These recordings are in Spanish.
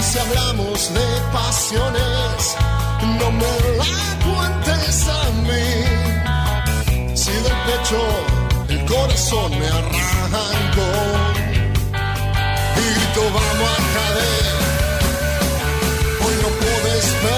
Si hablamos de pasiones, no me la cuentes a mí. Si del pecho el corazón me arrancó, y grito vamos a caer. Hoy no puedes perder.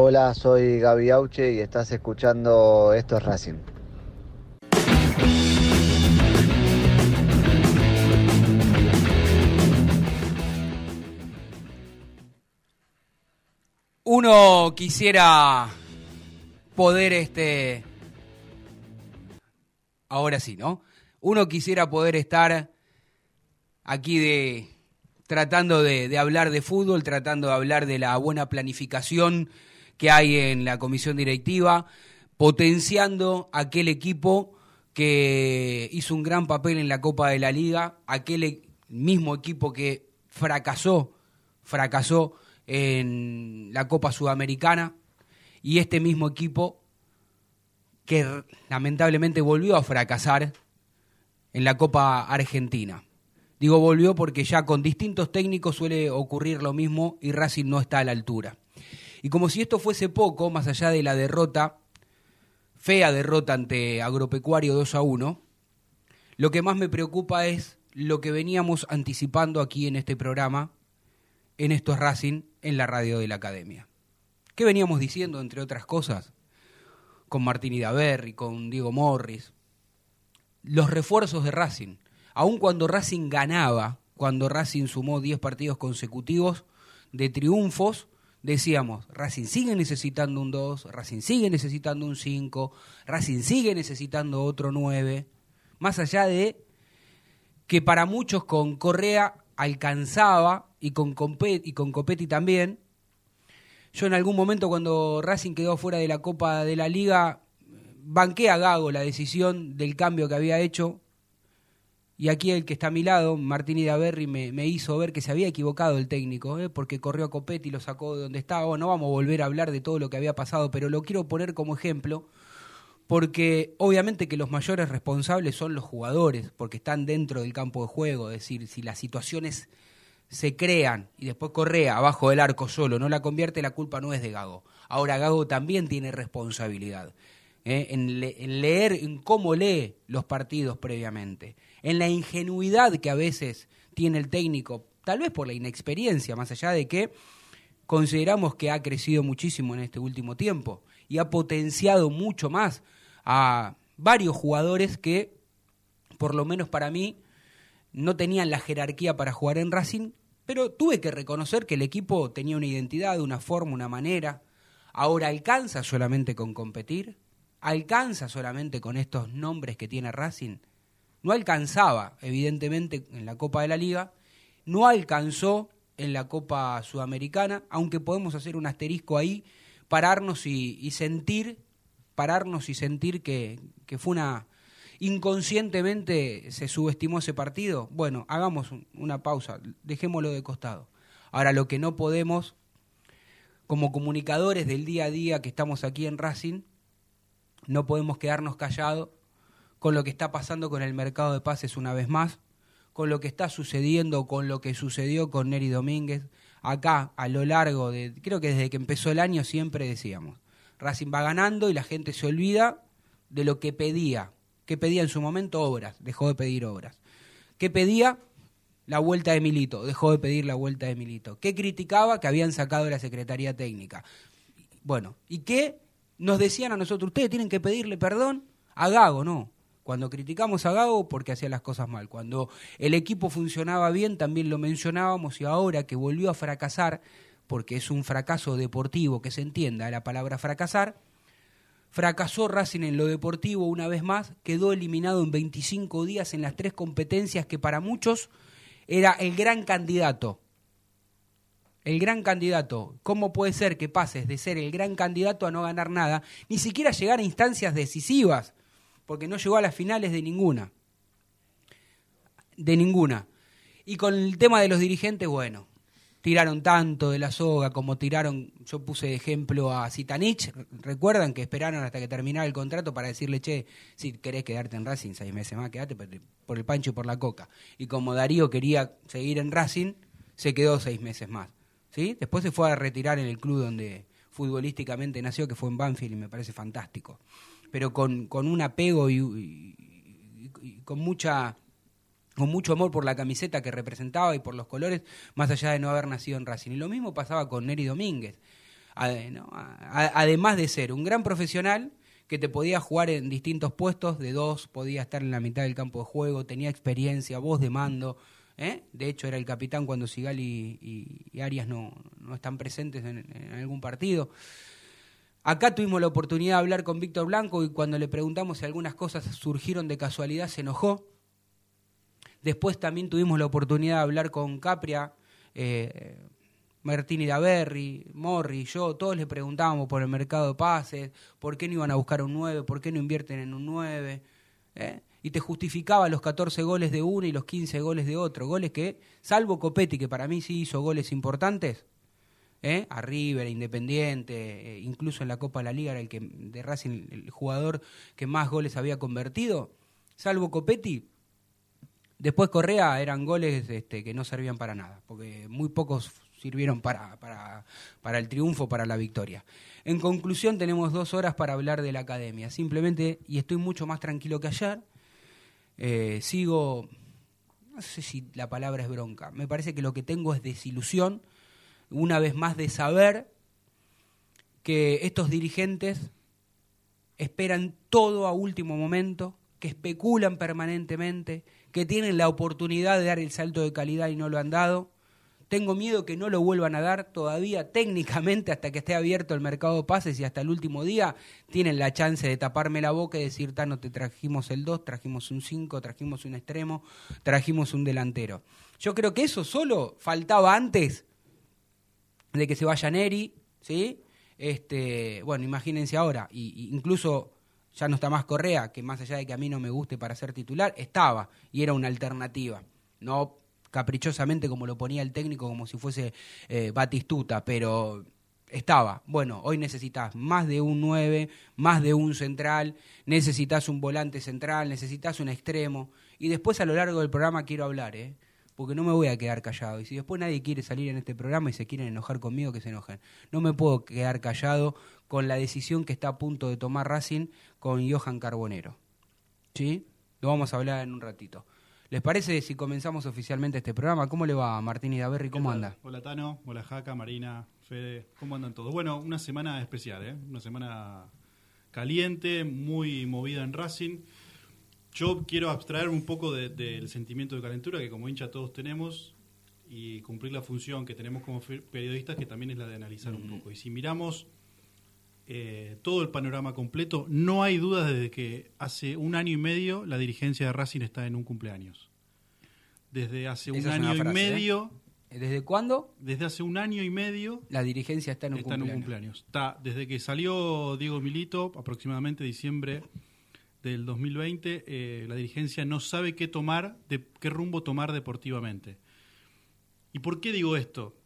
Hola, soy Gaby Auche y estás escuchando Esto es Racing. Uno quisiera poder este ahora sí, ¿no? Uno quisiera poder estar aquí de tratando de, de hablar de fútbol, tratando de hablar de la buena planificación que hay en la comisión directiva, potenciando aquel equipo que hizo un gran papel en la Copa de la Liga, aquel e- mismo equipo que fracasó, fracasó en la Copa Sudamericana y este mismo equipo que lamentablemente volvió a fracasar en la Copa Argentina. Digo volvió porque ya con distintos técnicos suele ocurrir lo mismo y Racing no está a la altura. Y como si esto fuese poco, más allá de la derrota, fea derrota ante Agropecuario 2 a 1, lo que más me preocupa es lo que veníamos anticipando aquí en este programa, en estos Racing, en la radio de la Academia. ¿Qué veníamos diciendo, entre otras cosas? Con Martín Idaverri, con Diego Morris. Los refuerzos de Racing. Aun cuando Racing ganaba, cuando Racing sumó 10 partidos consecutivos de triunfos, decíamos, Racing sigue necesitando un 2, Racing sigue necesitando un 5, Racing sigue necesitando otro 9. Más allá de que para muchos con Correa alcanzaba y con, y con Copetti también. Yo en algún momento cuando Racing quedó fuera de la Copa de la Liga, banqué a Gago la decisión del cambio que había hecho. Y aquí el que está a mi lado, Martín Idaverri, me, me hizo ver que se había equivocado el técnico, ¿eh? porque corrió a Copetti y lo sacó de donde estaba. No vamos a volver a hablar de todo lo que había pasado, pero lo quiero poner como ejemplo porque obviamente que los mayores responsables son los jugadores, porque están dentro del campo de juego, es decir, si las situaciones se crean y después Correa abajo del arco solo no la convierte, la culpa no es de Gago. Ahora Gago también tiene responsabilidad ¿eh? en, en leer, en cómo lee los partidos previamente, en la ingenuidad que a veces tiene el técnico, tal vez por la inexperiencia, más allá de que consideramos que ha crecido muchísimo en este último tiempo y ha potenciado mucho más a varios jugadores que, por lo menos para mí, no tenían la jerarquía para jugar en Racing, pero tuve que reconocer que el equipo tenía una identidad, una forma, una manera. Ahora alcanza solamente con competir, alcanza solamente con estos nombres que tiene Racing. No alcanzaba, evidentemente, en la Copa de la Liga, no alcanzó en la Copa Sudamericana, aunque podemos hacer un asterisco ahí, pararnos y, sentir, pararnos y sentir que, que fue una, inconscientemente se subestimó ese partido, bueno, hagamos un- una pausa, dejémoslo de costado. Ahora, lo que no podemos, como comunicadores del día a día que estamos aquí en Racing, no podemos quedarnos callados con lo que está pasando con el mercado de pases una vez más, con lo que está sucediendo, con lo que sucedió con Neri Domínguez. Acá, a lo largo de, creo que desde que empezó el año siempre decíamos, Racing va ganando y la gente se olvida de lo que pedía. ¿Qué pedía en su momento? Obras, dejó de pedir obras. ¿Qué pedía? La vuelta de Milito, dejó de pedir la vuelta de Milito. ¿Qué criticaba? Que habían sacado de la Secretaría Técnica. Bueno, ¿y qué nos decían a nosotros, ustedes tienen que pedirle perdón a Gago, no. Cuando criticamos a Gago porque hacía las cosas mal. Cuando el equipo funcionaba bien también lo mencionábamos y ahora que volvió a fracasar, porque es un fracaso deportivo, que se entienda la palabra fracasar, fracasó Racing en lo deportivo una vez más, quedó eliminado en 25 días en las tres competencias que para muchos era el gran candidato. El gran candidato. ¿Cómo puede ser que pases de ser el gran candidato a no ganar nada, ni siquiera llegar a instancias decisivas? Porque no llegó a las finales de ninguna. De ninguna. Y con el tema de los dirigentes, bueno, tiraron tanto de la soga como tiraron, yo puse de ejemplo a Zitanich, recuerdan que esperaron hasta que terminara el contrato para decirle, che, si querés quedarte en Racing seis meses más, quedate por el pancho y por la coca. Y como Darío quería seguir en Racing, se quedó seis meses más. ¿sí? Después se fue a retirar en el club donde futbolísticamente nació, que fue en Banfield, y me parece fantástico pero con, con un apego y, con mucha con mucho amor por la camiseta que representaba y por los colores, más allá de no haber nacido en Racing. Y lo mismo pasaba con Neri Domínguez. Además de ser un gran profesional que te podía jugar en distintos puestos, de dos, podía estar en la mitad del campo de juego, tenía experiencia, voz de mando. ¿eh? De hecho, era el capitán cuando Sigali y, Arias no, no, están presentes en algún partido. Acá tuvimos la oportunidad de hablar con Víctor Blanco y cuando le preguntamos si algunas cosas surgieron de casualidad se enojó. Después también tuvimos la oportunidad de hablar con Capria, eh, Martini Daverri, Morri, yo, todos le preguntábamos por el mercado de pases, por qué no iban a buscar un 9, por qué no invierten en un 9. ¿eh? Y te justificaba los 14 goles de uno y los 15 goles de otro. Goles que, salvo Copetti, que para mí sí hizo goles importantes, ¿eh? Independiente, eh, incluso en la Copa de la Liga era el que de Racing el jugador que más goles había convertido, salvo Copetti. Después Correa eran goles este, que no servían para nada, porque muy pocos sirvieron para, para, para el triunfo, para la victoria. En conclusión, tenemos dos horas para hablar de la academia. Simplemente, y estoy mucho más tranquilo que ayer, eh, sigo, no sé si la palabra es bronca, me parece que lo que tengo es desilusión una vez más de saber que estos dirigentes esperan todo a último momento, que especulan permanentemente, que tienen la oportunidad de dar el salto de calidad y no lo han dado. Tengo miedo que no lo vuelvan a dar todavía técnicamente hasta que esté abierto el mercado de pases y hasta el último día tienen la chance de taparme la boca y decir, no te trajimos el 2, trajimos un 5, trajimos un extremo, trajimos un delantero. Yo creo que eso solo faltaba antes de que se vaya Neri, ¿sí? Este, bueno, imagínense ahora, y, incluso ya no está más Correa, que más allá de que a mí no me guste para ser titular, estaba y era una alternativa. No caprichosamente como lo ponía el técnico, como si fuese eh, Batistuta, pero estaba. Bueno, hoy necesitas más de un 9, más de un central, necesitas un volante central, necesitas un extremo. Y después a lo largo del programa quiero hablar, ¿eh? Porque no me voy a quedar callado. Y si después nadie quiere salir en este programa y se quieren enojar conmigo, que se enojen. No me puedo quedar callado con la decisión que está a punto de tomar Racing con Johan Carbonero. ¿Sí? Lo vamos a hablar en un ratito. ¿Les parece si comenzamos oficialmente este programa? ¿Cómo le va Martín y Daverri? ¿Cómo anda? Hola Tano, hola Jaca, Marina, Fede, ¿cómo andan todos? Bueno, una semana especial, ¿eh? Una semana caliente, muy movida en Racing. Yo quiero abstraer un poco del sentimiento de calentura que como hincha todos tenemos y cumplir la función que tenemos como periodistas, que también es la de analizar un poco. Y si miramos eh, todo el panorama completo, no hay dudas de que hace un año y medio la dirigencia de Racing está en un cumpleaños. Desde hace un año y medio... ¿eh? ¿Desde cuándo? Desde hace un año y medio. La dirigencia está en un está cumpleaños. En un cumpleaños. Está, desde que salió Diego Milito, aproximadamente diciembre del 2020, eh, la dirigencia no sabe qué tomar, de qué rumbo tomar deportivamente. ¿Y por qué digo esto?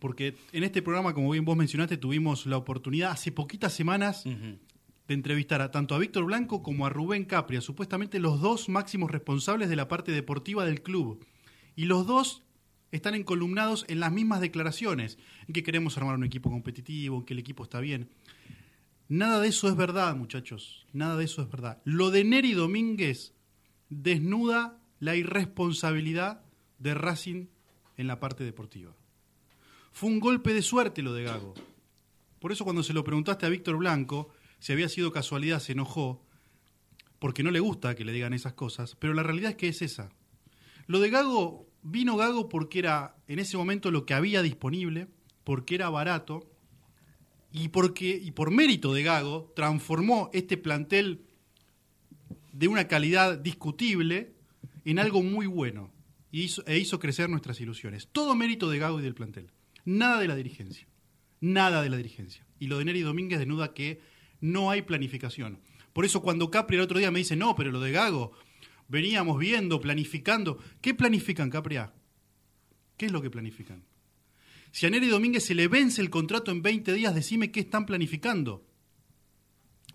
Porque en este programa, como bien vos mencionaste, tuvimos la oportunidad hace poquitas semanas de entrevistar a, tanto a Víctor Blanco como a Rubén Capria, supuestamente los dos máximos responsables de la parte deportiva del club. Y los dos están encolumnados en las mismas declaraciones, en que queremos armar un equipo competitivo, en que el equipo está bien. Nada de eso es verdad, muchachos. Nada de eso es verdad. Lo de Neri Domínguez desnuda la irresponsabilidad de Racing en la parte deportiva. Fue un golpe de suerte lo de Gago. Por eso cuando se lo preguntaste a Víctor Blanco, si había sido casualidad se enojó, porque no le gusta que le digan esas cosas, pero la realidad es que es esa. Lo de Gago, vino Gago porque era en ese momento lo que había disponible, porque era barato, y, porque, y por mérito de Gago transformó este plantel de una calidad discutible en algo muy bueno e hizo crecer nuestras ilusiones. Todo mérito de Gago y del plantel. Nada de la dirigencia. Nada de la dirigencia. Y lo de Neri Domínguez denuda que no hay planificación. Por eso cuando Capri el otro día me dice, no, pero lo de Gago, veníamos viendo, planificando. ¿Qué planifican, Capri? ¿Qué es lo que planifican? Si a Neri Domínguez se le vence el contrato en 20 días, decime qué están planificando.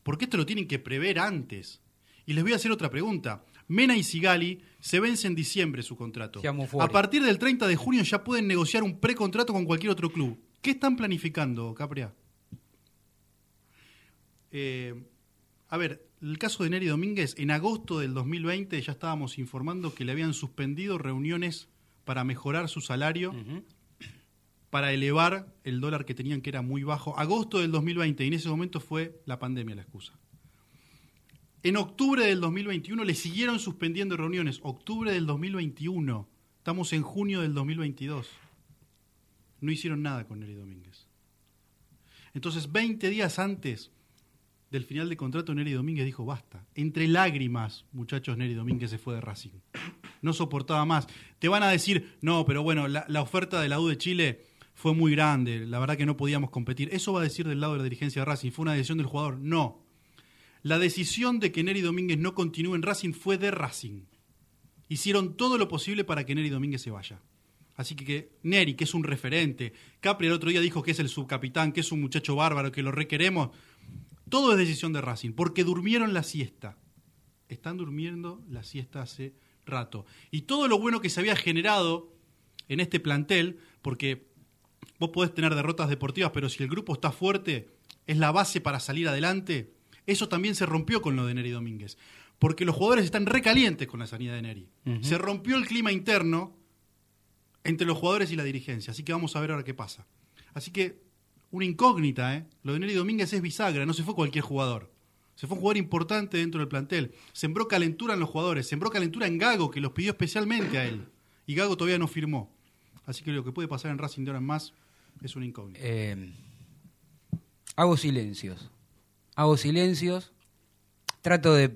Porque esto lo tienen que prever antes. Y les voy a hacer otra pregunta. Mena y Sigali se vence en diciembre su contrato. A partir del 30 de junio ya pueden negociar un precontrato con cualquier otro club. ¿Qué están planificando, Capria? Eh, a ver, el caso de Neri Domínguez, en agosto del 2020 ya estábamos informando que le habían suspendido reuniones para mejorar su salario para elevar el dólar que tenían, que era muy bajo. Agosto del 2020, y en ese momento fue la pandemia la excusa. En octubre del 2021 le siguieron suspendiendo reuniones. Octubre del 2021. Estamos en junio del 2022. No hicieron nada con Neri Domínguez. Entonces, 20 días antes del final de contrato, Neri Domínguez dijo, basta. Entre lágrimas, muchachos, Neri Domínguez se fue de Racing. No soportaba más. Te van a decir, no, pero bueno, la, la oferta de la U de Chile fue muy grande, la verdad que no podíamos competir. Eso va a decir del lado de la dirigencia de Racing, fue una decisión del jugador. No. La decisión de que Neri Domínguez no continúe en Racing fue de Racing. Hicieron todo lo posible para que Neri Domínguez se vaya. Así que, Neri, que es un referente, Capri el otro día dijo que es el subcapitán, que es un muchacho bárbaro, que lo requeremos. Todo es decisión de Racing, porque durmieron la siesta. Están durmiendo la siesta hace rato. Y todo lo bueno que se había generado en este plantel, porque vos podés tener derrotas deportivas, pero si el grupo está fuerte, es la base para salir adelante. Eso también se rompió con lo de Neri Domínguez, porque los jugadores están recalientes con la salida de Neri. Se rompió el clima interno entre los jugadores y la dirigencia, así que vamos a ver ahora qué pasa. Así que una incógnita, ¿eh? Lo de Neri Domínguez es bisagra, no se fue cualquier jugador. Se fue un jugador importante dentro del plantel. Sembró calentura en los jugadores, sembró calentura en Gago, que los pidió especialmente a él. Y Gago todavía no firmó. Así que lo que puede pasar en Racing de ahora en más es un incógnito. Eh, hago silencios. Hago silencios. Trato de,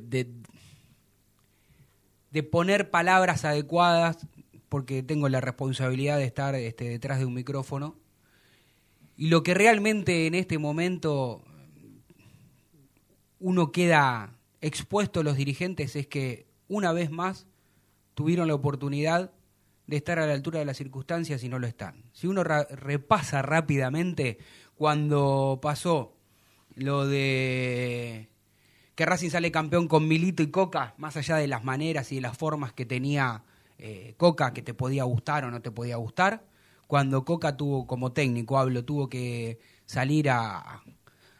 de, poner palabras adecuadas porque tengo la responsabilidad de estar este, detrás de un micrófono. Y lo que realmente en este momento uno queda expuesto a los dirigentes es que una vez más tuvieron la oportunidad de estar a la altura de las circunstancias y no lo están. Si uno repasa rápidamente cuando pasó lo de que Racing sale campeón con Milito y Coca, más allá de las maneras y de las formas que tenía eh, Coca, que te podía gustar o no te podía gustar, cuando Coca tuvo como técnico, hablo, tuvo que salir a,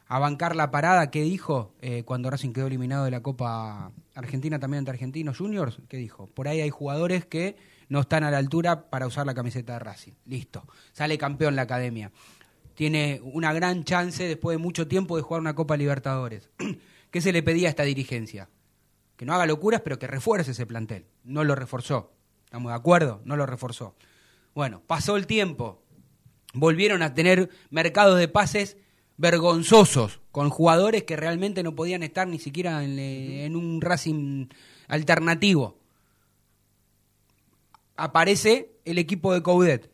a bancar la parada, ¿qué dijo eh, cuando Racing quedó eliminado de la Copa Argentina también ante Argentinos Juniors? ¿Qué dijo? Por ahí hay jugadores que no están a la altura para usar la camiseta de Racing. Listo. Sale campeón la academia. Tiene una gran chance después de mucho tiempo de jugar una Copa Libertadores. ¿Qué se le pedía a esta dirigencia? Que no haga locuras, pero que refuerce ese plantel. No lo reforzó. ¿Estamos de acuerdo? No lo reforzó. Bueno, pasó el tiempo. Volvieron a tener mercados de pases vergonzosos con jugadores que realmente no podían estar ni siquiera en, en un Racing alternativo aparece el equipo de Coudet.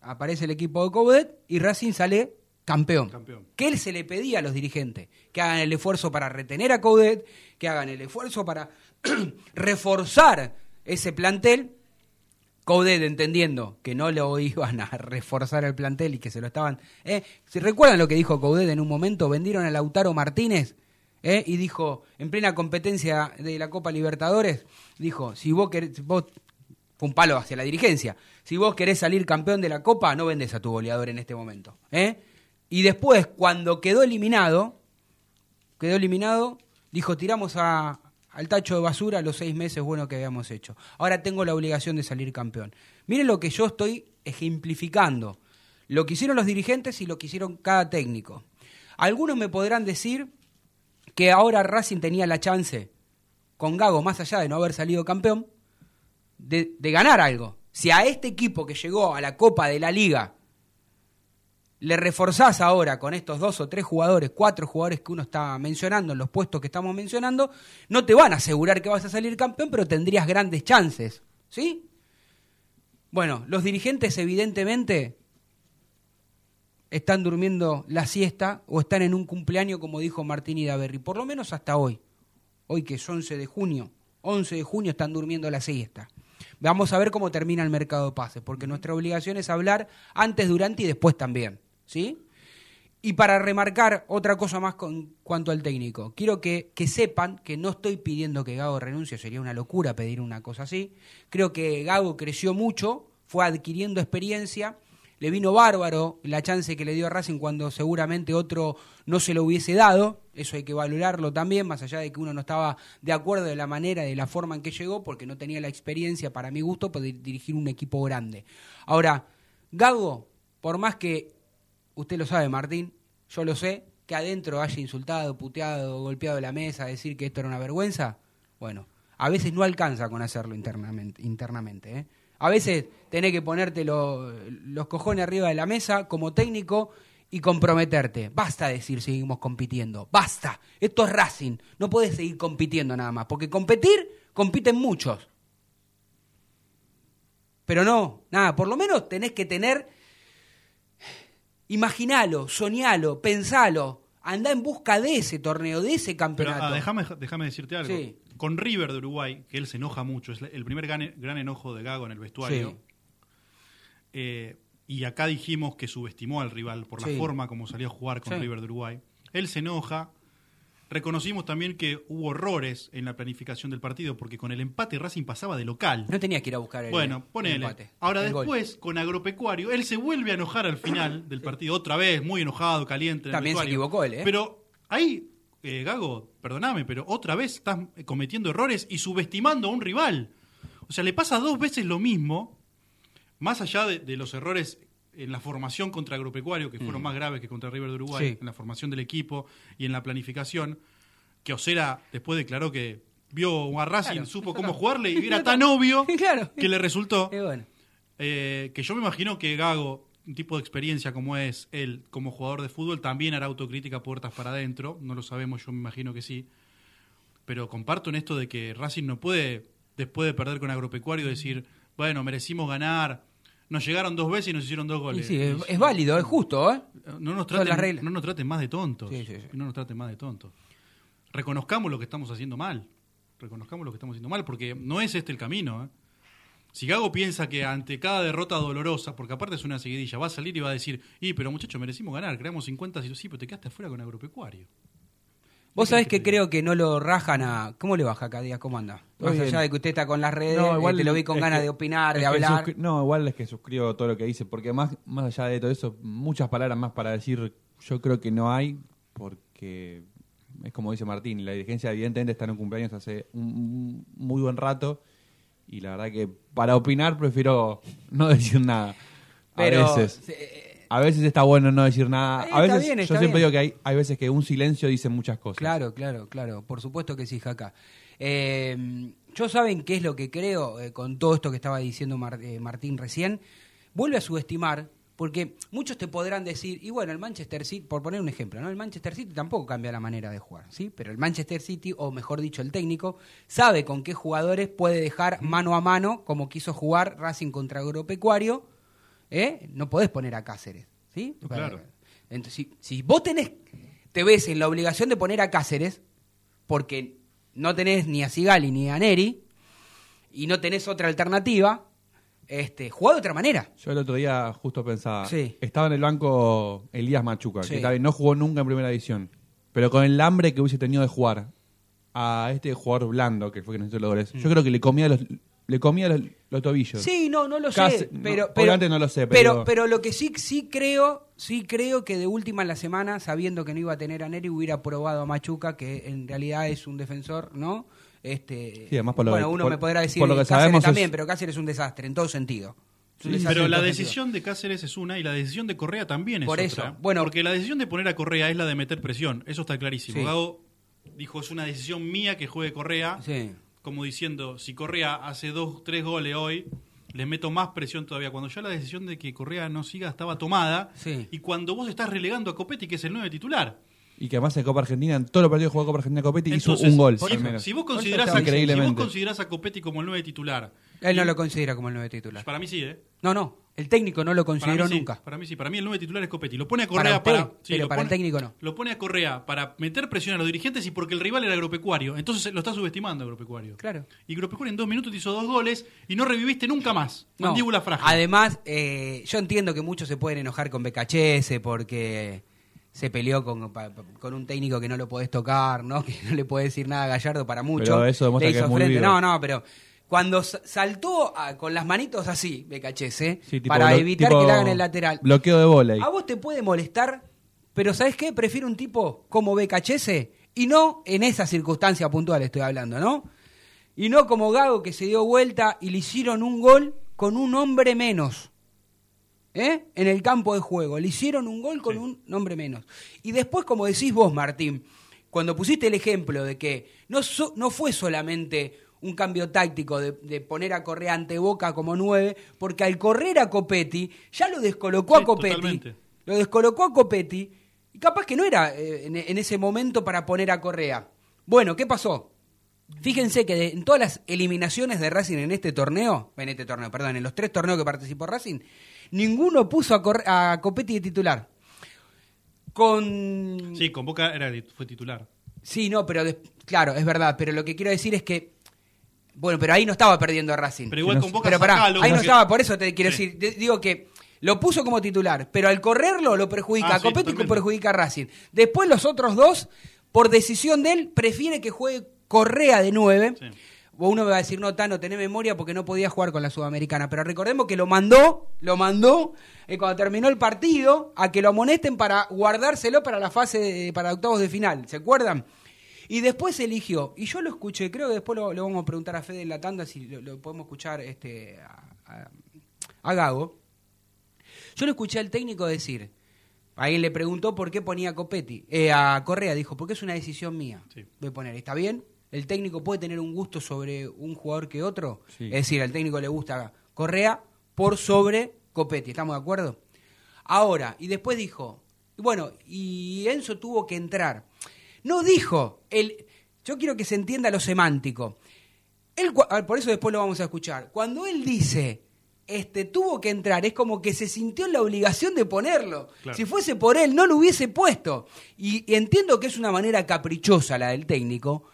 Aparece el equipo de Coudet y Racing sale campeón. campeón. ¿Qué se le pedía a los dirigentes? Que hagan el esfuerzo para retener a Coudet, que hagan el esfuerzo para reforzar ese plantel. Coudet entendiendo que no lo iban a reforzar el plantel y que se lo estaban... ¿eh? ¿Se recuerdan lo que dijo Coudet en un momento? Vendieron a Lautaro Martínez ¿eh? y dijo, en plena competencia de la Copa Libertadores, dijo, si vos, querés, vos un palo hacia la dirigencia. Si vos querés salir campeón de la Copa, no vendes a tu goleador en este momento. ¿eh? Y después, cuando quedó eliminado, quedó eliminado, dijo, tiramos al tacho de basura los seis meses buenos que habíamos hecho. Ahora tengo la obligación de salir campeón. Miren lo que yo estoy ejemplificando. Lo que hicieron los dirigentes y lo que hicieron cada técnico. Algunos me podrán decir que ahora Racing tenía la chance, con Gago, más allá de no haber salido campeón, de, ganar algo. Si a este equipo que llegó a la Copa de la Liga le reforzás ahora con estos dos o tres jugadores, cuatro jugadores que uno está mencionando en los puestos que estamos mencionando, no te van a asegurar que vas a salir campeón, pero tendrías grandes chances. ¿Sí? Bueno, los dirigentes evidentemente están durmiendo la siesta o están en un cumpleaños, como dijo Martín Idaverri, por lo menos hasta hoy. Hoy que es 11 de junio, 11 de junio están durmiendo la siesta. Vamos a ver cómo termina el mercado de pases, porque nuestra obligación es hablar antes, durante y después también. ¿Sí? Y para remarcar otra cosa más con cuanto al técnico, quiero que, que, sepan que no estoy pidiendo que Gago renuncie, sería una locura pedir una cosa así. Creo que Gago creció mucho, fue adquiriendo experiencia, le vino bárbaro la chance que le dio a Racing cuando seguramente otro no se lo hubiese dado, eso hay que valorarlo también, más allá de que uno no estaba de acuerdo de la manera, de la forma en que llegó, porque no tenía la experiencia para mi gusto para dirigir un equipo grande. Ahora, Gago, por más que usted lo sabe, Martín, yo lo sé, que adentro haya insultado, puteado, golpeado la mesa, decir que esto era una vergüenza, bueno, a veces no alcanza con hacerlo internamente. internamente ¿eh? A veces tenés que ponerte lo, los cojones arriba de la mesa como técnico y comprometerte. Basta decir seguimos compitiendo, basta. Esto es Racing, no puedes seguir compitiendo nada más, porque competir, compiten muchos. Pero no, nada, por lo menos tenés que tener Imaginalo, soñalo, pensalo. Anda en busca de ese torneo, de ese campeonato. Pero, ah, déjame, déjame decirte algo. Con River de Uruguay, que él se enoja mucho, es el primer gran, enojo de Gago en el vestuario. Eh, y acá dijimos que subestimó al rival por la forma como salió a jugar con River de Uruguay. Él se enoja, Reconocimos también que hubo errores en la planificación del partido, porque con el empate Racing pasaba de local. No tenía que ir a buscar el, bueno, ponele. empate. Ahora después, con Agropecuario, él se vuelve a enojar al final del partido, otra vez, muy enojado, caliente. también se equivocó él, ¿eh? Pero ahí, eh, Gago, perdóname, pero otra vez estás cometiendo errores y subestimando a un rival. O sea, le pasa dos veces lo mismo, más allá de los errores en la formación contra Agropecuario, que fueron mm. más graves que contra River de Uruguay, en la formación del equipo y en la planificación, que Osera después declaró que vio a Racing, supo cómo jugarle y era tan obvio que le resultó. Eh, que yo me imagino que Gago, un tipo de experiencia como es él como jugador de fútbol, también hará autocrítica puertas para adentro, no lo sabemos, yo me imagino que sí. Pero comparto en esto de que Racing no puede, después de perder con Agropecuario, decir, bueno, merecimos ganar, nos llegaron dos veces y nos hicieron dos goles. sí, es, válido, es justo, ¿eh? No nos traten, no nos traten más de tontos. No nos traten más de tontos. Reconozcamos lo que estamos haciendo mal. Reconozcamos lo que estamos haciendo mal, porque no es este el camino. ¿eh? Si Gago piensa que ante cada derrota dolorosa, porque aparte es una seguidilla, va a salir y va a decir, y pero muchachos, merecimos ganar, creamos 50, sí, pero te quedaste afuera con agropecuario. Vos sabés que creo que no lo rajan a. ¿Cómo le baja cada día? ¿Cómo anda? Más allá de que usted está con las redes, no, igual te lo vi con ganas de opinar, de hablar. No, igual es que suscribo todo lo que dice, porque más, más allá de todo eso, muchas palabras más para decir, yo creo que no hay, porque es como dice Martín, la dirigencia evidentemente está en un cumpleaños hace un, muy buen rato, y la verdad que para opinar prefiero no decir nada. Pero, a veces. Eh, a veces está bueno no decir nada. a veces, yo siempre digo que hay, hay veces que un silencio dice muchas cosas. Claro, claro, claro. Por supuesto que sí, Jaca. Eh, yo saben qué es lo que creo eh, con todo esto que estaba diciendo eh, Martín recién. Vuelve a subestimar, porque muchos te podrán decir, y bueno, el Manchester City, por poner un ejemplo, ¿no? El Manchester City tampoco cambia la manera de jugar, ¿sí? Pero el Manchester City, o mejor dicho, el técnico, sabe con qué jugadores puede dejar mano a mano, como quiso jugar Racing contra Agropecuario, ¿eh? no podés poner a Cáceres. ¿sí? Claro. Entonces, si, vos tenés, te ves en la obligación de poner a Cáceres, porque no tenés ni a Sigali ni a Neri, y no tenés otra alternativa, este, jugá de otra manera. Yo el otro día justo pensaba, estaba en el banco Elías Machuca, que no jugó nunca en primera edición, pero con el hambre que hubiese tenido de jugar a este jugador blando, que fue que nos hizo los goles, yo mm. creo que le comía los, le comía los, tobillos. Sí, no, no lo sé. Pero, pero, no lo sé, pero... pero... lo que sí, sí creo, sí creo que de última en la semana, sabiendo que no iba a tener a Neri, hubiera probado a Machuca, que en realidad es un defensor, ¿no? Este, sí, además por lo bueno, uno me podrá decir por lo que sabemos también, pero Cáceres es un desastre en todo sentido. hace Pero la decisión de Cáceres es una y la decisión de Correa también es Por otra. eso, bueno. Porque la decisión de poner a Correa es la de meter presión, eso está clarísimo. Sí. Gago dijo, es una decisión mía que juegue Correa, Sí. Como diciendo, si Correa hace dos, tres goles hoy, les meto más presión todavía. Cuando ya la decisión de que Correa no siga estaba tomada, Sí. y cuando vos estás relegando a Copetti, que es el nueve titular. Y que además en Copa Argentina, en todos los partidos que jugó Copa Argentina Copetti, hizo Entonces, un gol. si- al menos. Si vos Por eso considerás, a, si vos considerás a Copetti como el nueve titular, Él no lo considera como el nueve titular. para mí sí, ¿eh? No, no. El técnico no lo Para consideró sí, nunca. Para mí sí, para mí el nueve titular es Copetti. Lo pone a Correa para. sí, pero para el técnico no. Lo pone a Correa para meter presión a los dirigentes y porque el rival era agropecuario. Entonces lo está subestimando agropecuario. Claro. Y agropecuario en dos minutos te hizo dos goles y no reviviste nunca más. No. Mandíbula frágil. Además, eh, yo entiendo que muchos se pueden enojar con BKHS porque se peleó con, con un técnico que no lo podés tocar, ¿no? Que no le podés decir nada a Gallardo para mucho. Pero eso demuestra que es muy vivo. No, no, pero cuando sa- saltó a- con las manitos así, BKHS, Sí, para evitar que le hagan el lateral. Bloqueo de bola. A vos te puede molestar, pero ¿sabes qué? Prefiero un tipo como BKHS y no en esa circunstancia puntual estoy hablando, ¿no? Y no como Gago que se dio vuelta y le hicieron un gol con un hombre menos. ¿Eh? En el campo de juego. Le hicieron un gol con un hombre menos. Y después, como decís vos, Martín, cuando pusiste el ejemplo de que no, so- no fue solamente un cambio táctico de, de poner a Correa ante Boca como nueve, porque al correr a Copetti, ya lo descolocó Sí, a Copetti. totalmente. Lo descolocó a Copetti. Y capaz que no era eh, en, en ese momento para poner a Correa. Bueno, ¿qué pasó? Fíjense que de- en todas las eliminaciones de Racing en este torneo, en este torneo, perdón, en los tres torneos que participó Racing, ninguno puso a, Corre- a Copetti de titular. Con. Sí, con Boca era, fue titular. Sí, no, pero claro, es verdad, pero lo que quiero decir es que. Bueno, pero ahí no estaba perdiendo a Racing. Pero igual no con. Boca Pero pará, sacalo, ahí no porque- estaba, por eso te quiero Sí. decir. de- digo que lo puso como titular, pero al correrlo lo perjudica Ah, a sí, totalmente. perjudica a Racing. Después los otros dos, por decisión de él, prefiere que juegue Correa de 9. Sí. O uno me va a decir, no, Tano, tenés memoria porque no podía jugar con la Sudamericana. Pero recordemos que lo mandó, lo mandó eh, cuando terminó el partido a que lo amonesten para guardárselo para la fase, de- para octavos de final. ¿Se acuerdan? Y después eligió, y yo lo escuché, creo que después lo, lo vamos a preguntar a Fede en la tanda si lo, lo podemos escuchar este, a, a- a Gago. Yo lo escuché al técnico decir, alguien le preguntó por qué ponía a Copetti, eh, a Correa, dijo, porque es una decisión mía. Sí. Voy a poner, ¿está bien? ¿El técnico puede tener un gusto sobre un jugador que otro? Sí. Es decir, al técnico le gusta Correa por sobre Copetti, ¿estamos de acuerdo? Ahora, y después dijo, bueno, y Enzo tuvo que entrar. No dijo, el, yo quiero que se entienda lo semántico. Él, ah, por eso después lo vamos a escuchar. Cuando él dice, este, tuvo que entrar, es como que se sintió en la obligación de ponerlo. Claro. Si fuese por él, no lo hubiese puesto. Y, y entiendo que es una manera caprichosa la del técnico,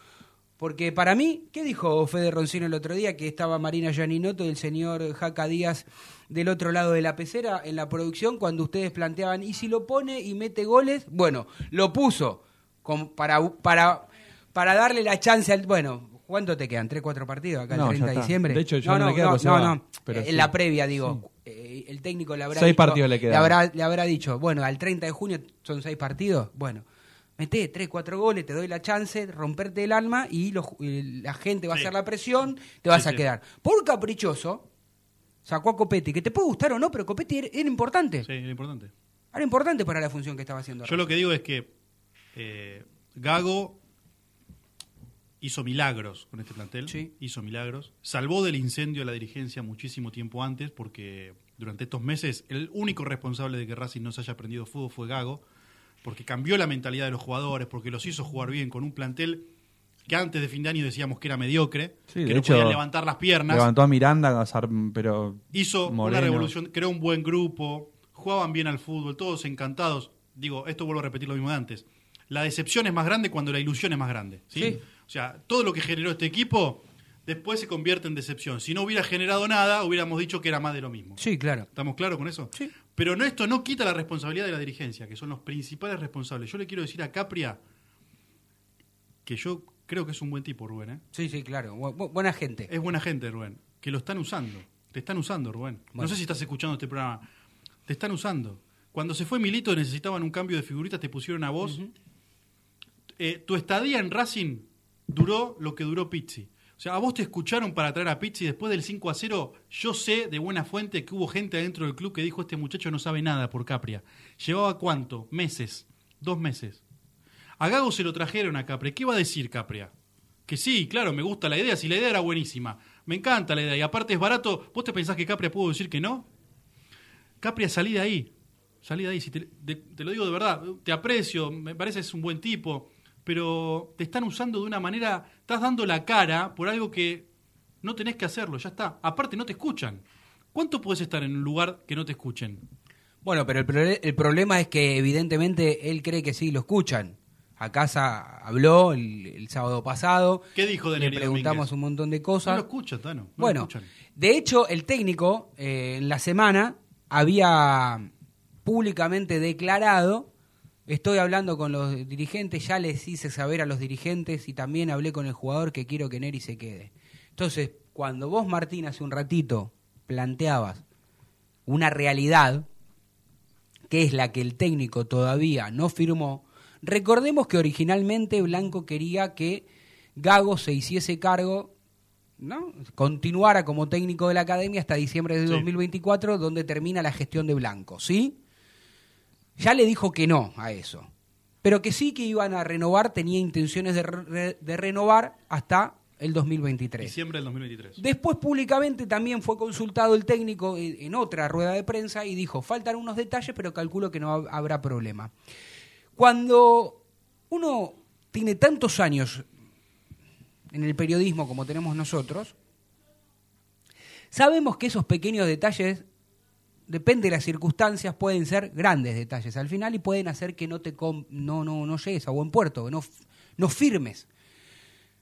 porque para mí, ¿qué dijo Fede Roncino el otro día? Que estaba Marina Gianinoto y el señor Jaca Díaz del otro lado de la pecera en la producción cuando ustedes planteaban, ¿y si lo pone y mete goles? Bueno, lo puso con- para, para, para darle la chance al... Bueno, ¿cuánto te quedan? ¿Tres, cuatro partidos acá No, el ya 30 de diciembre? De hecho, yo no, no no, le queda, no, no, no. Pero en sí. la previa, digo, eh, el técnico le habrá Seis dicho- partidos le quedan. habrá, le habrá dicho, bueno, al 30 de junio son seis partidos, bueno, meté tres, cuatro goles, te doy la chance, romperte el alma y la gente va a hacer la presión, te vas Sí, a sí. quedar. Por caprichoso, sacó a Copetti, que te puede gustar o no, pero Copetti era, era importante. Sí, era importante. Era importante para la función que estaba haciendo. Yo lo que digo es que eh, Gago hizo milagros con este plantel. Sí. Hizo milagros. Salvó del incendio a la dirigencia muchísimo tiempo antes, porque durante estos meses el único responsable de que Racing no se haya aprendido fútbol fue Gago, porque cambió la mentalidad de los jugadores, porque los hizo jugar bien con un plantel que antes de fin de año decíamos que era mediocre, Sí, que de no hecho, podían levantar las piernas. Levantó a Miranda, pero hizo Moreno. una revolución, creó un buen grupo, jugaban bien al fútbol, todos encantados. Digo, esto vuelvo a repetir lo mismo de antes. La decepción es más grande cuando la ilusión es más grande. ¿sí? Sí. O sea, todo lo que generó este equipo después se convierte en decepción. Si no hubiera generado nada, hubiéramos dicho que era más de lo mismo. Sí, claro. ¿Estamos claros con eso? Sí. Pero no, esto no quita la responsabilidad de la dirigencia, que son los principales responsables. Yo le quiero decir a Capria que yo creo que es un buen tipo, Rubén. ¿eh? Sí, sí, claro. Bu- bu- buena gente. Es buena gente, Rubén. Que lo están usando. Te están usando, Rubén. No sé si estás escuchando este programa. Te están usando. Cuando se fue Milito necesitaban un cambio de figuritas, te pusieron a vos. Eh, tu estadía en Racing duró lo que duró Pizzi. O sea, a vos te escucharon para traer a Pizzi después del 5 a 0. Yo sé de buena fuente que hubo gente adentro del club que dijo: Este muchacho no sabe nada por Capria. ¿Llevaba cuánto? Meses. Dos meses. A Gago se lo trajeron a Capria. ¿Qué iba a decir Capria? Que sí, claro, me gusta la idea. Si la idea era buenísima. Me encanta la idea. Y aparte es barato. ¿Vos te pensás que Capria pudo decir que no? Capria, salí de ahí. Salí de ahí. Si te, te lo digo de verdad. Te aprecio. Me parece que es un buen tipo. Pero te están usando de una manera. Estás dando la cara por algo que no tenés que hacerlo. Ya está. Aparte, no te escuchan. ¿Cuánto puedes estar en un lugar que no te escuchen? Bueno, pero el, problema es que evidentemente él cree que sí lo escuchan. Acá sa- habló el, el sábado pasado. ¿Qué dijo de Le preguntamos Domínguez? un montón de No cosas. lo escuchan, Tano. No bueno, de hecho, el técnico eh, en la semana había públicamente declarado, estoy hablando con los dirigentes, ya les hice saber a los dirigentes y también hablé con el jugador que quiero que Neri se quede. Entonces, cuando vos, Martín, hace un ratito planteabas una realidad, que es la que el técnico todavía no firmó, recordemos que originalmente Blanco quería que Gago se hiciese cargo, ¿no? continuara como técnico de la academia hasta diciembre de Sí. 2024, donde termina la gestión de Blanco, ¿sí? Ya le dijo que no a eso, pero que sí que iban a renovar, tenía intenciones de, re- de renovar hasta el 2023. Diciembre del 2023. Después públicamente también fue consultado el técnico en en otra rueda de prensa y dijo, faltan unos detalles, pero calculo que no hab- habrá problema. Cuando uno tiene tantos años en el periodismo como tenemos nosotros, sabemos que esos pequeños detalles, depende de las circunstancias, pueden ser grandes detalles al final y pueden hacer que no te no, no, no llegues a buen puerto, no, no firmes.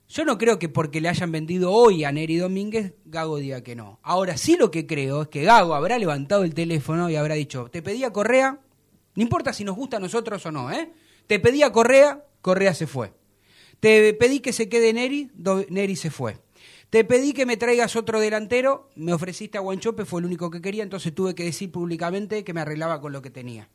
Yo no creo que porque le hayan vendido hoy a Neri Domínguez, Gago diga que no. Ahora sí lo que creo es que Gago habrá levantado el teléfono y habrá dicho, te pedía Correa, no importa si nos gusta a nosotros o no, ¿eh? Te pedía Correa, Correa se fue. Te pedí que se quede Neri, Neri se fue. Te pedí que me traigas otro delantero, me ofreciste a Guanchope, fue el único que quería, entonces tuve que decir públicamente que me arreglaba con lo que tenía.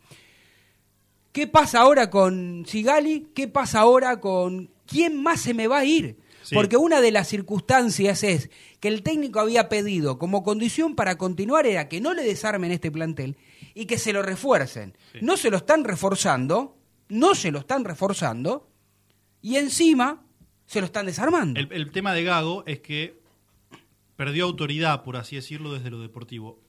¿Qué pasa ahora con Sigali? ¿Qué pasa ahora con quién más se me va a ir? Sí. Porque una de las circunstancias es que el técnico había pedido como condición para continuar era que no le desarmen este plantel y que se lo refuercen. Sí. No se lo están reforzando, no se lo están reforzando y encima se lo están desarmando. El, el tema de Gago es que perdió autoridad, por así decirlo, desde lo deportivo.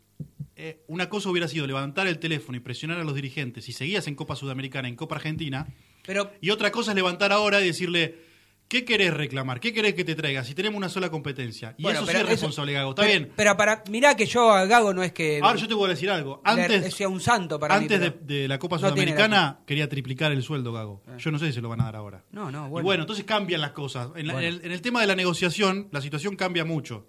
Eh, una cosa hubiera sido levantar el teléfono y presionar a los dirigentes si seguías en Copa Sudamericana, en Copa Argentina, Pero y otra cosa es levantar ahora y decirle, ¿qué querés reclamar? ¿Qué querés que te traiga? Si tenemos una sola competencia. Y Bueno, eso sí es responsable Gago. Está pero- bien. Pero para mirá que yo a Gago no es que Ahora yo te voy a decir algo. le- Antes, sea un santo para antes de, de la Copa no tiene la Sudamericana quería triplicar el sueldo, Gago. Yo no sé si se lo van a dar ahora. No, no, Y bueno. bueno, entonces cambian las cosas. En, la- Bueno. en el, en el tema de la negociación, la situación cambia mucho.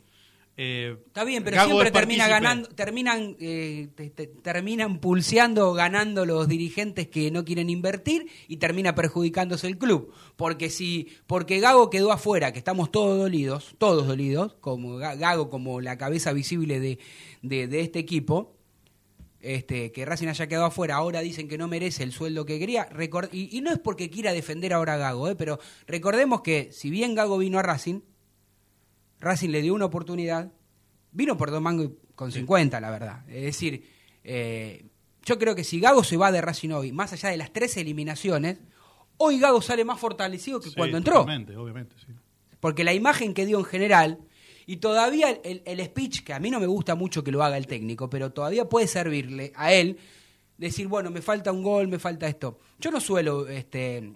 Eh, Está bien, pero Gago siempre termina ganando, terminan, eh, te- te- terminan pulseando, ganando los dirigentes que no quieren invertir y termina perjudicándose el club. Porque si, porque Gago quedó afuera, que estamos todos dolidos, todos dolidos, como Ga- Gago como la cabeza visible de, de, de este equipo, este, que Racing haya quedado afuera, ahora dicen que no merece el sueldo que quería. Y no es porque quiera defender ahora a Gago, eh, pero recordemos que si bien Gago vino a Racing, Racing le dio una oportunidad, vino por dos mangos con 50, la verdad. Es decir, eh, yo creo que si Gago se va de Racing hoy, más allá de las tres eliminaciones, hoy Gago sale más fortalecido que sí, cuando entró. Obviamente, obviamente, sí. Porque la imagen que dio en general, y todavía el, el speech, que a mí no me gusta mucho que lo haga el técnico, pero todavía puede servirle a él decir, bueno, me falta un gol, me falta esto. Yo no suelo este,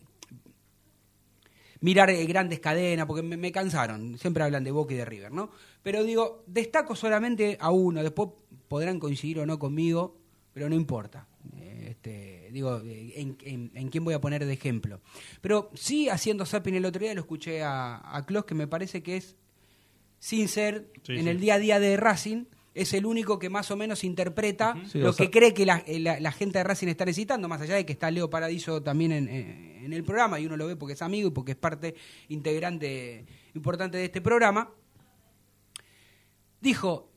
mirar eh, grandes cadenas, porque me, me cansaron, siempre hablan de Boca y de River, ¿no? Pero digo, destaco solamente a uno, después podrán coincidir o no conmigo, pero no importa. Eh, Este, digo, eh, en, en- en quién voy a poner de ejemplo. Pero sí, haciendo zapping el otro día, lo escuché a, a Klos, que me parece que es, sin ser Sí, en sí. el día a día de Racing, es el único que más o menos interpreta Sí, lo sea- que cree que la, eh, la- la gente de Racing está necesitando, más allá de que está Leo Paradiso también en, en- el programa, y uno lo ve porque es amigo y porque es parte integrante importante de este programa. Dijo,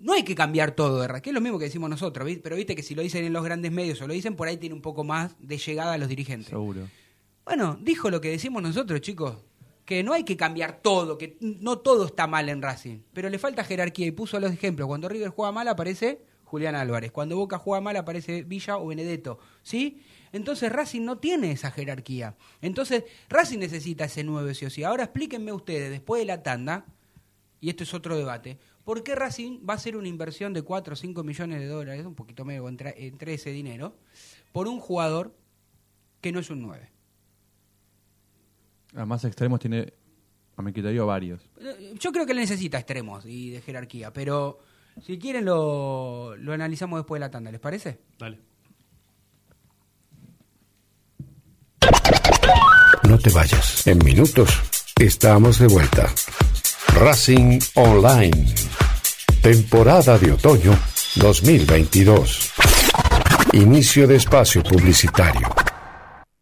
no hay que cambiar todo, de Ra- que es lo mismo que decimos nosotros, pero viste que si lo dicen en los grandes medios o lo dicen por ahí tiene un poco más de llegada a los dirigentes. Seguro. Bueno, dijo lo que decimos nosotros, chicos. Que no hay que cambiar todo, que no todo está mal en Racing, pero le falta jerarquía y puso los ejemplos. Cuando River juega mal aparece Julián Álvarez, cuando Boca juega mal aparece Villa o Benedetto, ¿sí? Entonces Racing no tiene esa jerarquía. Entonces Racing necesita ese nuevo sí o sí. Ahora explíquenme ustedes, después de la tanda, y esto es otro debate, ¿por qué Racing va a hacer una inversión de 4 o 5 millones de dólares, un poquito medio entre, entre ese dinero, por un jugador que no es un 9? A más extremos tiene, a mi criterio, varios. Yo creo que le necesita extremos y de jerarquía, pero si quieren lo, lo analizamos después de la tanda, ¿les parece? Dale. No te vayas. En minutos estamos de vuelta. Racing Online. Temporada de otoño 2022. Inicio de espacio publicitario.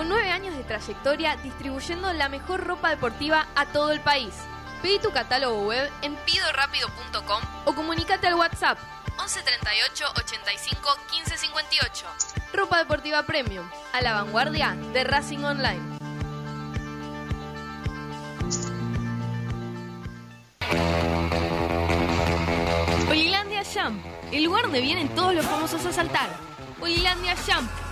con nueve años de trayectoria distribuyendo la mejor ropa deportiva a todo el país. Pedí tu catálogo web en pidorapido.com o comunícate al WhatsApp 11 38 85 15 58. Ropa Deportiva Premium, a la vanguardia de Racing Online. Polilandia Jump, el lugar donde vienen todos los famosos a saltar. Polilandia Jump,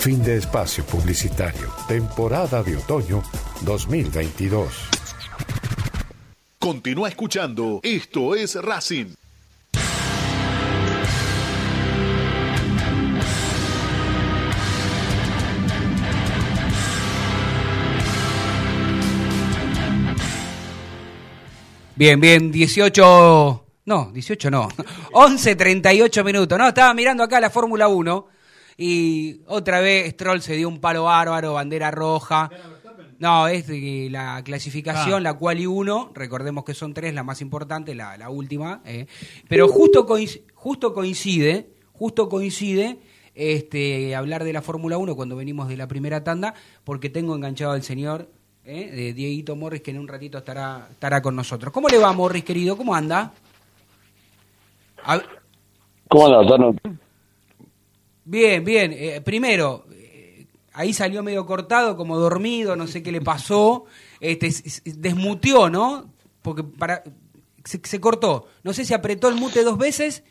Fin de espacio publicitario. Temporada de otoño 2022. Continúa escuchando. Esto es Racing. Bien, bien, 18. No, 18 no. 11, 38 minutos. No, estaba mirando acá la Fórmula 1 y otra vez Stroll se dio un palo bárbaro, bandera roja. No, es de la clasificación, Ah. la cual y uno, recordemos que son tres, la más importante, la, la última, eh. pero justo, coinc- justo coincide, justo coincide este, hablar de la Fórmula 1 cuando venimos de la primera tanda, porque tengo enganchado al señor eh, de Dieguito Morris, que en un ratito estará, estará con nosotros. ¿Cómo le va, Morris, querido? ¿Cómo anda? A- ¿Cómo andas, Tano? Bien, bien. Eh, primero, eh, ahí salió medio cortado, como dormido, no sé qué le pasó. Este, desmuteó, ¿no? Porque para se, se cortó. No sé si apretó el mute dos veces.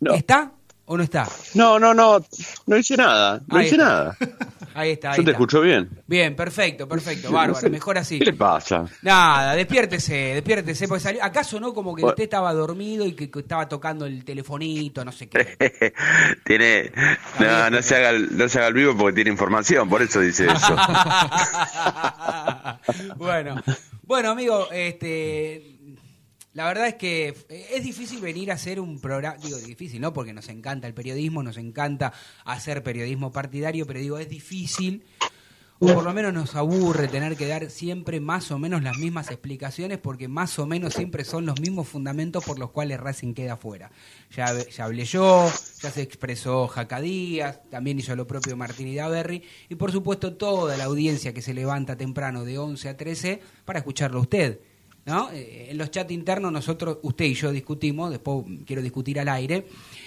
¿Está o no está? No, no, no, no hice nada, no Ahí hice está. nada. Ahí está. Ahí Yo te está. escucho bien. Bien, perfecto, perfecto. Bárbaro, mejor así. ¿Qué le pasa? Nada, despiértese, despiértese. Porque salió, ¿Acaso no? Como que usted estaba dormido y que, que estaba tocando el telefonito, no sé qué. tiene, no, no se haga, el- no se haga el vivo porque tiene información, por eso dice eso. bueno, bueno, amigo, este, la verdad es que es difícil venir a hacer un programa, digo difícil, ¿no? Porque nos encanta el periodismo, nos encanta hacer periodismo partidario, pero digo, es difícil, o por lo menos nos aburre tener que dar siempre más o menos las mismas explicaciones, porque más o menos siempre son los mismos fundamentos por los cuales Racing queda fuera. Ya, ya hablé yo, ya se expresó Jaca Díaz, también hizo lo propio Martín Idaverri, y por supuesto toda la audiencia que se levanta temprano de 11 a 13 para escucharlo a usted. ¿No? Eh, En los chats internos nosotros, usted y yo discutimos, después quiero discutir al aire,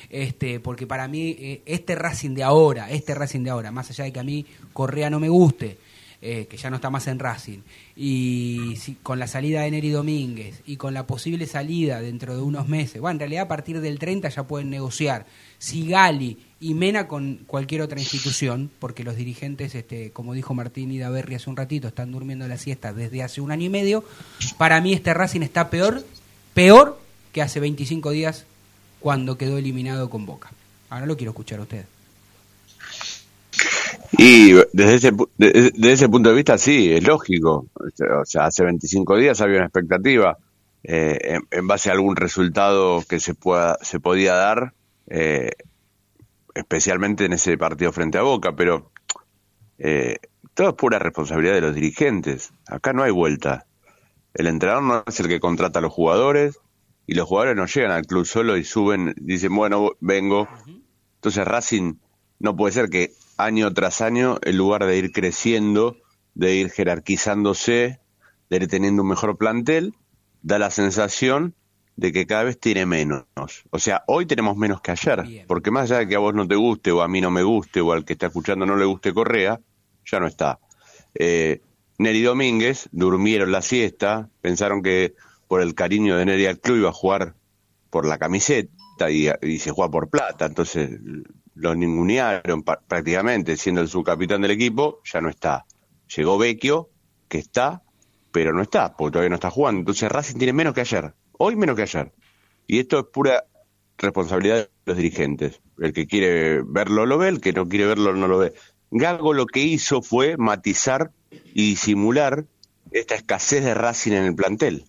este, porque para mí eh, este Racing de ahora, este Racing de ahora, más allá de que a mí Correa no me guste, eh, que ya no está más en Racing, y si- con la salida de Neri Domínguez y con la posible salida dentro de unos meses, bueno, en realidad a partir del 30 ya pueden negociar Sigali y Mena con cualquier otra institución, porque los dirigentes, este, como dijo Martín Idaverri hace un ratito, están durmiendo la siesta desde hace un año y medio. Para mí este Racing está peor, peor que hace 25 días cuando quedó eliminado con Boca. Ahora lo quiero escuchar a usted. Y desde ese, pu- de- desde ese punto de vista, sí, es lógico. O sea, hace 25 días había una expectativa eh, en, en base a algún resultado que se, pueda, se podía dar, eh, especialmente en ese partido frente a Boca, pero eh, todo es pura responsabilidad de los dirigentes. Acá no hay vuelta. El entrenador no es el que contrata a los jugadores y los jugadores no llegan al club solo y suben, dicen, bueno, vengo. Entonces Racing no puede ser que año tras año, en lugar de ir creciendo, de ir jerarquizándose, de ir teniendo un mejor plantel, da la sensación de que cada vez tiene menos. O sea, hoy tenemos menos que ayer, porque más allá de que a vos no te guste o a mí no me guste o al que está escuchando no le guste Correa, ya no está. Eh, Neri Domínguez durmieron la siesta, pensaron que por el cariño de Neri al club iba a jugar por la camiseta y, y se juega por plata, entonces lo ningunearon prácticamente, siendo el subcapitán del equipo, ya no está. Llegó Vecchio, que está, pero no está, porque todavía no está jugando. Entonces Racing tiene menos que ayer, hoy menos que ayer. Y esto es pura responsabilidad de los dirigentes. El que quiere verlo lo ve, el que no quiere verlo no lo ve. Gago lo que hizo fue matizar y disimular esta escasez de Racing en el plantel.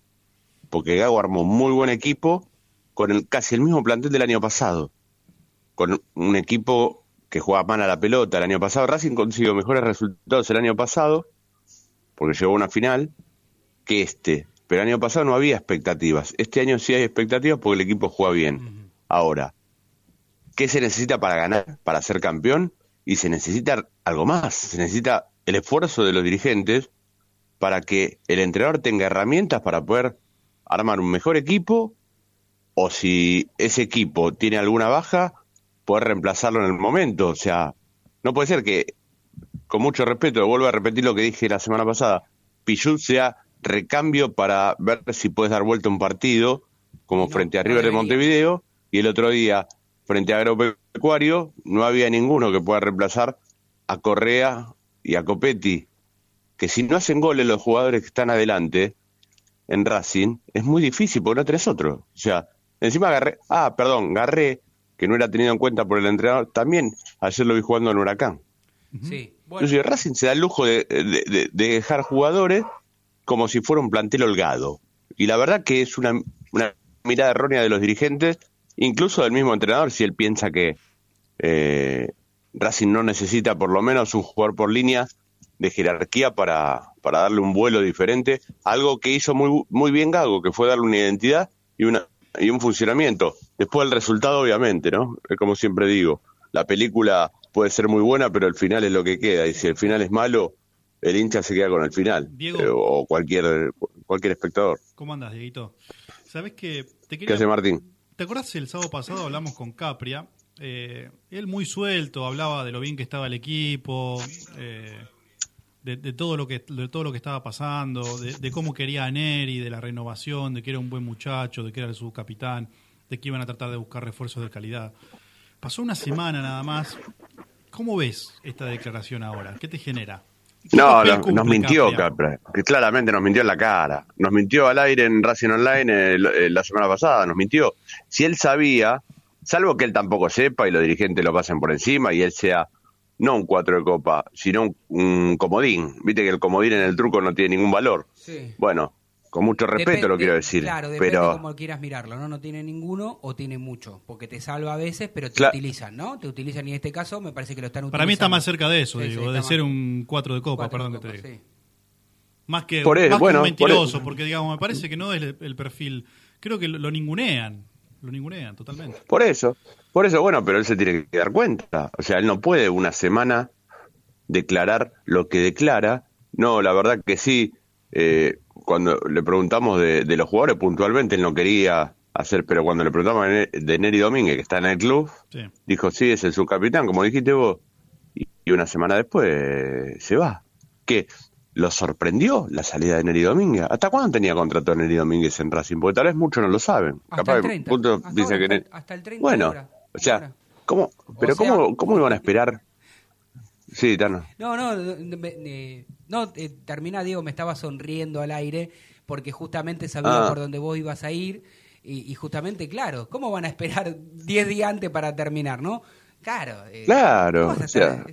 Porque Gago armó muy buen equipo con el, casi el mismo plantel del año pasado, con un equipo que juega mal a la pelota. El año pasado Racing consiguió mejores resultados el año pasado, porque llegó a una final, que este. Pero el año pasado no había expectativas. Este año sí hay expectativas porque el equipo juega bien. Ahora, ¿qué se necesita para ganar, para ser campeón? Y se necesita algo más. Se necesita el esfuerzo de los dirigentes para que el entrenador tenga herramientas para poder armar un mejor equipo o si ese equipo tiene alguna baja, poder reemplazarlo en el momento. O sea, no puede ser que, con mucho respeto, vuelvo a repetir lo que dije la semana pasada, Pichut sea recambio para ver si puedes dar vuelta un partido, como frente a River de Montevideo, y el otro día, frente a Agropecuario, no había ninguno que pueda reemplazar a Correa y a Copetti, que si no hacen goles los jugadores que están adelante en Racing, es muy difícil porque no tenés otro. O sea, encima Garré, ah, perdón, Garré, que no era tenido en cuenta por el entrenador, también ayer lo vi jugando en Huracán. Sí, Entonces Racing se da el lujo de, de- de- de dejar jugadores como si fuera un plantel holgado. Y la verdad que es una, una mirada errónea de los dirigentes, incluso del mismo entrenador, si él piensa que eh, Racing no necesita por lo menos un jugador por línea de jerarquía para, para darle un vuelo diferente, algo que hizo muy, muy bien Gago, que fue darle una identidad y, una, y un funcionamiento. Después el resultado, obviamente, ¿no? Es como siempre digo, la película puede ser muy buena, pero el final es lo que queda, y si el final es malo, el hincha se queda con el final, Diego. Eh, o cualquier, cualquier espectador. ¿Cómo andas, Dieguito? ¿Sabes que te ¿Qué quería... hace Martín? ¿Te acuerdas el sábado pasado hablamos con Capria? Eh, él muy suelto, hablaba de lo bien que estaba el equipo, eh, de, de todo lo que de todo lo que estaba pasando, de, de cómo quería a Neri, de la renovación, de que era un buen muchacho, de que era su capitán, de que iban a tratar de buscar refuerzos de calidad. Pasó una semana nada más. ¿Cómo ves esta declaración ahora? ¿Qué te genera? ¿Qué No, nos mintió? Capra, que claramente nos mintió en la cara. Nos mintió al aire en Racing Online eh, la semana pasada, nos mintió. Si él sabía, salvo que él tampoco sepa y los dirigentes lo pasen por encima y él sea no un cuatro de copa, sino un, un comodín. Viste que el comodín en el truco no tiene ningún valor. Sí. Bueno, con mucho respeto lo quiero decir, Claro, depende pero cómo quieras mirarlo, ¿no? No tiene ninguno o tiene mucho, porque te salva a veces, pero te utilizan, ¿no? Te utilizan y en este caso me parece que lo están utilizando. Para mí está más cerca de eso, Sí, digo, sí, de ser un 4 de copa, Cuatro perdón de que te copa, diga. sí. Más que, Por eso, más que bueno, un por mentiroso, eso. porque digamos, me parece que no es el, el perfil. Creo que lo, lo ningunean, lo ningunean totalmente. Por eso, por eso, bueno, pero él se tiene que dar cuenta. O sea, él no puede una semana declarar lo que declara. No, la verdad que sí. eh, cuando le preguntamos de, de los jugadores puntualmente, él no quería hacer, pero cuando le preguntamos de Ne- de Neri Domínguez, que está en el club, Sí. dijo, sí, es el subcapitán, como dijiste vos. Y, y una semana después eh, se va. ¿Qué? ¿Lo sorprendió la salida de Neri Domínguez? ¿Hasta cuándo tenía contrato Neri Domínguez en Racing? Porque tal vez muchos no lo saben. Hasta Capaz el que 30, punto hasta dice ahora, que hasta- el 30 Bueno, ahora, o sea, ahora. ¿cómo, pero sea, cómo, cómo iban a esperar? Sí, Tano. No, no, eh, no eh, termina, Diego, me estaba sonriendo al aire porque justamente sabía Ah. por dónde vos ibas a ir y, y justamente, claro, ¿cómo van a esperar 10 días antes para terminar, no? Claro. eh, Claro, ¿cómo vas a o sea.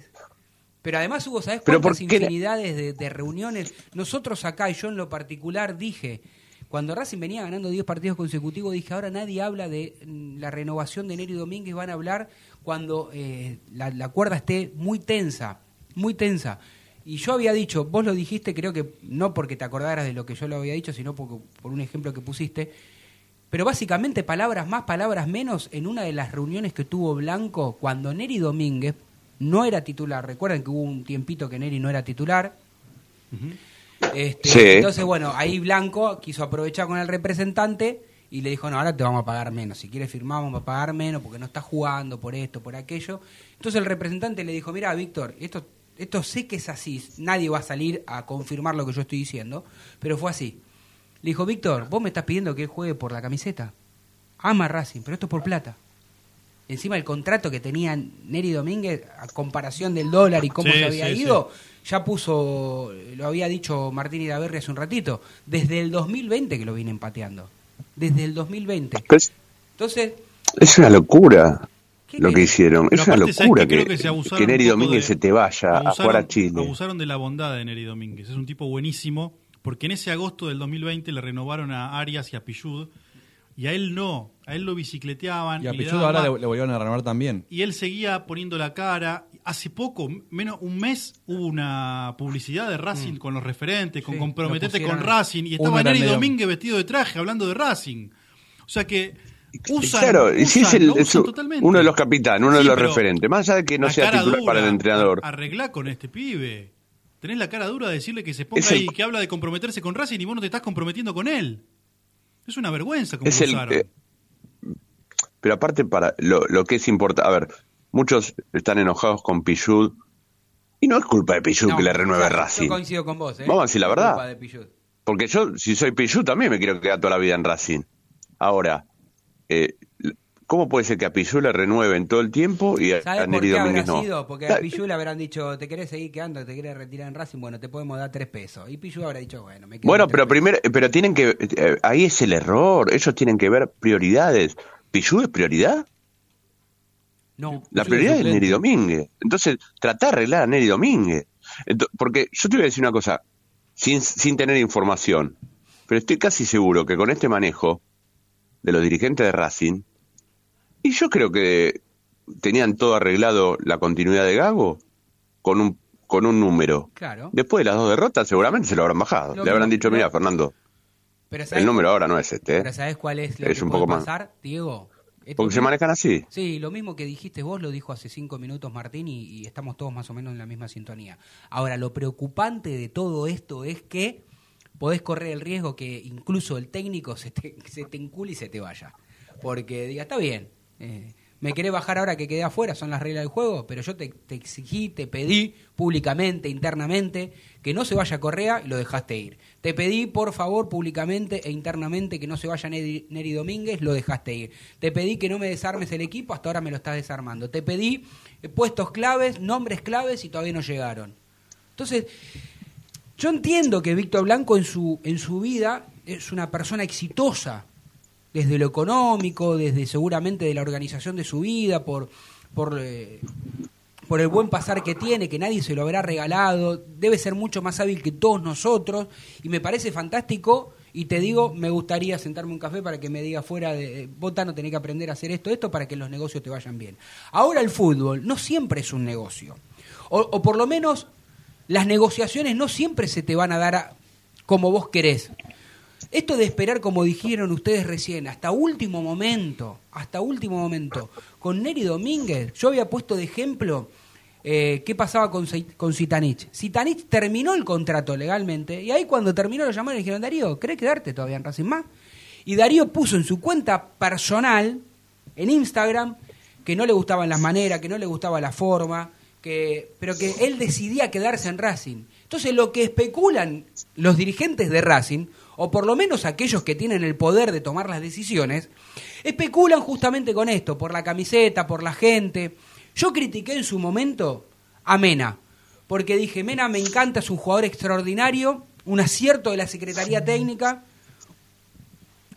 Pero además hubo, ¿sabes cuántas ¿por qué la- infinidades de, de reuniones? Nosotros acá, y yo en lo particular dije, cuando Racing venía ganando 10 partidos consecutivos, dije, ahora nadie habla de mm, la renovación de Neri Domínguez, van a hablar cuando eh, la, cuerda esté muy tensa, muy tensa. Y yo había dicho, vos lo dijiste, creo que no porque te acordaras de lo que yo lo había dicho, sino por un ejemplo que pusiste, pero básicamente palabras más, palabras menos, en una de las reuniones que tuvo Blanco, cuando Neri Domínguez no era titular, recuerden que hubo un tiempito que Neri no era titular, este, Sí. entonces bueno, ahí Blanco quiso aprovechar con el representante y le dijo, no, ahora te vamos a pagar menos, si quieres firmar vamos a pagar menos porque no estás jugando por esto, por aquello. Entonces el representante le dijo, mira Víctor, esto, esto sé que es así, nadie va a salir a confirmar lo que yo estoy diciendo, pero fue así. Le dijo, Víctor, vos me estás pidiendo que él juegue por la camiseta. Ama Racing, pero esto es por plata. Encima el contrato que tenía Neri Domínguez, a comparación del dólar y cómo Sí, se había sí, ido, ya puso, lo había dicho Martín Idaverri hace un ratito, desde el 2020 que lo viene empateando. Desde el 2020. Pues, Entonces, es una locura ¿Qué lo que hicieron. Pero Es una aparte, ¿sabes locura que, que Neri Domínguez de- se te vaya a jugar a Chile. Abusaron de la bondad de Neri Domínguez. Es un tipo buenísimo, porque en ese agosto del 2020 le renovaron a Arias y a Pillud, y a él no. A él lo bicicleteaban. Y a le Pichud daban ahora le, le volvieron a renovar también. Y él seguía poniendo la cara. Hace poco, menos un mes, hubo una publicidad de Racing con los referentes, con Sí, comprometete lo con. Racing, y estaba Neri Domínguez vestido de traje hablando de Racing. O sea que usan, claro, y si es el- es uno de los capitanes, uno de los referentes, más allá de que no sea titular para el entrenador. Arreglá con este pibe. Tenés la cara dura de decirle que se ponga Es el- ahí, que habla de comprometerse con Racing y vos no te estás comprometiendo con él. Es una vergüenza como Es lo el, usaron. eh, pero aparte para lo, lo que es importante, a ver, muchos están enojados con Pichud y no es culpa de Pichud No, que le renueve yo- Racing. Yo coincido con vos, ¿eh? Vamos a decir la verdad. culpa de. Porque yo, si soy Pichud, también me quiero quedar toda la vida en Racing. Ahora, eh, ¿cómo puede ser que a Pichud le renueven todo el tiempo y a, ¿Sabes por qué habrá no? sido? Porque a Pichu le habrán dicho, ¿te querés seguir quedando? ¿Te querés retirar en Racing? Bueno, te podemos dar tres pesos. Y Pichu habrá dicho, bueno, me quedo Bueno, pero primero, pero tienen que, eh, ahí es el error. Ellos tienen que ver prioridades. ¿Pichud es prioridad? No. La prioridad es. Neri Domínguez. Entonces, trata de arreglar a Neri Domínguez. Porque yo te voy a decir una cosa, sin, sin tener información, pero estoy casi seguro que con este manejo de los dirigentes de Racing, y yo creo que tenían todo arreglado la continuidad de Gago con un, con un número. Claro. Después de las dos derrotas seguramente se lo habrán bajado. Lo Le habrán dicho, mira, Fernando, Pero ¿sabes, el número ahora no es este. ¿eh? pero ¿sabes cuál es lo Es que un puede poco más. pasar, Diego? Porque se manejan así. Sí, lo mismo que dijiste vos lo dijo hace cinco minutos Martín y, y estamos todos más o menos en la misma sintonía. Ahora, lo preocupante de todo esto es que podés correr el riesgo que incluso el técnico se te, se te encule y se te vaya. Porque diga, está bien, eh, me querés bajar ahora que quedé afuera, son las reglas del juego, pero yo te, te exigí, te pedí públicamente, internamente, que no se vaya Correa y lo dejaste ir. Te pedí, por favor, públicamente e internamente que no se vaya Neri, Neri Domínguez, lo dejaste ir. Te pedí que no me desarmes el equipo, hasta ahora me lo estás desarmando. Te pedí eh, puestos claves, nombres claves y todavía no llegaron. Entonces, yo entiendo que Víctor Blanco en su, en su vida es una persona exitosa, desde lo económico, desde seguramente de la organización de su vida, por, por, eh, por el buen pasar que tiene, que nadie se lo habrá regalado, debe ser mucho más hábil que todos nosotros, y me parece fantástico, y te digo, me gustaría sentarme un café para que me diga fuera de, vos no tenés que aprender a hacer esto, esto, para que los negocios te vayan bien. Ahora el fútbol no siempre es un negocio, o, o por lo menos las negociaciones no siempre se te van a dar a- como vos querés. Esto de esperar, como dijeron ustedes recién, hasta último momento, hasta último momento, con Neri Domínguez, yo había puesto de ejemplo eh, qué pasaba con, con Zitanich. Zitanich terminó el contrato legalmente y ahí cuando terminó lo llamaron y dijeron, Darío, ¿querés quedarte todavía en Racing más? Y Darío puso en su cuenta personal, en Instagram, que no le gustaban las maneras, que no le gustaba la forma, que, pero que él decidía quedarse en Racing. Entonces lo que especulan los dirigentes de Racing, o por lo menos aquellos que tienen el poder de tomar las decisiones, especulan justamente con esto, por la camiseta, por la gente. Yo critiqué en su momento a Mena, porque dije, Mena me encanta, es un jugador extraordinario, un acierto de la Secretaría Técnica,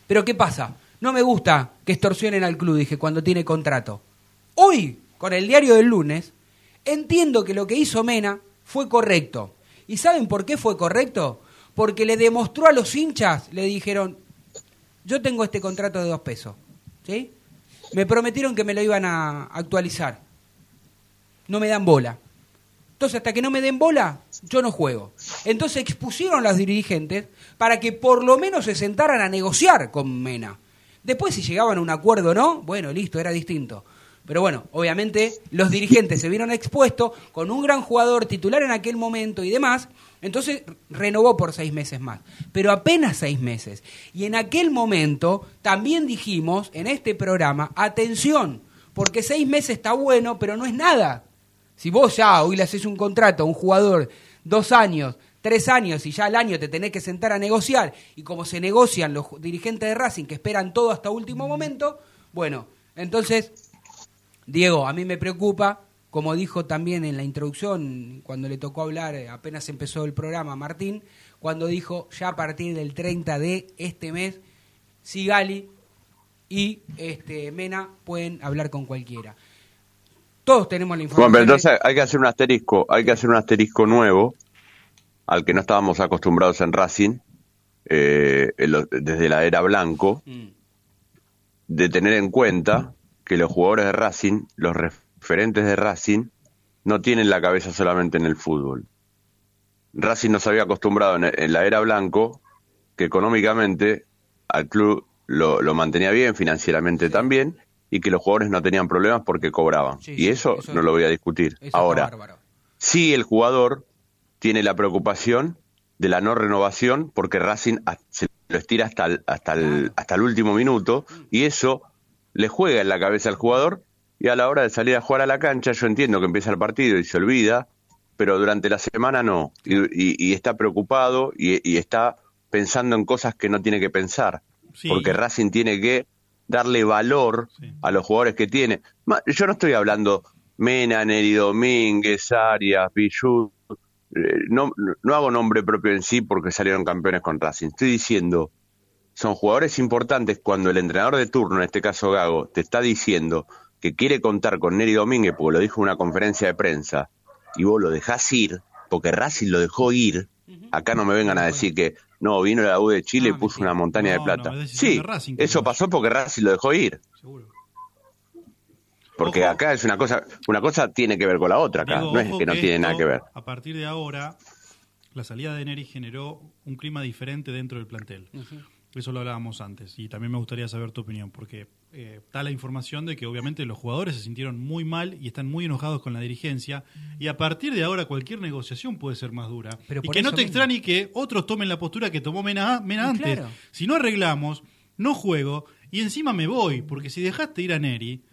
pero ¿qué pasa? No me gusta que extorsionen al club, dije, cuando tiene contrato. Hoy, con el diario del lunes, entiendo que lo que hizo Mena fue correcto. ¿Y saben por qué fue correcto? Porque le demostró a los hinchas, le dijeron, yo tengo este contrato de dos pesos, ¿sí? Me prometieron que me lo iban a actualizar. No me dan bola. Entonces, hasta que no me den bola, yo no juego. Entonces expusieron a los dirigentes para que por lo menos se sentaran a negociar con Mena. Después, si llegaban a un acuerdo o no, bueno, listo, era distinto. Pero bueno, obviamente los dirigentes se vieron expuestos con un gran jugador titular en aquel momento y demás, entonces renovó por seis meses más, pero apenas seis meses. Y en aquel momento también dijimos en este programa, atención, porque seis meses está bueno, pero no es nada. Si vos ya hoy le haces un contrato a un jugador dos años, tres años y ya al año te tenés que sentar a negociar y como se negocian los dirigentes de Racing que esperan todo hasta último momento, bueno, entonces Diego, a mí me preocupa, como dijo también en la introducción, cuando le tocó hablar, eh, apenas empezó el programa, Martín, cuando dijo ya a partir del 30 de este mes, Sigali y este, Mena pueden hablar con cualquiera. Todos tenemos la información. Bueno, pero entonces hay que hacer un asterisco, hay que hacer un asterisco nuevo al que no estábamos acostumbrados en Racing eh, desde la era Blanco, Mm. de tener en cuenta que los jugadores de Racing, los referentes de Racing, no tienen la cabeza solamente en el fútbol. Racing nos había acostumbrado en, la era blanco que económicamente al club lo, lo mantenía bien, financieramente también, y que los jugadores no tenían problemas porque cobraban. Sí, y sí, eso, eso- no lo voy a discutir. Ahora, sí el jugador tiene la preocupación de la no renovación porque Racing se lo estira hasta el, hasta el, hasta el último minuto y eso le juega en la cabeza al jugador y a la hora de salir a jugar a la cancha yo entiendo que empieza el partido y se olvida, pero durante la semana no y, y- y está preocupado y, y está pensando en cosas que no tiene que pensar Sí. porque Racing tiene que darle valor a los jugadores que tiene. Yo no estoy hablando Mena, Neri Domínguez, Arias, Pichut, eh, no, no hago nombre propio en sí porque salieron campeones con Racing. Estoy diciendo, son jugadores importantes cuando el entrenador de turno, en este caso Gago, te está diciendo que quiere contar con Neri Domínguez porque lo dijo en una conferencia de prensa y vos lo dejás ir porque Racing lo dejó ir. Acá no me vengan a decir que no, vino la U de Chile y puso una montaña de plata. sí, eso pasó porque Racing lo dejó ir. Porque acá es una cosa, una cosa tiene que ver con la otra acá, no es que no tiene nada que ver. A partir de ahora, la salida de Neri generó un clima diferente dentro del plantel. Eso lo hablábamos antes y también me gustaría saber tu opinión, porque eh, da la información de que obviamente los jugadores se sintieron muy mal y están muy enojados con la dirigencia y a partir de ahora cualquier negociación puede ser más dura. Pero y que no te mismo. extrañe que otros tomen la postura que tomó Mena, antes. claro. Si no arreglamos, no juego y encima me voy, porque si dejaste ir a Neri,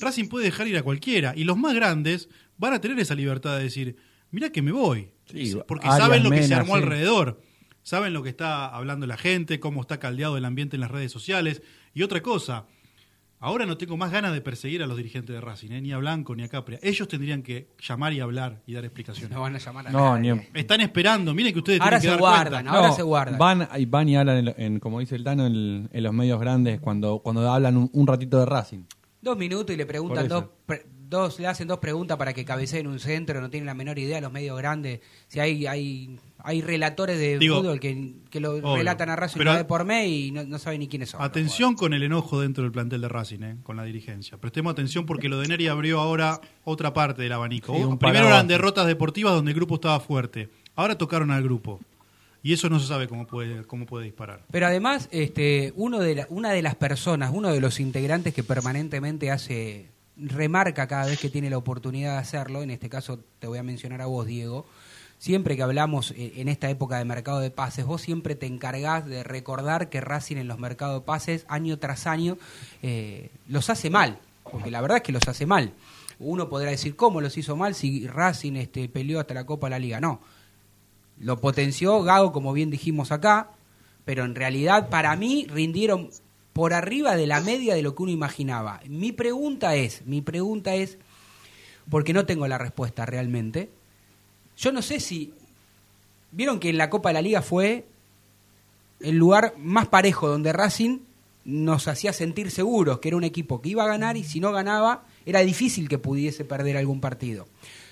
Racing puede dejar ir a cualquiera y los más grandes van a tener esa libertad de decir, mira que me voy, Sí, porque Arias, saben lo que se armó sí. alrededor, saben lo que está hablando la gente, cómo está caldeado el ambiente en las redes sociales y otra cosa. Ahora no tengo más ganas de perseguir a los dirigentes de Racing, ¿eh? ni a Blanco ni a Capria. Ellos tendrían que llamar y hablar y dar explicaciones. No van a llamar a No, nadie. ni Están esperando, miren que ustedes Ahora tienen que se dar guardan, cuenta. ahora No, se guardan. Van, y van y hablan, en, en- como dice el Tano, en, en los medios grandes cuando, cuando hablan un, un ratito de Racing. Dos minutos y le preguntan dos, pre- dos, le hacen dos preguntas para que cabeceen un centro, no tienen la menor idea los medios grandes. Si hay, hay, hay relatores de Digo, fútbol que, que lo obvio. relatan a Racing Pero- una vez por mes y no, no saben ni quiénes son. Atención con el enojo dentro del plantel de Racing, ¿eh? con la dirigencia. Prestemos atención porque lo de Neri abrió ahora otra parte del abanico. Sí, Primero eran derrotas deportivas donde el grupo estaba fuerte. Ahora tocaron al grupo. Y eso no se sabe cómo puede, cómo puede disparar. Pero además, este, uno de la- una de las personas, uno de los integrantes que permanentemente hace, remarca cada vez que tiene la oportunidad de hacerlo, en este caso te voy a mencionar a vos, Diego, siempre que hablamos eh, en esta época de mercado de pases, vos siempre te encargás de recordar que Racing en los mercados de pases, año tras año, eh, los hace mal, porque la verdad es que los hace mal. Uno podrá decir, ¿cómo los hizo mal si Racing este, peleó hasta la Copa de la Liga? No, lo potenció Gago, como bien dijimos acá, pero en realidad para mí rindieron por arriba de la media de lo que uno imaginaba. Mi pregunta es, mi pregunta es, porque no tengo la respuesta realmente, yo no sé si, vieron que en la Copa de la Liga fue el lugar más parejo donde Racing nos hacía sentir seguros que era un equipo que iba a ganar y si no ganaba era difícil que pudiese perder algún partido.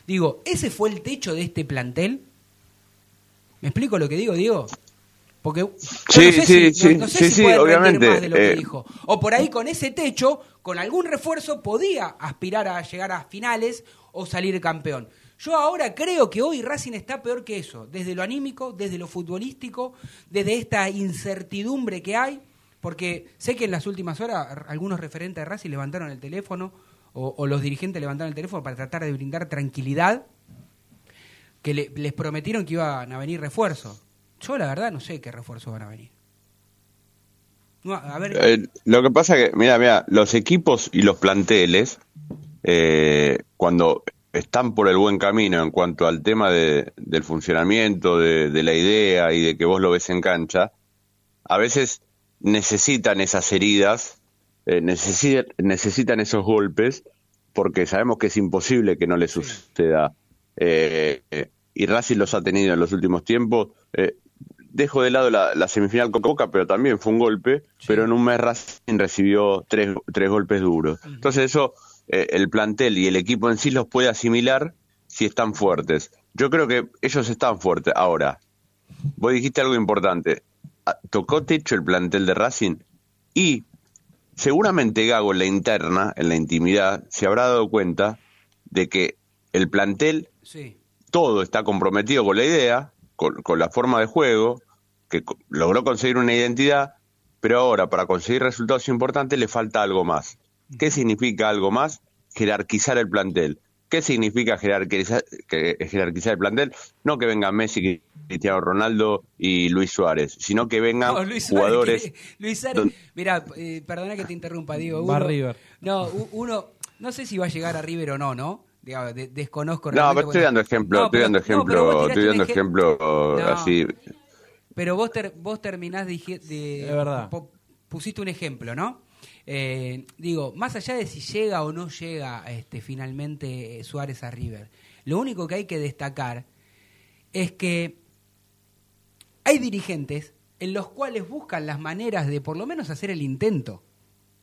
Digo, ¿ese fue el techo de este plantel? ¿Me explico lo que digo, Diego? Porque Sí, no sé sí, si, no- sí, no sé sí, si sí, puede rendir obviamente, más de lo que eh. dijo. O por ahí con ese techo, con algún refuerzo, podía aspirar a llegar a finales o salir campeón. Yo ahora creo que hoy Racing está peor que eso, desde lo anímico, desde lo futbolístico, desde esta incertidumbre que hay, porque sé que en las últimas horas algunos referentes de Racing levantaron el teléfono o, o los dirigentes levantaron el teléfono para tratar de brindar tranquilidad, que le- les prometieron que iban a venir refuerzos. Yo la verdad no sé qué refuerzos van a venir. No, a ver, Eh, lo que pasa que, mira, mira, los equipos y los planteles, eh, cuando están por el buen camino en cuanto al tema de- del funcionamiento, de, de la idea y de que vos lo ves en cancha, a veces necesitan esas heridas, eh, necesi- necesitan esos golpes, porque sabemos que es imposible que no le suceda. Eh, eh, y Racing los ha tenido en los últimos tiempos. Eh, dejo de lado la, la semifinal con Coca, pero también fue un golpe, pero en un mes Racing recibió tres, tres golpes duros. Entonces eso, eh, el plantel y el equipo en sí los puede asimilar si están fuertes. Yo creo que ellos están fuertes. Ahora, vos dijiste algo importante. Ah, ¿Tocó techo el plantel de Racing? Y seguramente Gago en la interna, en la intimidad, se habrá dado cuenta de que el plantel Sí. todo está comprometido con la idea, con, con la forma de juego, que logró conseguir una identidad, pero ahora para conseguir resultados importantes le falta algo más. ¿Qué significa algo más? Jerarquizar el plantel. ¿Qué significa jerarquizar, que- jerarquizar el plantel? No que vengan Messi, Cristiano Ronaldo y Luis Suárez, sino que vengan No, Luis Suárez, jugadores... que- Luis Suárez, don- mira, eh, perdona que te interrumpa, digo. Va uno- River. No, uno, no sé si va a llegar a River o no, ¿no? Digamos, de- desconozco No, pero estoy dando ejemplo, No, estoy pero- dando no, pero ejemplo, estoy dando ejemplo No. así. Pero vos, ter- vos terminás de... Verdad. pusiste un ejemplo, ¿no? Eh, digo, más allá de si llega o no llega este, finalmente Suárez a River, lo único que hay que destacar es que hay dirigentes en los cuales buscan las maneras de por lo menos hacer el intento.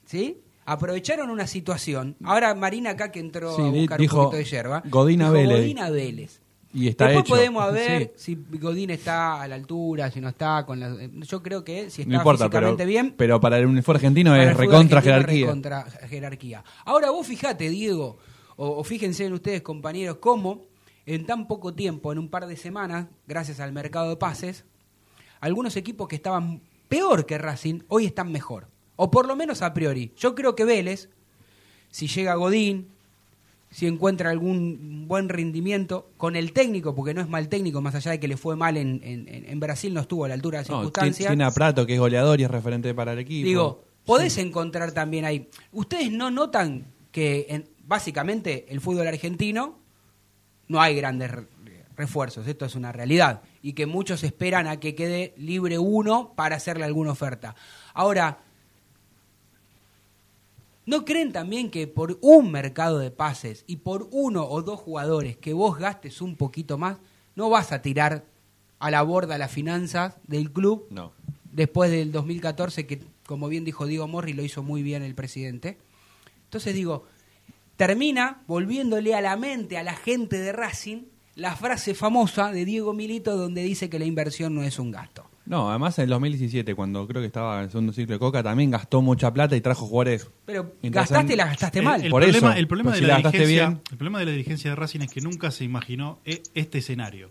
¿Sí? Aprovecharon una situación. Ahora Marina acá que entró Sí, a buscar dijo un poquito de yerba. Godín a dijo Vélez. Godín a Vélez. Y está Después hecho. podemos ver Sí. si Godín está a la altura, si no está con la- yo creo que si está No importa, pero, físicamente bien, pero para el uniforme argentino para es jerarquía. recontra jerarquía. Ahora vos fijate, Diego, o, o fíjense en ustedes, compañeros, cómo en tan poco tiempo, en un par de semanas, gracias al mercado de pases, algunos equipos que estaban peor que Racing, hoy están mejor. O por lo menos a priori. Yo creo que Vélez, si llega Godín, si encuentra algún buen rendimiento con el técnico, porque no es mal técnico, más allá de que le fue mal en, en- en Brasil, no estuvo a la altura de las No, circunstancias. tiene a Prato, que es goleador y es referente para el equipo. Digo, podés encontrar también ahí. ¿Ustedes no notan que en- básicamente el fútbol argentino no hay grandes re- refuerzos? Esto es una realidad. Y que muchos esperan a que quede libre uno para hacerle alguna oferta. Ahora, ¿no creen también que por un mercado de pases y por uno o dos jugadores que vos gastes un poquito más, no vas a tirar a la borda las finanzas del club? No. después del 2014, que como bien dijo Diego Morri, lo hizo muy bien el presidente. Entonces digo, termina volviéndole a la mente a la gente de Racing la frase famosa de Diego Milito donde dice que la inversión no es un gasto. No, además en el 2017, cuando creo que estaba en el segundo ciclo de Coca, también gastó mucha plata y trajo jugadores. Pero gastaste y la gastaste mal. El, Por problema, eso, el problema pues de si la dirigencia, bien. el problema de la dirigencia de Racing es que nunca se imaginó e- este escenario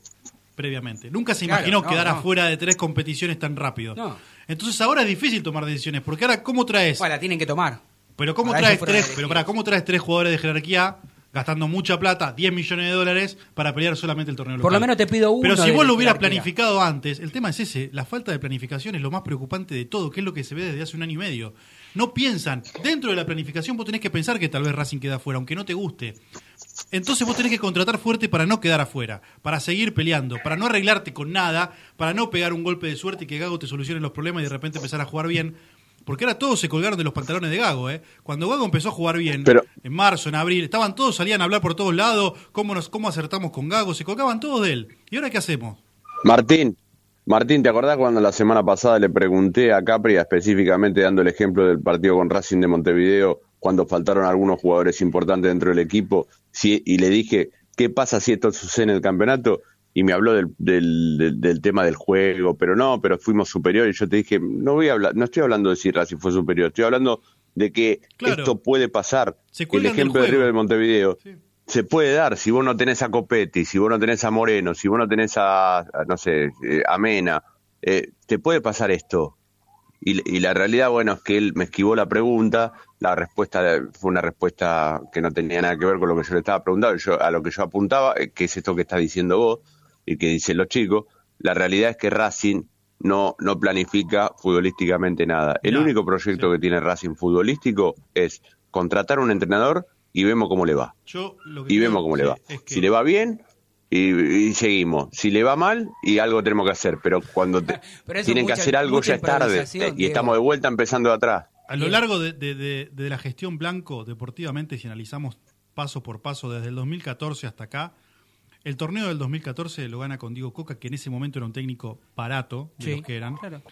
previamente. Nunca se Claro, imaginó no, quedar no. afuera de tres competiciones tan rápido. No. Entonces ahora es difícil tomar decisiones, porque ahora cómo traes, Bueno, la tienen que tomar. pero cómo para traes tres, pero para cómo traes tres jugadores de jerarquía gastando mucha plata, 10 millones de dólares para pelear solamente el torneo Por local. lo menos te pido uno Pero si vos lo hubieras planificado antes, el tema es ese, la falta de planificación es lo más preocupante de todo, que es lo que se ve desde hace un año y medio. No piensan, dentro de la planificación vos tenés que pensar que tal vez Racing queda afuera, aunque no te guste. Entonces vos tenés que contratar fuerte para no quedar afuera, para seguir peleando, para no arreglarte con nada, para no pegar un golpe de suerte y que Gago te solucione los problemas y de repente empezar a jugar bien. Porque ahora todos se colgaron de los pantalones de Gago, ¿eh? Cuando Gago empezó a jugar bien, Pero- en marzo, en abril, estaban todos, salían a hablar por todos lados, cómo, nos, cómo acertamos con Gago, se colgaban todos de él. ¿Y ahora qué hacemos? Martín, Martín, ¿te acordás cuando la semana pasada le pregunté a Capri, específicamente dando el ejemplo del partido con Racing de Montevideo, cuando faltaron algunos jugadores importantes dentro del equipo, si, y le dije, ¿qué pasa si esto sucede en el campeonato? Y me habló del, del, del- del tema del juego, pero no, pero fuimos superiores. Y yo te dije, no voy a hablar, no estoy hablando de si Racing fue superior, estoy hablando de que Claro. esto puede pasar. El ejemplo de. River de Montevideo se puede dar si vos no tenés a Copetti, si vos no tenés a Moreno, si vos no tenés a, a, no sé, eh, a Mena, eh, te puede pasar esto. Y, y la realidad, bueno, es que él me esquivó la pregunta, la respuesta fue una respuesta que no tenía nada que ver con lo que yo le estaba preguntando, yo, a lo que yo apuntaba, eh, que es esto que está diciendo vos y que dicen los chicos, la realidad es que Racing no, no planifica futbolísticamente nada. El único proyecto que tiene Racing futbolístico es contratar un entrenador y vemos cómo le va Yo lo que y vemos cómo le va. es que- Si le va bien, y, y seguimos. Si le va mal, y algo tenemos que hacer. Pero cuando te- Pero tienen mucha- que hacer algo, ya es tarde. Y estamos de vuelta empezando de atrás. A lo largo de, de- de- de la gestión Blanco, deportivamente, si analizamos paso por paso desde el 2014 hasta acá, el torneo del 2014 lo gana con Diego Coca, que en ese momento era un técnico barato, de Sí, los que eran. claro.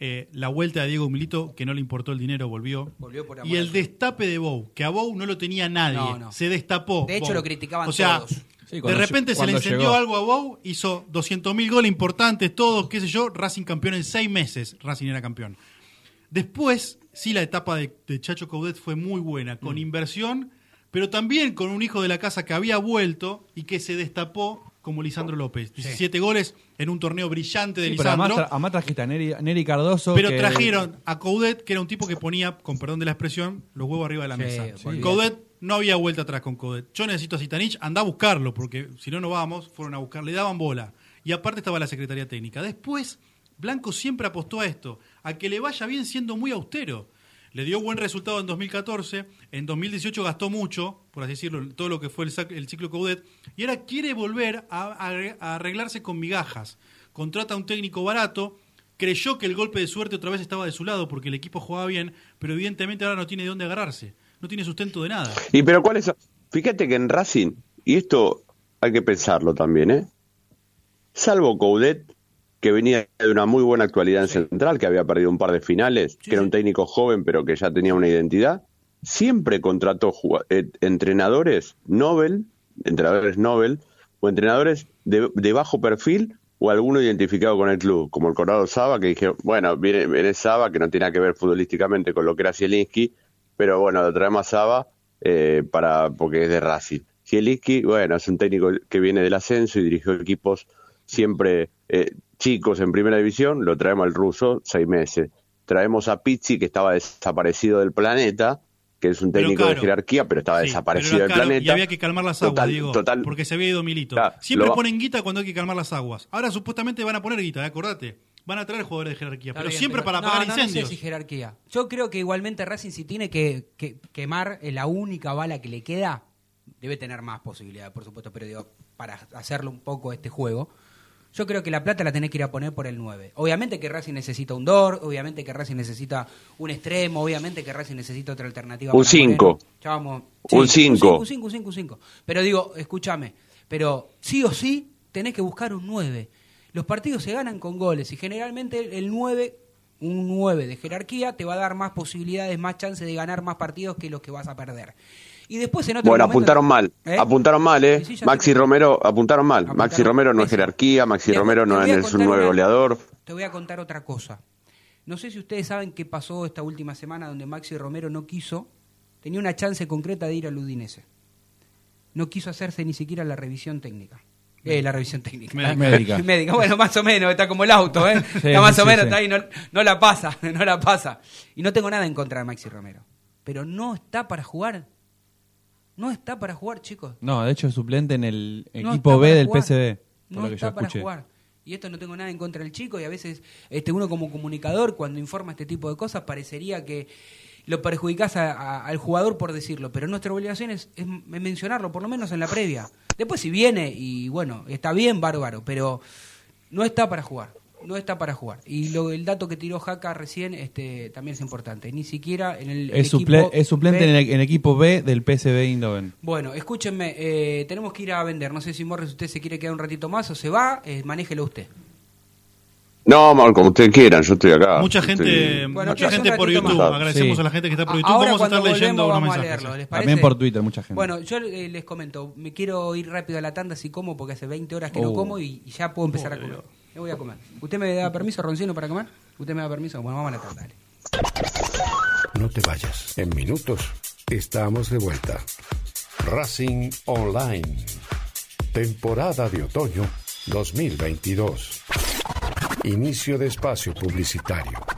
Eh, la vuelta de Diego Milito, que no le importó el dinero, volvió. Volvió por amor y el destape de Bou, que a Bou no lo tenía nadie, No, no. se destapó. De hecho, lo criticaban O sea, todos. Sí, de repente se le encendió llegó. algo a Bou, hizo 200.000 goles importantes, todos, qué sé yo, Racing campeón en seis meses, Racing era campeón. Después, sí, la etapa de, de Chacho Coudet fue muy buena, con inversión, pero también con un hijo de la casa que había vuelto y que se destapó como Lisandro López. 17 goles en un torneo brillante de Sí, pero Lisandro. además, tra- además trajiste a Neri, Neri Cardoso. Pero que- trajeron a Coudet, que era un tipo que ponía, con perdón de la expresión, los huevos arriba de la Sí, mesa. Coudet no había vuelta atrás con Coudet. Yo necesito a Zitanich, anda a buscarlo, porque si no, no vamos. Fueron a buscar, le daban bola. Y aparte estaba la Secretaría Técnica. Después, Blanco siempre apostó a esto, a que le vaya bien siendo muy austero. Le dio buen resultado en 2014, en 2018 gastó mucho, por así decirlo, todo lo que fue el, ciclo Coudet, y ahora quiere volver a- a arreglarse con migajas. Contrata a un técnico barato, creyó que el golpe de suerte otra vez estaba de su lado porque el equipo jugaba bien, pero evidentemente ahora no tiene de dónde agarrarse, no tiene sustento de nada. Y pero cuál es, fíjate que en Racing, y esto hay que pensarlo también, ¿eh? Salvo Coudet, que venía de una muy buena actualidad en Central, que había perdido un par de finales, que era un técnico joven pero que ya tenía una identidad, siempre contrató eh, entrenadores Nobel, entrenadores Nobel, o entrenadores de, de bajo perfil o alguno identificado con el club, como el Corrado Saba, que dije, bueno, viene, viene Saba, que no tiene nada que ver futbolísticamente con lo que era Zielinski, pero bueno, lo traemos a Saba eh, para, porque es de Racing. Zielinski, bueno, es un técnico que viene del ascenso y dirigió equipos siempre eh, chicos en primera división, lo traemos al ruso seis meses. Traemos a Pizzi, que estaba desaparecido del planeta, que es un técnico de jerarquía, pero estaba Sí, desaparecido pero del caro planeta. Y había que calmar las aguas, Total- Diego, total- porque se había ido Milito. Claro, Siempre va- ponen guita cuando hay que calmar las aguas. Ahora supuestamente van a poner guita, ¿eh? acordate. Van a traer jugadores de jerarquía, Está pero bien, siempre pero- para no, apagar no, no sé incendios. si jerarquía. Yo creo que igualmente Racing si tiene que, que quemar eh, la única bala que le queda, debe tener más posibilidades, por supuesto, pero digo, para hacerlo un poco este juego, yo creo que la plata la tenés que ir a poner por el 9. Obviamente que Racing necesita un DOR, obviamente que Racing necesita un extremo, obviamente que Racing necesita otra alternativa. Un para cinco. Moreno. Ya vamos- Un sí, cinco. Un 5, un 5, un 5. Pero digo, escúchame, pero sí o sí tenés que buscar un 9. Los partidos se ganan con goles y generalmente el 9, un 9 de jerarquía, te va a dar más posibilidades, más chance de ganar más partidos que los que vas a perder. Y después en otro Bueno, momento- apuntaron mal, ¿Eh? apuntaron mal, ¿eh? Sí, Maxi te- Romero, apuntaron mal. Maxi Romero no es jerarquía, Maxi Te- Romero te no es un una- goleador. Te voy a contar otra cosa. No sé si ustedes saben qué pasó esta última semana donde Maxi Romero no quiso, tenía una chance concreta de ir al Udinese. No quiso hacerse ni siquiera la revisión técnica. Eh, la revisión técnica. Médica. Médica. Bueno, más o menos, está como el auto, ¿eh? Sí, está más sí, o menos, sí. está ahí, no, no la pasa, no la pasa. Y no tengo nada en contra de Maxi Romero. Pero no está para jugar. No está para jugar, chicos. No, de hecho es suplente en el No equipo B del jugar. Por No lo que yo está para escuché. jugar. Y esto no tengo nada en contra del chico y a veces este uno como comunicador cuando informa este tipo de cosas parecería que lo perjudicás a- a- al jugador por decirlo, pero nuestra obligación es, es mencionarlo, por lo menos en la previa. Después si viene y bueno, está bien, bárbaro, pero no está para jugar. No está para jugar. Y lo, el dato que tiró Jaca recién este, también es importante. Ni siquiera en el, el Es, suple- equipo es suplente B. en el, en equipo B del PSV Eindhoven. Bueno, escúchenme, eh, tenemos que ir a vender. No sé si Morris usted se quiere quedar un ratito más o se va, eh, manéjelo usted. No, mal, como ustedes quieran, yo estoy acá. Mucha Estoy- gente, Bueno, mucha gente por YouTube. más. Agradecemos Sí. a la gente que está por YouTube. Ahora Vamos a estar leyendo unos mensajes. leerlo, ¿les parece? También por Twitter, mucha gente. Bueno, yo eh, les comento, me quiero ir rápido a la tanda si como, porque hace 20 horas que no Oh. como y, y ya puedo empezar a comer. Voy a comer. ¿Usted me da permiso, Roncino, para comer? ¿Usted me da permiso? Bueno, vamos a la dale. No te vayas. En minutos estamos de vuelta. Racing Online. Temporada de otoño 2022. Inicio de espacio publicitario.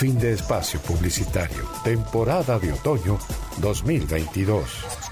Fin de espacio publicitario. Temporada de otoño 2022.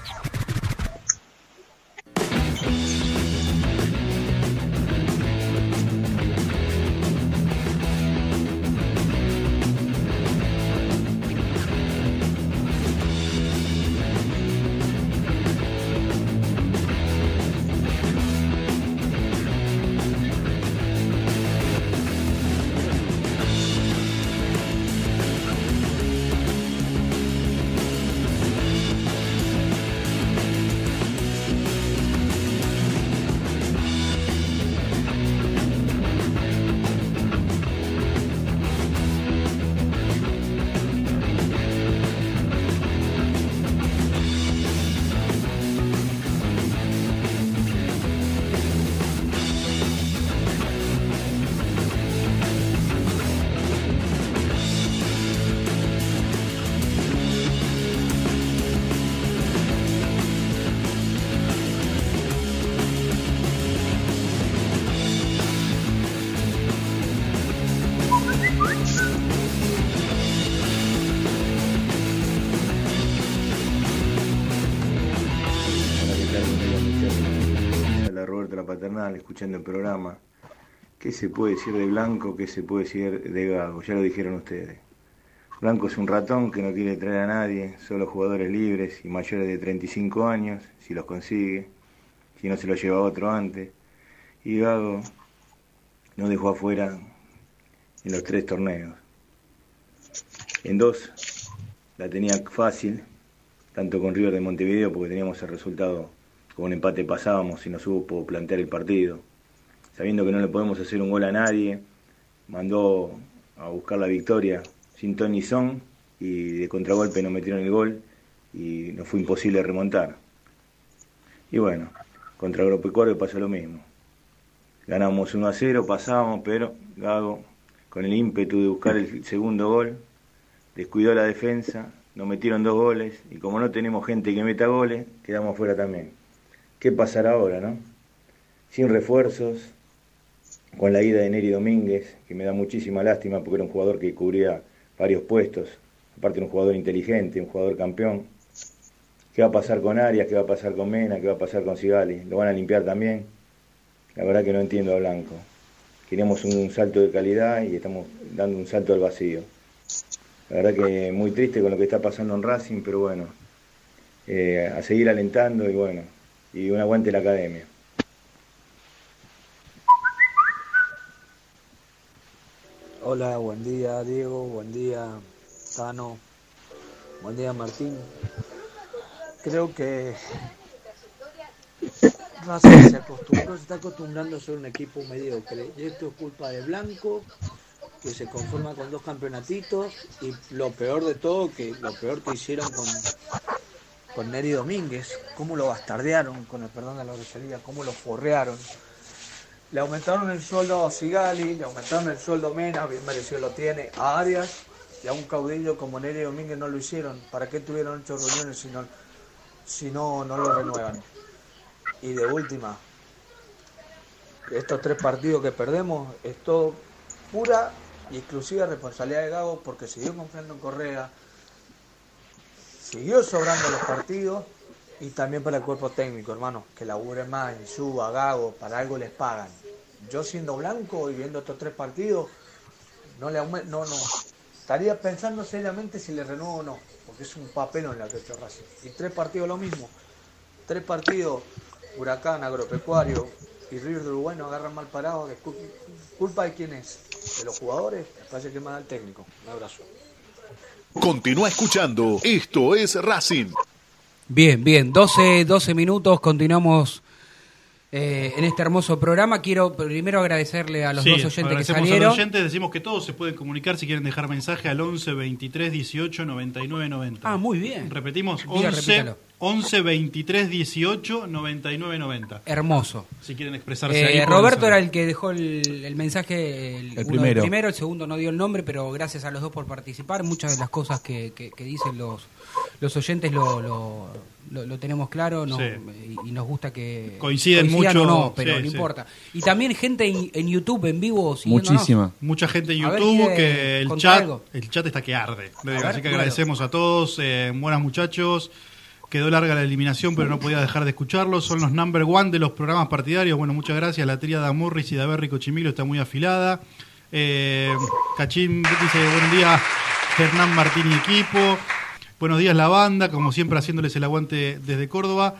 Escuchando el programa. ¿Qué se puede decir de Blanco? ¿Qué se puede decir de Gago? Ya lo dijeron ustedes. Blanco es un ratón que no quiere traer a nadie, solo jugadores libres y mayores de 35 años, si los consigue, si no se los lleva otro antes. Y Gago no dejó afuera en los tres torneos. En dos la tenía fácil, tanto con River de Montevideo, porque teníamos el resultado, con un empate pasábamos y no supo plantear el partido. Sabiendo que no le podemos hacer un gol a nadie, mandó a buscar la victoria sin ton ni son y de contragolpe nos metieron el gol y nos fue imposible remontar. Y bueno, contra Agropecuario pasó lo mismo. Ganamos 1 a 0, pasamos, pero Gago, con el ímpetu de buscar el segundo gol, descuidó la defensa, nos metieron dos goles y como no tenemos gente que meta goles, quedamos fuera también. ¿Qué pasará ahora, no? Sin refuerzos, con la ida de Neri Domínguez, que me da muchísima lástima porque era un jugador que cubría varios puestos, aparte un jugador inteligente, un jugador campeón. ¿Qué va a pasar con Arias? ¿Qué va a pasar con Mena? ¿Qué va a pasar con Sigali? ¿Lo van a limpiar también? La verdad que no entiendo a Blanco. Queríamos un salto de calidad y estamos dando un salto al vacío. La verdad que muy triste con lo que está pasando en Racing, pero bueno, eh, a seguir alentando y bueno, y un aguante la academia. Hola, buen día Diego, buen día Tano, buen día Martín. Creo que Racing se acostumbró, se está acostumbrando a ser un equipo mediocre y esto es culpa de Blanco que se conforma con dos campeonatitos y lo peor de todo, que lo peor que hicieron con, con Neri Domínguez, cómo lo bastardearon, con el perdón de la grosería, cómo lo forrearon. Le aumentaron el sueldo a Sigali, le aumentaron el sueldo a Mena, bien merecido lo tiene, a Arias, Y a un caudillo como Neri Domínguez no lo hicieron. ¿Para qué tuvieron ocho reuniones si no, si no, no lo renuevan? Y de última, estos tres partidos que perdemos es todo pura y exclusiva responsabilidad de Gago porque siguió confiando en Correa, siguió sobrando los partidos y también para el cuerpo técnico, hermano, que labure más suba, Gago, para algo les pagan. Yo siendo blanco y viendo estos tres partidos, no le no, no, estaría pensando seriamente si le renuevo o no, porque es un papelón la que Racing. Y tres partidos lo mismo, tres partidos, Huracán, Agropecuario y River de Uruguay nos agarran mal parados, culpa de quién es, de los jugadores, me parece que más del técnico. Un abrazo. Continúa escuchando. Esto es Racing. Bien, bien, 12, 12 minutos, continuamos eh, en este hermoso programa. Quiero primero agradecerle a los Sí, dos oyentes que salieron. A los oyentes decimos que todos se pueden comunicar si quieren dejar mensaje al 11 23 18 99 90. Ah, muy bien. Repetimos, Diga, 11, repítalo. 11 23 18 99 90. Hermoso. Si quieren expresarse Eh, ahí. Roberto era el que dejó el, el mensaje, el, uno primero. primero, el segundo no dio el nombre, pero gracias a los dos por participar. Muchas de las cosas que, que- que dicen los, los oyentes lo, lo, lo- lo tenemos claro no- Sí. y, y nos gusta que Coinciden mucho, no, pero sí, no sí. importa. Y también gente en, en YouTube, en vivo, siguiéndonos. Mucha gente en YouTube ¿quiere que el chat, algo? el chat está que arde. Ver, Así que agradecemos a todos. Eh, buenas muchachos. Quedó larga la eliminación, pero no podía dejar de escucharlos. Son los number one de los programas partidarios. Bueno, muchas gracias. La tríada Morris y Daverri Cochimilo está muy afilada. Eh, Cachín dice, buen día, Hernán Martín y equipo. Buenos días, la banda, como siempre haciéndoles el aguante desde Córdoba.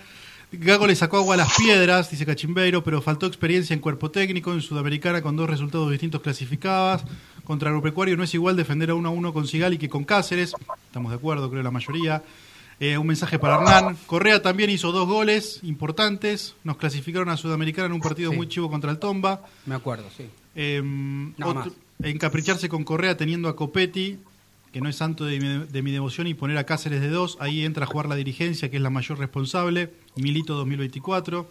Gago le sacó agua a las piedras, dice Cachimbeiro, pero faltó experiencia en cuerpo técnico, en Sudamericana con dos resultados distintos clasificados. Contra Agropecuario no es igual defender a uno a uno con Sigali que con Cáceres. Estamos de acuerdo, creo la mayoría. Eh, un mensaje para Hernán. Correa también hizo dos goles importantes. Nos clasificaron a Sudamericana en un partido Sí. muy chivo contra el Tomba. Me acuerdo, sí. Eh, Nada otro- encapricharse con Correa teniendo a Copetti, que no es santo de mi, de mi devoción, y poner a Cáceres de dos. Ahí entra a jugar la dirigencia, que es la mayor responsable. Milito 2024.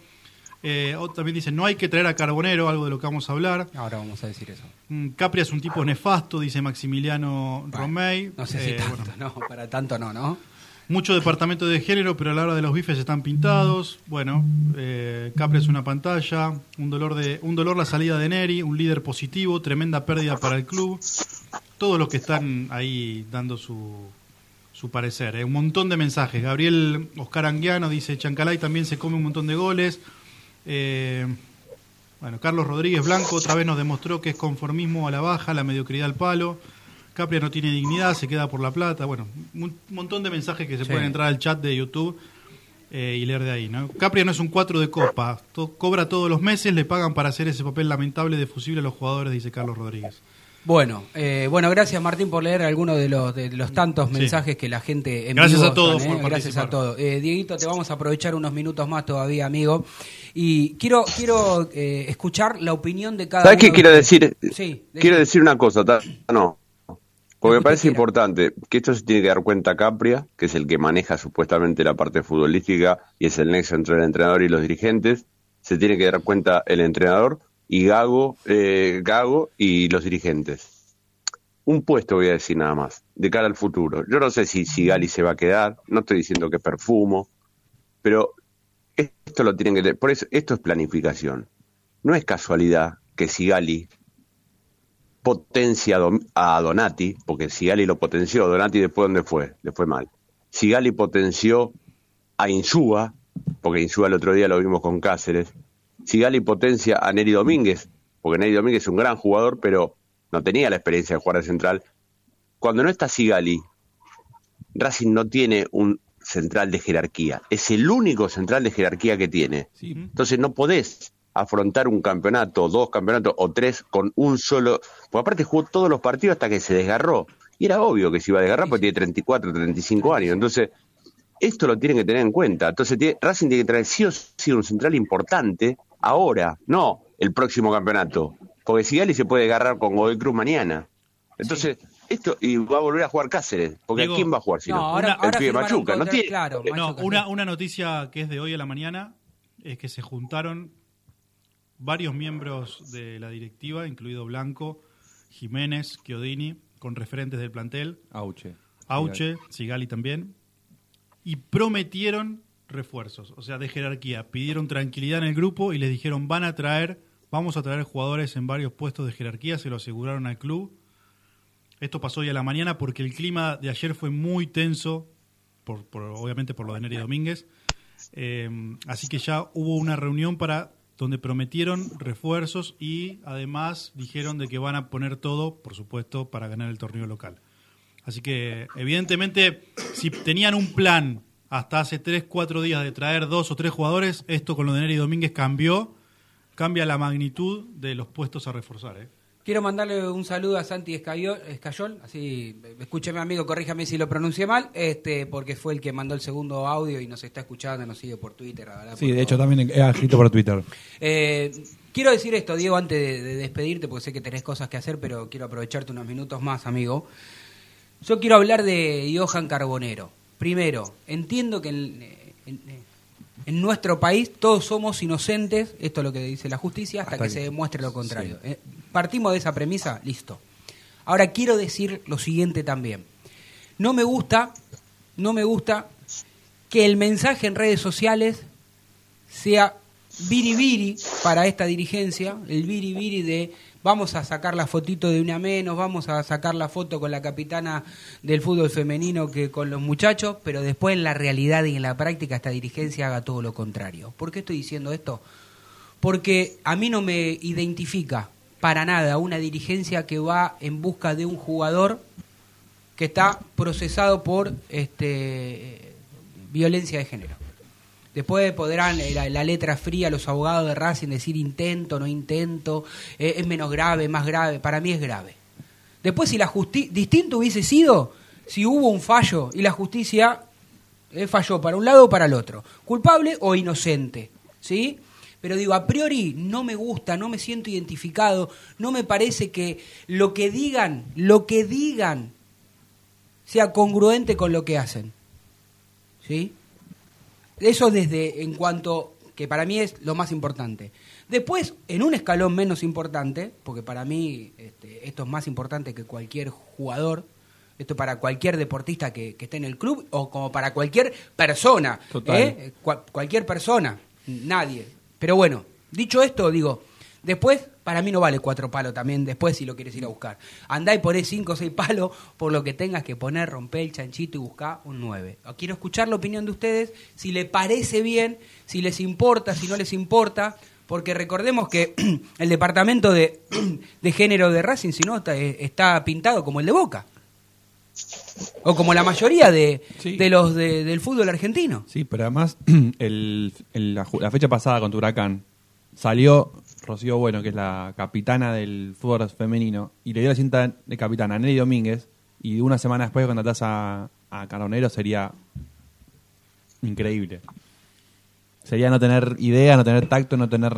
Eh, también dice, no hay que traer a Carbonero, algo de lo que vamos a hablar. Ahora vamos a decir eso. Mm, Capria es un tipo nefasto, dice Maximiliano Romey. No sé si Eh, tanto, bueno, no, para tanto no, ¿no? Mucho departamento de género, pero a la hora de los bifes están pintados. Bueno, eh, Capri es una pantalla, un dolor de, un dolor la salida de Neri, un líder positivo, tremenda pérdida para el club. Todos los que están ahí dando su, su parecer. eh. Un montón de mensajes. Gabriel Oscar Anguiano dice Chancalay también se come un montón de goles. Eh, bueno, Carlos Rodríguez Blanco otra vez nos demostró que es conformismo a la baja, la mediocridad al palo. Capria no tiene dignidad, se queda por la plata. Bueno, un montón de mensajes que se Sí. pueden entrar al chat de YouTube eh, y leer de ahí. ¿no? Capria no es un 4 de copa, to- cobra todos los meses, le pagan para hacer ese papel lamentable de fusible a los jugadores, dice Carlos Rodríguez. Bueno, eh, bueno, gracias Martín por leer algunos de los, de los tantos Sí. mensajes que la gente en Gracias vivo a todos están, por Gracias a todos. Eh, Dieguito, te vamos a aprovechar unos minutos más todavía, amigo. Y quiero quiero eh, escuchar la opinión de cada ¿Sabes uno qué de quiero ustedes. decir? Sí, Quiero decir una cosa, no. Porque me parece importante que esto se tiene que dar cuenta Capria, que es el que maneja supuestamente la parte futbolística y es el nexo entre el entrenador y los dirigentes. Se tiene que dar cuenta el entrenador y Gago, eh, Gago y los dirigentes. Un puesto voy a decir nada más, de cara al futuro. Yo no sé si, si Gali se va a quedar, no estoy diciendo que es perfumo, pero esto lo tienen que. Por eso, esto es planificación. No es casualidad que Sigali potencia a Donati, porque Sigali lo potenció, Donati después dónde fue, le fue mal. Sigali potenció a Insúa, porque Insúa el otro día lo vimos con Cáceres. Sigali potencia a Neri Domínguez, porque Neri Domínguez es un gran jugador, pero no tenía la experiencia de jugar de central. Cuando no está Sigali, Racing no tiene un central de jerarquía. Es el único central de jerarquía que tiene. Entonces no podés afrontar un campeonato, dos campeonatos o tres con un solo. Porque aparte jugó todos los partidos hasta que se desgarró. Y era obvio que se iba a desgarrar porque tiene 34, 35 años. Entonces, esto lo tienen que tener en cuenta. Entonces, tiene- Racing tiene que traer sí o sí un central importante ahora, no el próximo campeonato. Porque Sigali se puede agarrar con Godoy Cruz mañana. Entonces, esto, y va a volver a jugar Cáceres. Porque Digo, ¿a quién va a jugar si no? No, ahora- el pibe firmaron Machuca. No tiene, claro, No, una, una noticia que es de hoy a la mañana es que se juntaron varios miembros de la directiva, incluido Blanco, Jiménez, Chiodini, con referentes del plantel. Auche. Auche, Sigali también. Y prometieron refuerzos, o sea, de jerarquía. Pidieron tranquilidad en el grupo y les dijeron, van a traer, vamos a traer jugadores en varios puestos de jerarquía, se lo aseguraron al club. Esto pasó hoy a la mañana porque el clima de ayer fue muy tenso, por, por- obviamente por lo de Neri Domínguez. Eh, así que ya hubo una reunión para donde prometieron refuerzos y además dijeron de que van a poner todo, por supuesto, para ganar el torneo local. Así que, evidentemente, si tenían un plan hasta hace 3, 4 días de traer dos o tres jugadores, esto con lo de Neri Domínguez cambió, cambia la magnitud de los puestos a reforzar. ¿eh? Quiero mandarle un saludo a Santi Escayol, así, escúcheme amigo, corríjame si lo pronuncié mal, este, porque fue el que mandó el segundo audio y nos está escuchando, nos sigue por Twitter. la verdad, Sí, de hecho también he escrito por Twitter. Eh, quiero decir esto, Diego, antes de, de despedirte, porque sé que tenés cosas que hacer, pero quiero aprovecharte unos minutos más, amigo. Yo quiero hablar de Johan Carbonero. Primero, entiendo que en, en- en nuestro país todos somos inocentes, esto es lo que dice la justicia, hasta, Hasta que que- se demuestre lo contrario. Eh, partimos de esa premisa, listo. Ahora quiero decir lo siguiente también. No me gusta, no me gusta que el mensaje en redes sociales sea biribiri para esta dirigencia, el biribiri de vamos a sacar la fotito de una menos, vamos a sacar la foto con la capitana del fútbol femenino que con los muchachos, pero después en la realidad y en la práctica esta dirigencia haga todo lo contrario. ¿Por qué estoy diciendo esto? Porque a mí no me identifica para nada una dirigencia que va en busca de un jugador que está procesado por este violencia de género. Después podrán eh, la, la letra fría los abogados de Racing decir intento, no intento, eh, es menos grave, más grave. Para mí es grave. Después, si la justicia. Distinto hubiese sido si hubo un fallo y la justicia eh, falló para un lado o para el otro. Culpable o inocente. ¿Sí? Pero digo, a priori no me gusta, no me siento identificado, no me parece que lo que digan, lo que digan, sea congruente con lo que hacen. ¿Sí? Eso desde en cuanto que para mí es lo más importante. Después, en un escalón menos importante, porque para mí este, esto es más importante que cualquier jugador, esto para cualquier deportista que, que esté en el club o como para cualquier persona, Total. ¿eh? Cua- cualquier persona, nadie. Pero bueno, dicho esto, digo, después para mí no vale cuatro palos también, después si lo quieres ir a buscar. Andá y poné cinco o seis palos por lo que tengas que poner, romper el chanchito y buscar un 9. Quiero escuchar la opinión de ustedes, si les parece bien, si les importa, si no les importa, porque recordemos que el departamento de, de género de Racing, si no, está, está pintado como el de Boca. O como la mayoría de, de los de- del fútbol argentino. Sí, pero además, el, el- la, ju- la fecha pasada contra Huracán salió Rocío Bueno, que es la capitana del fútbol femenino, y le dio la cinta de capitana a Nelly Domínguez, y una semana después contratás a, a Carbonero sería increíble. Sería no tener idea, no tener tacto, no tener...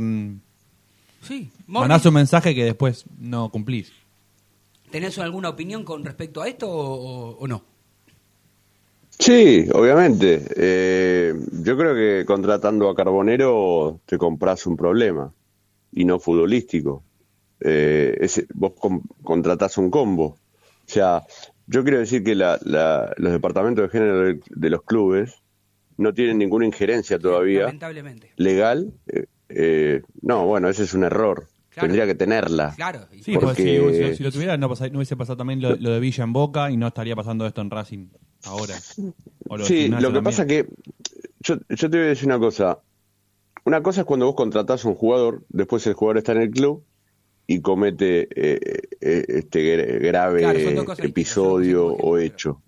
Sí. Mandás un mensaje que después no cumplís. ¿Tenés alguna opinión con respecto a esto o, o- o no? Sí, obviamente. Eh, yo creo que contratando a Carbonero te compras un problema y no futbolístico. Eh, ese- vos com- contratás un combo. O sea, yo quiero decir que la- la- los departamentos de género de, de los clubes no tienen ninguna injerencia todavía Lamentablemente. legal. Eh, eh, no, bueno, ese es un error. Tendría que tenerla. Claro. Sí, pues si, Porque- si- si lo tuviera no, pasa- no hubiese pasado también lo, lo de Villa en Boca y no estaría pasando esto en Racing ahora. Sí, lo que también. pasa que yo, yo te voy a decir una cosa. Una cosa es cuando vos contratás a un jugador, después el jugador está en el club y comete eh, eh, este gra- grave Claro, episodio o hecho.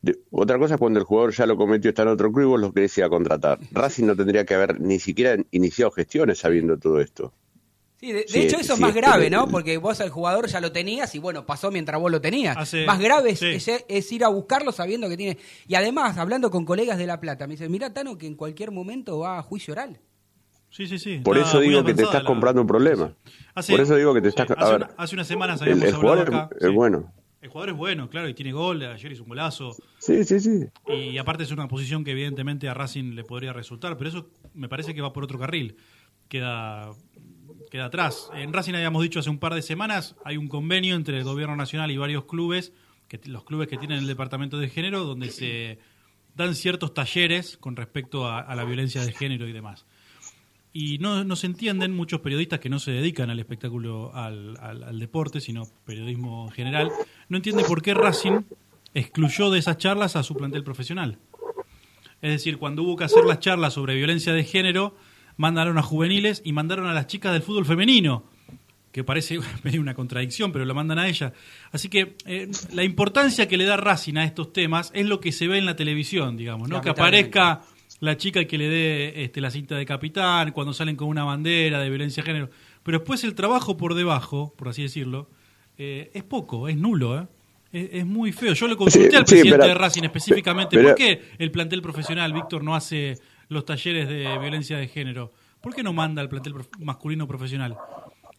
De- otra cosa es cuando el jugador ya lo cometió, está en otro club y vos lo querés ir a contratar. Racing no tendría que haber ni siquiera iniciado gestiones sabiendo todo esto. Sí, de, de Sí, hecho eso es más es grave, ¿no? Porque vos al jugador ya lo tenías y bueno, pasó mientras vos lo tenías. Hace- más grave es, sí. es- es ir a buscarlo sabiendo que tiene... Y además, hablando con colegas de La Plata, me dicen, mira Tano que en cualquier momento va a juicio oral. Sí, sí, sí. Por eso digo que te estás la- comprando un problema. Hace- Por eso digo que te estás... sí, a hace, ver, una- hace unas semanas el, habíamos el hablado jugador acá. es, bueno. El jugador es bueno, claro, y tiene gol. Ayer hizo un golazo. Sí, sí, sí. Y aparte es una posición que evidentemente a Racing le podría resultar, pero eso me parece que va por otro carril. Queda queda atrás. En Racing habíamos dicho hace un par de semanas, hay un convenio entre el gobierno nacional y varios clubes, que los clubes que tienen el departamento de género, donde se dan ciertos talleres con respecto a, a la violencia de género y demás. Y no, no se entienden muchos periodistas que no se dedican al espectáculo, al, al- al deporte, sino periodismo en general, no entiende por qué Racing excluyó de esas charlas a su plantel profesional. Es decir, cuando hubo que hacer las charlas sobre violencia de género, mandaron a juveniles y mandaron a las chicas del fútbol femenino, que parece medio una contradicción, pero lo mandan a ellas. Así que eh, la importancia que le da Racing a estos temas es lo que se ve en la televisión, digamos, ¿no? Que aparezca la chica que le dé este, la cinta de capitán, cuando salen con una bandera de violencia de género. Pero después el trabajo por debajo, por así decirlo, eh, es poco, es nulo, ¿eh? Es, es muy feo. Yo le consulté Sí, al sí, presidente pero- de Racing específicamente, pero- ¿por qué el plantel profesional, Víctor, no hace los talleres de violencia de género? ¿Por qué no manda al plantel prof- masculino profesional?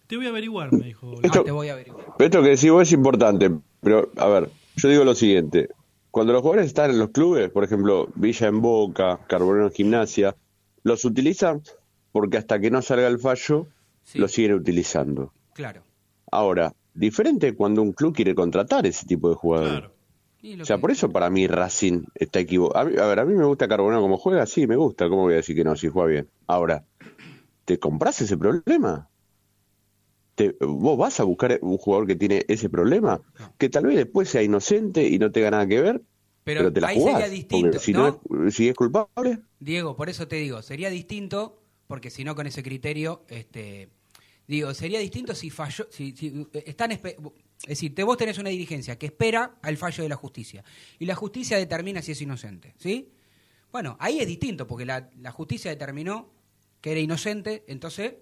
Te voy a averiguar, me dijo. Esto- te voy a averiguar. Pero esto que decís vos es importante, pero a ver, yo digo lo siguiente. Cuando los jugadores están en los clubes, por ejemplo, Villa en Boca, Carbonero en Gimnasia, los utilizan porque hasta que no salga el fallo, los siguen utilizando. Claro. Ahora, diferente cuando un club quiere contratar ese tipo de jugadores. Lo O sea, que- por eso para mí Racing está equivocado. A, a ver, a mí me gusta Carbonero como juega, sí, me gusta. ¿Cómo voy a decir que no si juega bien? Ahora, ¿te compras ese problema? ¿Te- ¿Vos vas a buscar un jugador que tiene ese problema? Que tal vez después sea inocente y no tenga nada que ver, Pero pero, te la ahí jugás. sería distinto, si, ¿no? no es, si es culpable, Diego, por eso te digo, sería distinto, porque si no con ese criterio, este, digo, sería distinto si falló, si, si eh, están, es decir, te, vos tenés una dirigencia que espera al fallo de la justicia y la justicia determina si es inocente, ¿sí? Bueno, ahí es distinto, porque la, la justicia determinó que era inocente, entonces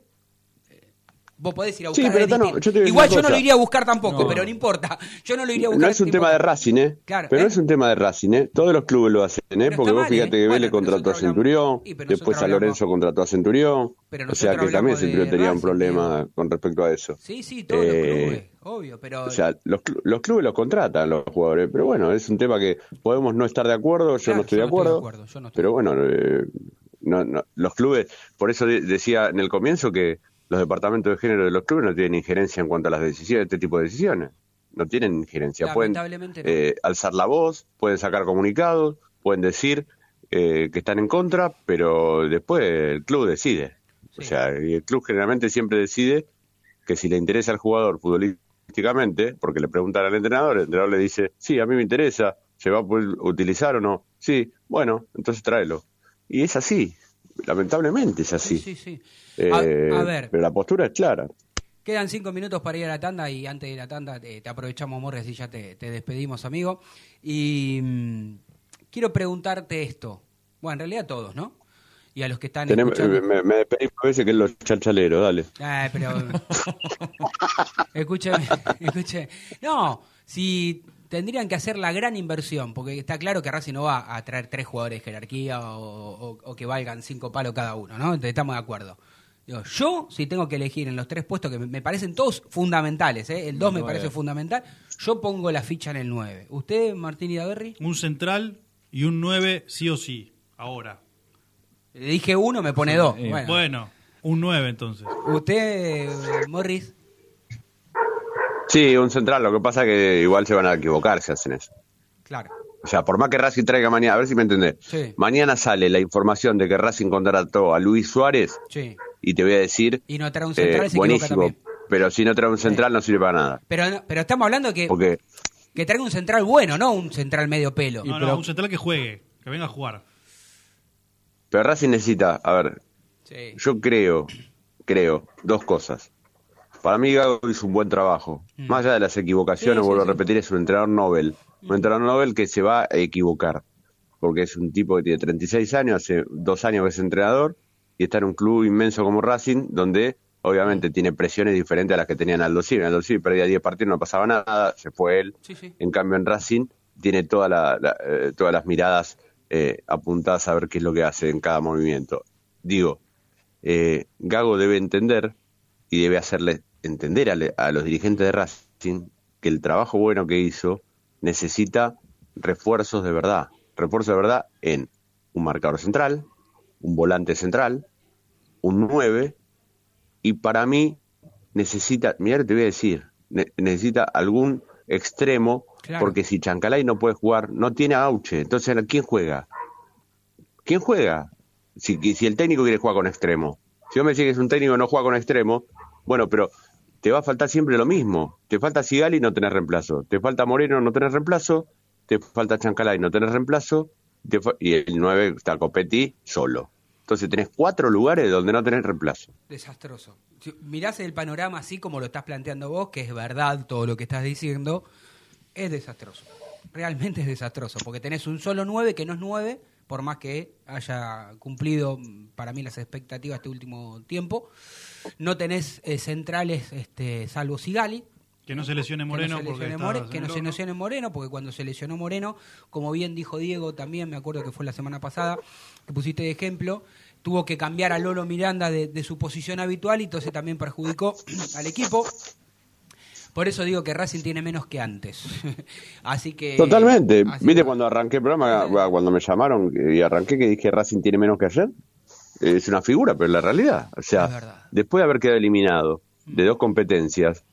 vos podés ir a Sí, buscar. pero yo te voy a decir Igual yo no lo iría a buscar tampoco, No. pero no importa. Yo no lo iría a buscar. no es un tema de Racing, ¿eh? Claro, pero ¿eh? no es un tema de Racing, ¿eh? Todos los clubes lo hacen, ¿eh? Pero Porque vos mal, fíjate ¿eh? que Bueno, Vélez pero contrató a Centurión, y pero después a Lorenzo contrató a Centurión, Pero o sea que también Centurión tenía un problema con respecto a eso. Sí, sí, todos los Eh, clubes, obvio, pero... O sea, los, clu- los clubes los contratan los jugadores, pero bueno, es un tema que podemos no estar de acuerdo, yo Claro, no estoy yo de no estoy de acuerdo, acuerdo, yo no estoy pero bueno, eh, no, no, los clubes, por eso de- decía en el comienzo que los departamentos de género de los clubes no tienen injerencia en cuanto a las decisiones, este tipo de decisiones, no tienen injerencia, pueden no. eh, alzar la voz, pueden sacar comunicados, pueden decir eh, que están en contra, pero después el club decide. O sea, y el club generalmente siempre decide que si le interesa al jugador futbolísticamente, porque le preguntan al entrenador, el entrenador le dice, sí, a mí me interesa, ¿se va a poder utilizar o no? Sí, bueno, entonces tráelo. Y es así, lamentablemente es así. Sí, sí. Eh, A- ver. Pero la postura es clara. Quedan cinco minutos para ir a la tanda y antes de la tanda eh, te aprovechamos, Morris, y ya te, te despedimos, amigo. Y mm, quiero preguntarte esto. Bueno, en realidad a todos, ¿no? Y a los que están Tenemos- escuchando. me, me despedí a veces que es los chalchaleros, dale. Ay, pero. escúcheme, escúcheme. No, si tendrían que hacer la gran inversión, porque está claro que Racing no va a traer tres jugadores de jerarquía o, o- o que valgan cinco palos cada uno, ¿no? Estamos de acuerdo. Digo, yo, si tengo que elegir en los tres puestos que me, me parecen todos fundamentales, ¿eh? el 2 me parece fundamental, yo pongo la ficha en el 9. ¿Usted, Martín Idaverri? Un central y un 9 sí o sí, ahora. Le dije uno, me pone dos. Eh, Bueno. bueno, un 9 entonces. ¿Usted, Morris? Sí, un central, lo que pasa es que igual se van a equivocar si hacen eso. Claro. O sea, por más que Racing traiga mañana, a ver si me entendés. Sí. Mañana sale la información de que Racing contrató a Luis Suárez Sí. y te voy a decir, Y no trae un central, eh, se buenísimo, también. pero si no trae un central no sirve para nada. Pero, pero estamos hablando de que, Porque que traiga un central bueno, no un central medio pelo. No, no, un central que juegue, que venga a jugar. pero Racing necesita, a ver, Sí. yo creo, creo, dos cosas. Para mí Gago hizo un buen trabajo. Más allá de las equivocaciones, Mm. Sí, vuelvo sí. a repetir, es un entrenador Nobel. Un entrenador Nobel que se va a equivocar. Porque es un tipo que tiene 36 años, hace dos años que es entrenador, y está en un club inmenso como Racing, donde obviamente tiene presiones diferentes a las que tenían Aldo Civi. Aldo Civi perdía 10 partidos, no pasaba nada, se fue él. Sí, sí. En cambio, en Racing tiene toda la- la, eh, todas las miradas eh, apuntadas a ver qué es lo que hace en cada movimiento. Digo, eh, Gago debe entender y debe hacerle entender a, le- a los dirigentes de Racing que el trabajo bueno que hizo necesita refuerzos de verdad. Refuerzos de verdad en un marcador central, un volante central, un 9 y para mí necesita, mira, te voy a decir, ne- necesita algún extremo, Claro. porque si Chancalay no puede jugar, no tiene Auche. Entonces, ¿quién juega? ¿Quién juega? Si, si el técnico quiere jugar con extremo. Si vos me decís que es un técnico que no juega con extremo, bueno, pero te va a faltar siempre lo mismo. Te falta Sigali, no tenés reemplazo. Te falta Moreno, no tenés reemplazo. Te falta Chancalay, no tenés reemplazo. Te y el 9 está Copetti solo. Entonces tenés cuatro lugares donde no tenés reemplazo. Desastroso. Si mirás el panorama así como lo estás planteando vos, que es verdad todo lo que estás diciendo, es desastroso. Realmente es desastroso, porque tenés un solo 9 que no es 9, por más que haya cumplido mm, para mí las expectativas este último tiempo. No tenés eh, centrales este, salvo Sigali, Que no se lesione Moreno que no se porque lesione, está More- que en no el se horno. lesione Moreno, porque cuando se lesionó Moreno, como bien dijo Diego también, me acuerdo que fue la semana pasada, que pusiste de ejemplo, tuvo que cambiar a Lolo Miranda de, de su posición habitual y entonces también perjudicó al equipo. Por eso digo que Racing tiene menos que antes. así que... Totalmente. así ¿Viste que- cuando arranqué el programa, cuando me llamaron y arranqué que dije Racing tiene menos que ayer? Es una figura, pero es la realidad. O sea, después de haber quedado eliminado de dos competencias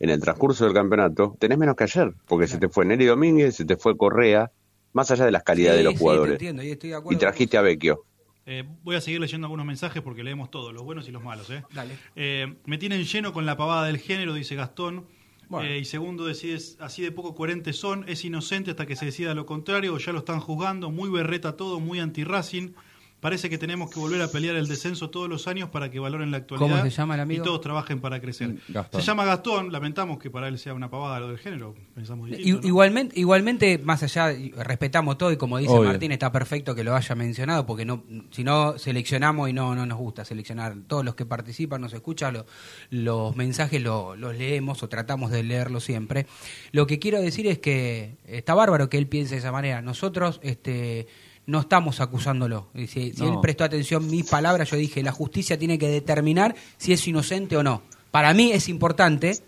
en el transcurso del campeonato, tenés menos que ayer, porque se te fue Neri Domínguez, se te fue Correa, más allá de las calidades Sí, de los sí, te jugadores. entiendo, y estoy de y trajiste a Vecchio. Eh, voy a seguir leyendo algunos mensajes porque leemos todos, los buenos y los malos. ¿eh? Dale. Eh, me tienen lleno con la pavada del género, dice Gastón. Eh, y segundo, decides, así de poco coherentes son, es inocente hasta que se decida lo contrario, ya lo están juzgando, muy berreta todo, muy anti-Racing. Parece que tenemos que volver a pelear el descenso todos los años para que valoren la actualidad ¿Cómo se llama el amigo? y todos trabajen para crecer. Gastón. Se llama Gastón, lamentamos que para él sea una pavada lo del género, pensamos I- distinto. ¿no? Igualmente, igualmente, más allá, respetamos todo y como dice Obvio. Martín, está perfecto que lo haya mencionado porque no, si no seleccionamos y no, no nos gusta seleccionar, todos los que participan, nos escuchan, lo- los mensajes lo- los leemos o tratamos de leerlos siempre. Lo que quiero decir es que está bárbaro que él piense de esa manera. Nosotros este, no estamos acusándolo. Y Si, si No. él prestó atención a mis palabras, yo dije, la justicia tiene que determinar si es inocente o no. Para mí es importante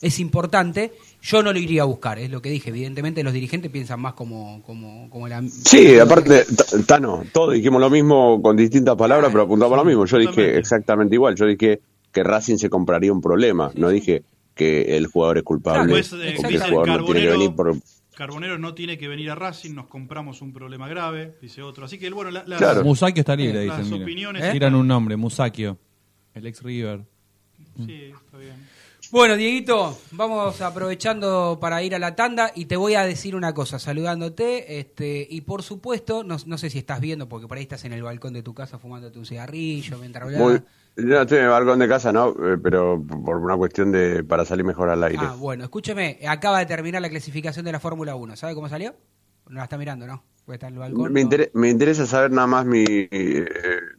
es importante, yo no lo iría a buscar, es lo que dije. Evidentemente los dirigentes piensan más como, como, como la... Sí, aparte, Tano, todos dijimos lo mismo con distintas palabras, pero apuntamos lo mismo. Yo dije exactamente igual. Yo dije que Racing se compraría un problema. No dije que el jugador es culpable Pues, o que el jugador no tiene que venir por... Carbonero no tiene que venir a Racing, nos compramos un problema grave, dice otro. Así que, bueno, la- las, Claro. Musakio está libre, las dicen. opiniones Tiran un nombre, Musakio. El ex River. Sí, está bien. Bueno, Dieguito, vamos aprovechando para ir a la tanda y te voy a decir una cosa, saludándote, este, y por supuesto, no, no sé si estás viendo, porque por ahí estás en el balcón de tu casa fumándote un cigarrillo mientras hablas. Yo estoy en el balcón de casa, no, Eh, pero por una cuestión de para salir mejor al aire. Ah, bueno, escúcheme, acaba de terminar la clasificación de la Fórmula 1, ¿sabe cómo salió? No la está mirando, ¿no? Porque está en el balcón. me, no. me interesa saber nada más mi, eh,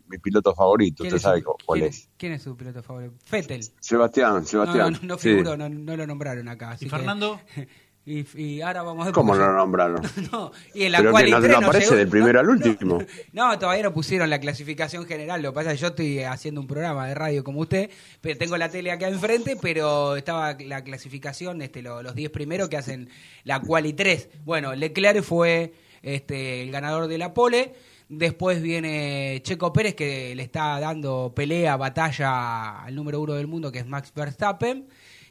mi piloto favorito. ¿Quién ¿Usted es sabe su- cuál quién es? ¿Quién es su piloto favorito? Fettel. Sebastián, No, Sebastián. no, no, no sí. figuró, no, no lo nombraron acá. así ¿Y que- Fernando? y, y ahora vamos a ver ¿Cómo lo nombraron? No, y en la Pero cual que no, no aparece del primero no, al último. No, todavía no pusieron la clasificación general. Lo que pasa es que yo estoy haciendo un programa de radio como usted, pero tengo la tele acá enfrente, pero estaba la clasificación, este, lo- los 10 primeros que hacen la quali 3. Bueno, Leclerc fue este, el ganador de la pole. Después viene Checo Pérez, que le está dando pelea, batalla al número uno del mundo, que es Max Verstappen,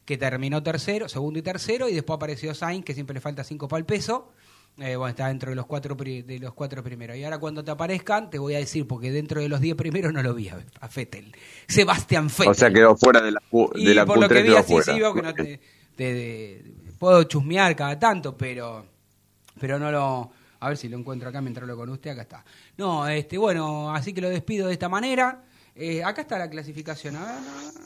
que terminó tercero, segundo y tercero, y después apareció Sainz, que siempre le falta cinco para el peso. Eh, bueno, está dentro de los cuatro pri- de los cuatro primeros. Y ahora cuando te aparezcan, te voy a decir, porque dentro de los diez primeros no lo vi a, a Fettel. Sebastián Fettel. O sea, quedó fuera de la, Q- Y de la por lo Q3 que vi así, fuera. sí, veo que no te, te- te- puedo chusmear cada tanto, pero pero no lo... A ver si lo encuentro acá mientras lo con usted, acá está. No, este bueno, así que lo despido de esta manera. Eh, acá está la clasificación. A ver,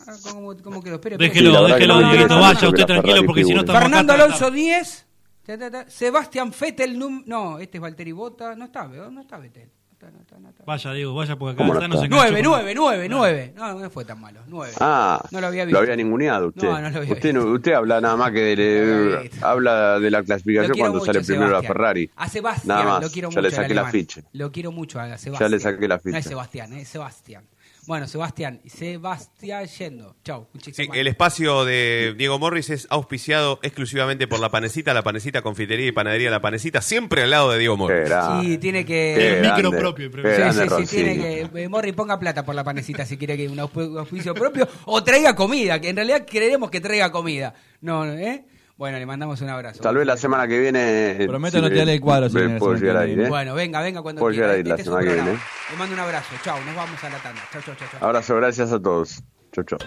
a ver, ¿cómo, cómo quedó? Espere, espere. Déjelo, Sí, la déjelo, que no Dieguito, interesa vaya usted la tranquilo porque si no figure. estamos Fernando acá Alonso 10. Ta, ta, ta. Sebastián Vettel, num- no, este es Valtteri Bota, no está, no está Vettel. No está, no está, no está. Vaya, Diego, vaya porque acá ¿Cómo no está, no se está? enganchó 9, con- 9, 9, 9. No, no fue tan malo. 9. Ah, No lo había visto. ninguneado usted. No, no lo había usted, no- usted habla nada más que de, No lo había visto. habla de la Lo clasificación cuando mucho, sale primero la Sebastián. Ferrari. A Sebastián, Nada más, lo quiero ya mucho. le saqué la ficha. Lo quiero mucho a Sebastián. Ya le saqué la No ficha. es Sebastián, es Sebastián. Bueno, Sebastián, Sebastián yendo. Chau. Sí, más. el espacio de Diego Morris es auspiciado exclusivamente por La Panecita, La Panecita Confitería y Panadería La Panecita, siempre al lado de Diego Morris. Sí, tiene que. El micro propio, Sí, sí, sí, tiene que. eh, Morri, ponga plata por la panecita si quiere que un ausp- auspicio propio. O traiga comida, que en realidad queremos que traiga comida. No, no, ¿eh? Bueno, le mandamos un abrazo. Tal vez la semana que viene. Prometo si no tirarle el cuadro, me la Puedo llegar ahí. ¿eh? Bueno, venga, venga cuando Puedo quiera. llegar ahí la Este es su semana que viene. Le mando un abrazo. Chau, nos vamos a la tanda. Chau, chau, chau. chau. Abrazo, gracias a todos. Chau, chau.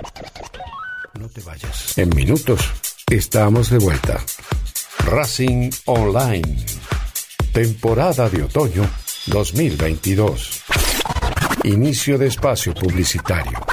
No te vayas. En minutos estamos de vuelta. Racing Online. Temporada de otoño 2022. Inicio de espacio publicitario.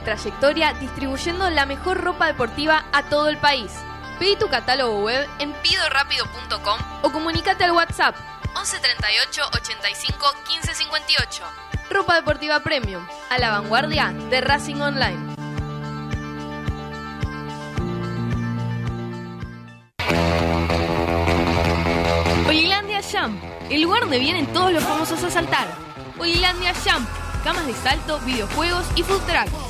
trayectoria distribuyendo la mejor ropa deportiva a todo el país. Pedí tu catálogo web en pidorapido.com o comunícate al WhatsApp 11 38 85 15 58. Ropa deportiva premium, a la vanguardia de Racing Online. Olilandia Jump, el lugar donde vienen todos los famosos a saltar. Olilandia Jump, camas de salto, videojuegos y food track.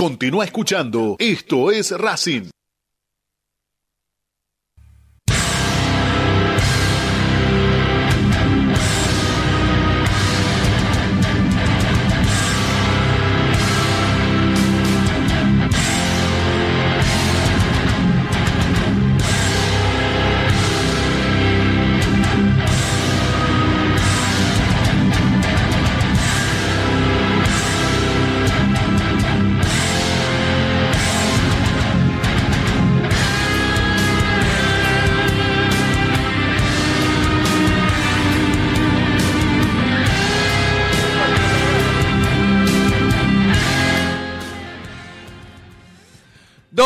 Continúa escuchando. Esto es Racing.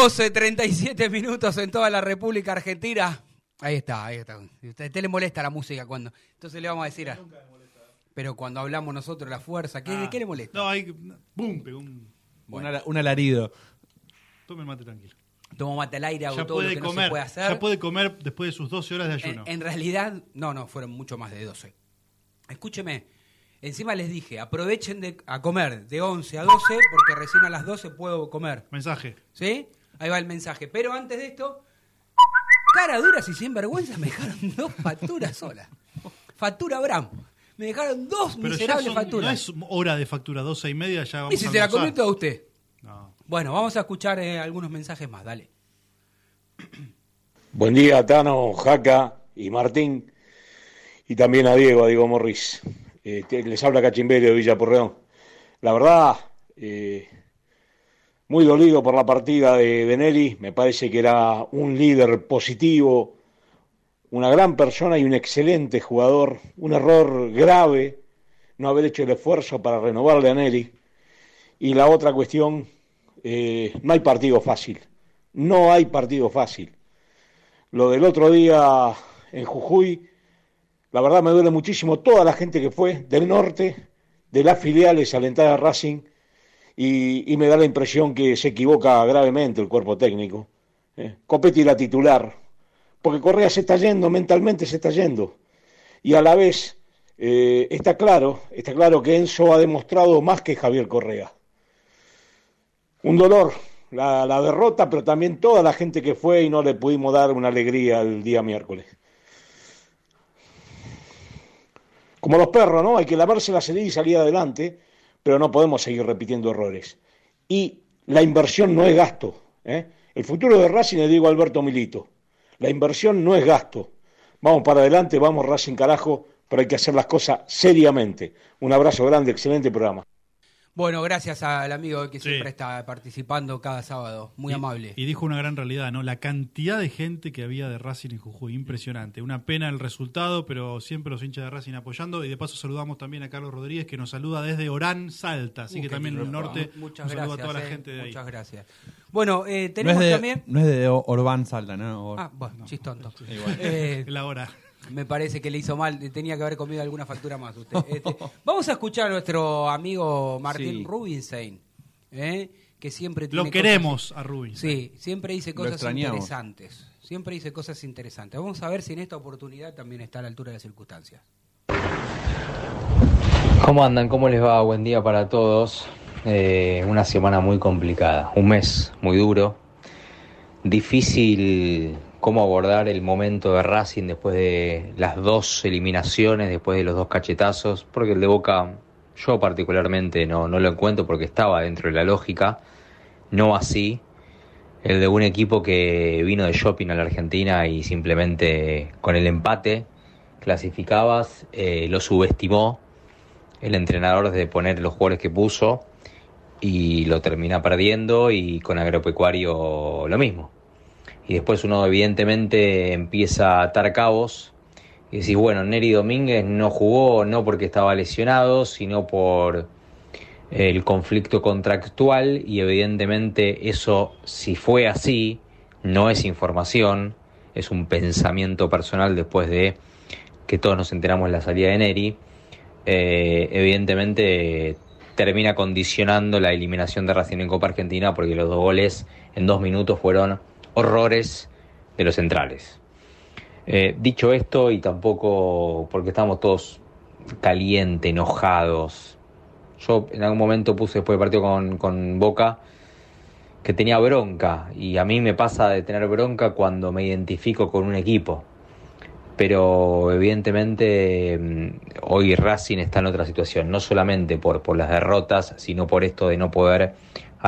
Doce, 37 minutos en toda la República Argentina. Ahí está, ahí está. A usted le molesta la música cuando. Entonces le vamos a decir a. Pero cuando hablamos nosotros, la fuerza, ¿qué, Ah. qué le molesta? No, hay. ¡Bum! Pegó un. Un ala- un alarido. Tome el mate tranquilo. Tomo mate al aire, hago Ya todo lo puede que no comer. se puede hacer. Ya puede comer después de sus 12 horas de En, ayuno. en realidad, no, no, fueron mucho más de 12. Escúcheme, encima les dije, aprovechen de, a comer de 11 a 12 porque recién a las 12 puedo comer. Mensaje. ¿Sí? Ahí va el mensaje. Pero antes de esto, cara duras y sin vergüenza me dejaron dos facturas solas. Factura Abraham. Me dejaron dos Pero miserables son- facturas. no es hora de factura, 12 y media ya vamos ¿Y si a se la comió toda usted? No. Bueno, vamos a escuchar eh, algunos mensajes más, dale. Buen día, Tano, Jaca y Martín. Y también a Diego, a Diego Morris. Eh, te- les habla Cachimberio de Villa Porreón. La verdad, eh, muy dolido por la partida de, de Nelly. Me parece que era un líder positivo, una gran persona y un excelente jugador. Un error grave no haber hecho el esfuerzo para renovarle a Nelly. Y la otra cuestión, eh, no hay partido fácil. No hay partido fácil. Lo del otro día en Jujuy, la verdad me duele muchísimo toda la gente que fue del norte, de las filiales alentadas a Racing, y, y me da la impresión que se equivoca gravemente el cuerpo técnico. ¿eh? Copetti la titular, porque Correa se está yendo, mentalmente se está yendo. Y a la vez eh, está claro, está claro que Enzo ha demostrado más que Javier Correa. Un dolor, la, derrota, pero también toda la gente que fue y no le pudimos dar una alegría el día miércoles. Como los perros, ¿no? Hay que lavarse la salida y salir adelante, pero no podemos seguir repitiendo errores. Y la inversión no es gasto. ¿eh? El futuro de Racing le digo a Alberto Milito. La inversión no es gasto. Vamos para adelante, vamos Racing carajo, pero hay que hacer las cosas seriamente. Un abrazo grande, excelente programa. Bueno, gracias al amigo que siempre está participando cada sábado. Muy amable. Y dijo una gran realidad, ¿no? La cantidad de gente que había de Racing en Jujuy, impresionante. Una pena el resultado, pero siempre los hinchas de Racing apoyando. Y de paso saludamos también a Carlos Rodríguez, que nos saluda desde Orán, Salta. Así Uh, que también en el lindo. norte, Muchas un saludo gracias, a toda la eh, gente de ahí. Muchas gracias. Bueno, eh, No es, tenemos de, también... no es de Orbán Salta, ¿no? Or- Ah, bueno, chistonto. Igual. Eh, La hora. Me parece que le hizo mal, tenía que haber comido alguna factura más usted. Este, vamos a escuchar a nuestro amigo Martín Sí. Rubinstein, ¿eh? que siempre Lo queremos cosas- a Rubinstein. Sí, siempre dice cosas interesantes. Siempre dice cosas interesantes. Vamos a ver si en esta oportunidad también está a la altura de las circunstancias. ¿Cómo andan? ¿Cómo les va? Buen día para todos. Eh, una semana muy complicada, un mes muy duro. Difícil cómo abordar el momento de Racing después de las dos eliminaciones, después de los dos cachetazos, porque el de Boca yo particularmente no, lo encuentro porque estaba dentro de la lógica, no así el de un equipo que vino de shopping a la Argentina y simplemente con el empate clasificabas, eh, lo subestimó el entrenador de poner los jugadores que puso y lo termina perdiendo y con agropecuario lo mismo. Y después uno evidentemente empieza a atar cabos y decís, bueno, Neri Domínguez no jugó no porque estaba lesionado, sino por el conflicto contractual y evidentemente eso, si fue así, no es información, es un pensamiento personal después de que todos nos enteramos de la salida de Neri, eh, evidentemente termina condicionando la eliminación de Racing en Copa Argentina porque los dos goles en dos minutos fueron horrores de los centrales. Eh, dicho esto, y tampoco porque estamos todos calientes, enojados. Yo en algún momento puse después del partido con, con Boca que tenía bronca, y a mí me pasa de tener bronca cuando me identifico con un equipo. Pero evidentemente mm, hoy Racing está en otra situación, no solamente por, por las derrotas, sino por esto de no poder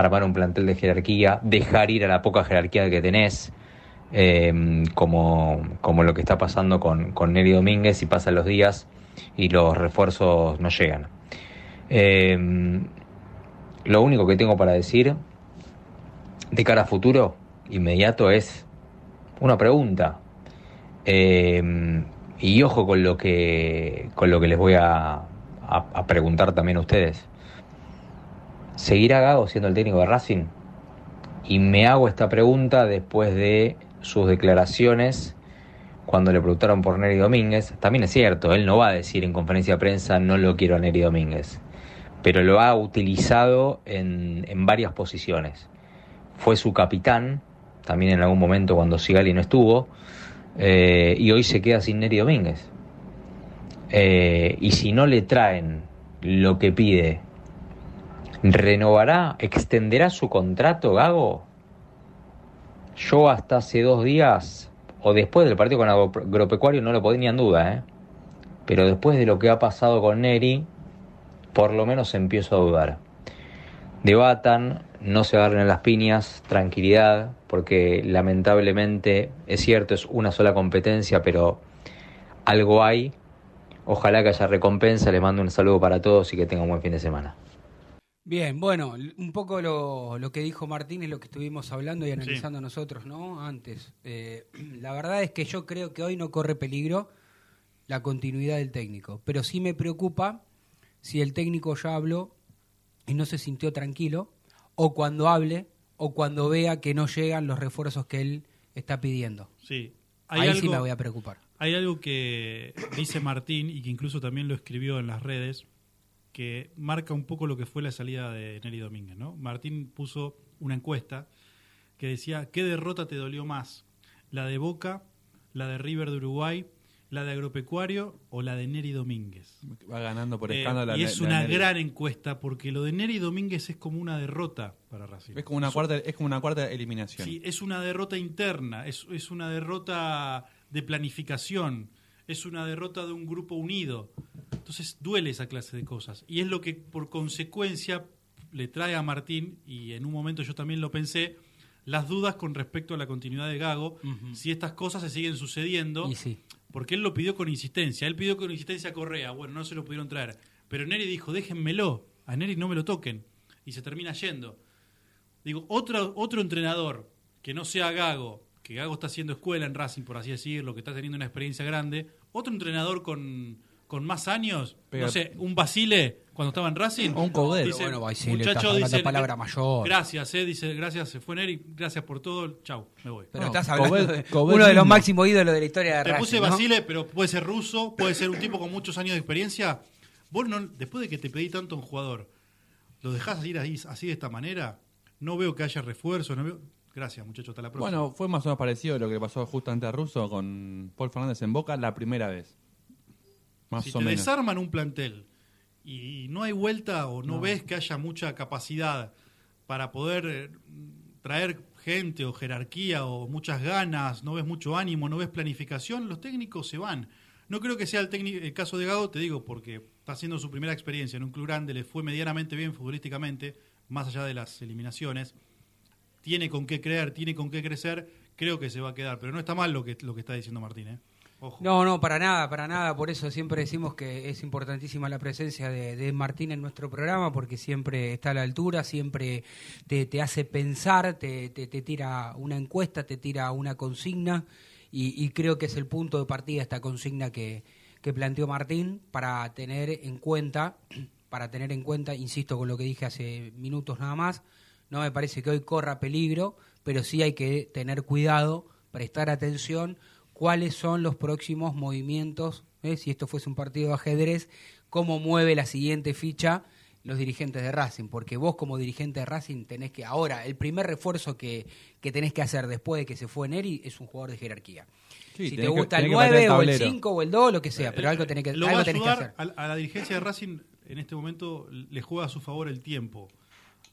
armar un plantel de jerarquía, dejar ir a la poca jerarquía que tenés, eh, como, como lo que está pasando con, con Neri Domínguez y pasan los días y los refuerzos no llegan. Eh, lo único que tengo para decir de cara a futuro inmediato es una pregunta. Eh, y ojo con lo que con lo que les voy a, a, a preguntar también a ustedes. ¿Seguirá Gago siendo el técnico de Racing? Y me hago esta pregunta después de sus declaraciones cuando le preguntaron por Neri Domínguez. También es cierto, él no va a decir en conferencia de prensa no lo quiero a Neri Domínguez, pero lo ha utilizado en, en varias posiciones. Fue su capitán, también en algún momento cuando Sigali no estuvo, eh, y hoy se queda sin Neri Domínguez. Eh, y si no le traen lo que pide, ¿renovará, extenderá su contrato Gago? Yo hasta hace dos días, o después del partido con Agropecuario, no lo ponía en duda, ¿eh? pero después de lo que ha pasado con Neri, por lo menos empiezo a dudar. Debatan, no se agarren en las piñas, tranquilidad, porque lamentablemente es cierto, es una sola competencia, pero algo hay. Ojalá que haya recompensa, les mando un saludo para todos y que tengan un buen fin de semana. Bien, bueno, un poco lo, lo, que dijo Martín es lo que estuvimos hablando y analizando Sí. nosotros, ¿no? Antes. Eh, la verdad es que yo creo que hoy no corre peligro la continuidad del técnico, pero sí me preocupa si el técnico ya habló y no se sintió tranquilo, o cuando hable, o cuando vea que no llegan los refuerzos que él está pidiendo. Sí. Ahí sí me voy a preocupar. Hay algo que dice Martín y que incluso también lo escribió en las redes, que marca un poco lo que fue la salida de Nelly Domínguez. ¿no? Martín puso una encuesta que decía, ¿qué derrota te dolió más? ¿La de Boca, la de River de Uruguay, la de Agropecuario o la de Neri Domínguez? Va ganando por Eh, escándalo. la- y es la- una gran encuesta porque lo de Neri Domínguez es como una derrota para Racing. Es como una cuarta, es como una cuarta eliminación. Sí, es una derrota interna, es, es una derrota de planificación, es una derrota de un grupo unido. Entonces duele esa clase de cosas. Y es lo que por consecuencia le trae a Martín, y en un momento yo también lo pensé, las dudas con respecto a la continuidad de Gago, si estas cosas se siguen sucediendo, porque él lo pidió con insistencia, él pidió con insistencia a Correa, bueno, no se lo pudieron traer, pero Neri dijo, déjenmelo, a Neri no me lo toquen, y se termina yendo. Digo, otro, otro entrenador que no sea Gago, que Gago está haciendo escuela en Racing, por así decirlo, que está teniendo una experiencia grande, otro entrenador con, con más años, Pero- no sé, un Basile cuando estaba en Racing. O un Codero. dice, Bueno, Basile, muchacho, dice, palabra mayor. Gracias, eh, dice, gracias, se fue Neri, gracias por todo, chau, me voy. Pero estás hablando de uno de los máximos ídolos de la historia de Te Racing, puse ¿no? Basile, pero puede ser ruso, puede ser un tipo con muchos años de experiencia. Vos no, después de que te pedí tanto a un jugador, ¿lo dejás ir así, así de esta manera? No veo que haya refuerzo, no veo... Gracias, muchachos, hasta la próxima. Bueno, fue más o menos parecido a lo que pasó justamente a Russo con Paul Fernández en Boca la primera vez. Más si o te menos. desarman un plantel y no hay vuelta o no, No. ves que haya mucha capacidad para poder eh, traer gente o jerarquía o muchas ganas, no ves mucho ánimo, no ves planificación, los técnicos se van. No creo que sea el, técnico, el caso de Gago, te digo, porque está haciendo su primera experiencia en un club grande, le fue medianamente bien futbolísticamente, más allá de las eliminaciones. Tiene con qué creer, tiene con qué crecer, creo que se va a quedar. Pero no está mal lo que, lo que está diciendo Martín. ¿eh? No, no, para nada, para nada. Por eso siempre decimos que es importantísima la presencia de, de Martín en nuestro programa, porque siempre está a la altura, siempre te, hace pensar, te, te, te tira una encuesta, te tira una consigna, y, y creo que es el punto de partida esta consigna que, que planteó Martín para tener en cuenta, para tener en cuenta, insisto con lo que dije hace minutos nada más, no me parece que hoy corra peligro, pero sí hay que tener cuidado, prestar atención cuáles son los próximos movimientos, ¿eh? si esto fuese un partido de ajedrez, cómo mueve la siguiente ficha los dirigentes de Racing, porque vos como dirigente de Racing tenés que, ahora, el primer refuerzo que, que tenés que hacer después de que se fue Neri es un jugador de jerarquía. Sí, si te gusta el tenés que meter 9 el o el tablero. 5 o el 2, lo que sea, pero algo tenés que, Lo algo va a tenés que ayudar hacer. a, a la dirigencia de Racing en este momento le juega a su favor el tiempo.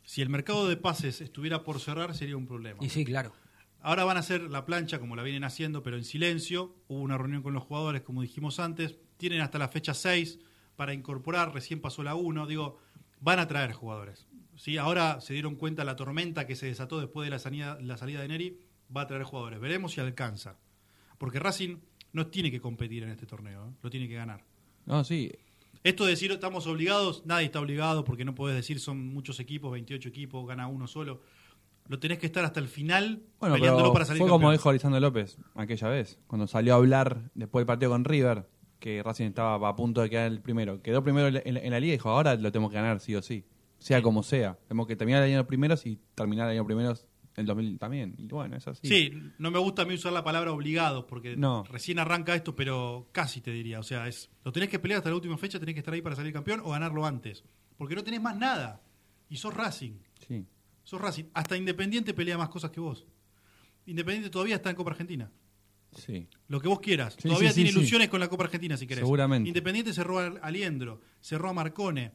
Si el mercado de pases estuviera por cerrar sería un problema. Y sí, claro. Ahora van a hacer la plancha como la vienen haciendo, pero en silencio. Hubo una reunión con los jugadores, como dijimos antes. Tienen hasta la fecha 6 para incorporar, recién pasó la 1. Digo, van a traer jugadores. ¿sí? Ahora se dieron cuenta la tormenta que se desató después de la salida, la salida de Neri, va a traer jugadores. Veremos si alcanza. Porque Racing no tiene que competir en este torneo, ¿eh? lo tiene que ganar. No, sí. Esto de decir estamos obligados, nadie está obligado porque no podés decir son muchos equipos, 28 equipos, gana uno solo. Lo tenés que estar hasta el final Bueno, peleándolo pero para salir fue como dijo Lisandro López aquella vez, cuando salió a hablar después del partido con River, que Racing estaba a punto de quedar el primero. Quedó primero en la, en liga y dijo, ahora lo tenemos que ganar sí o sí, sea como sea. Tenemos que terminar el año primeros y terminar el año primeros en 2000 también. Y bueno, es así. Sí, no me gusta a mí usar la palabra obligados porque No. recién arranca esto, pero casi te diría. O sea, es lo tenés que pelear hasta la última fecha, tenés que estar ahí para salir campeón o ganarlo antes. Porque no tenés más nada. Y sos Racing. Sí. Sos Racing. Hasta Independiente pelea más cosas que vos. Independiente todavía está en Copa Argentina. Sí. Lo que vos quieras. Sí, Todavía sí, tiene sí, ilusiones con la Copa Argentina, si querés. Seguramente. Independiente cerró a Aliendro, cerró a Marcone.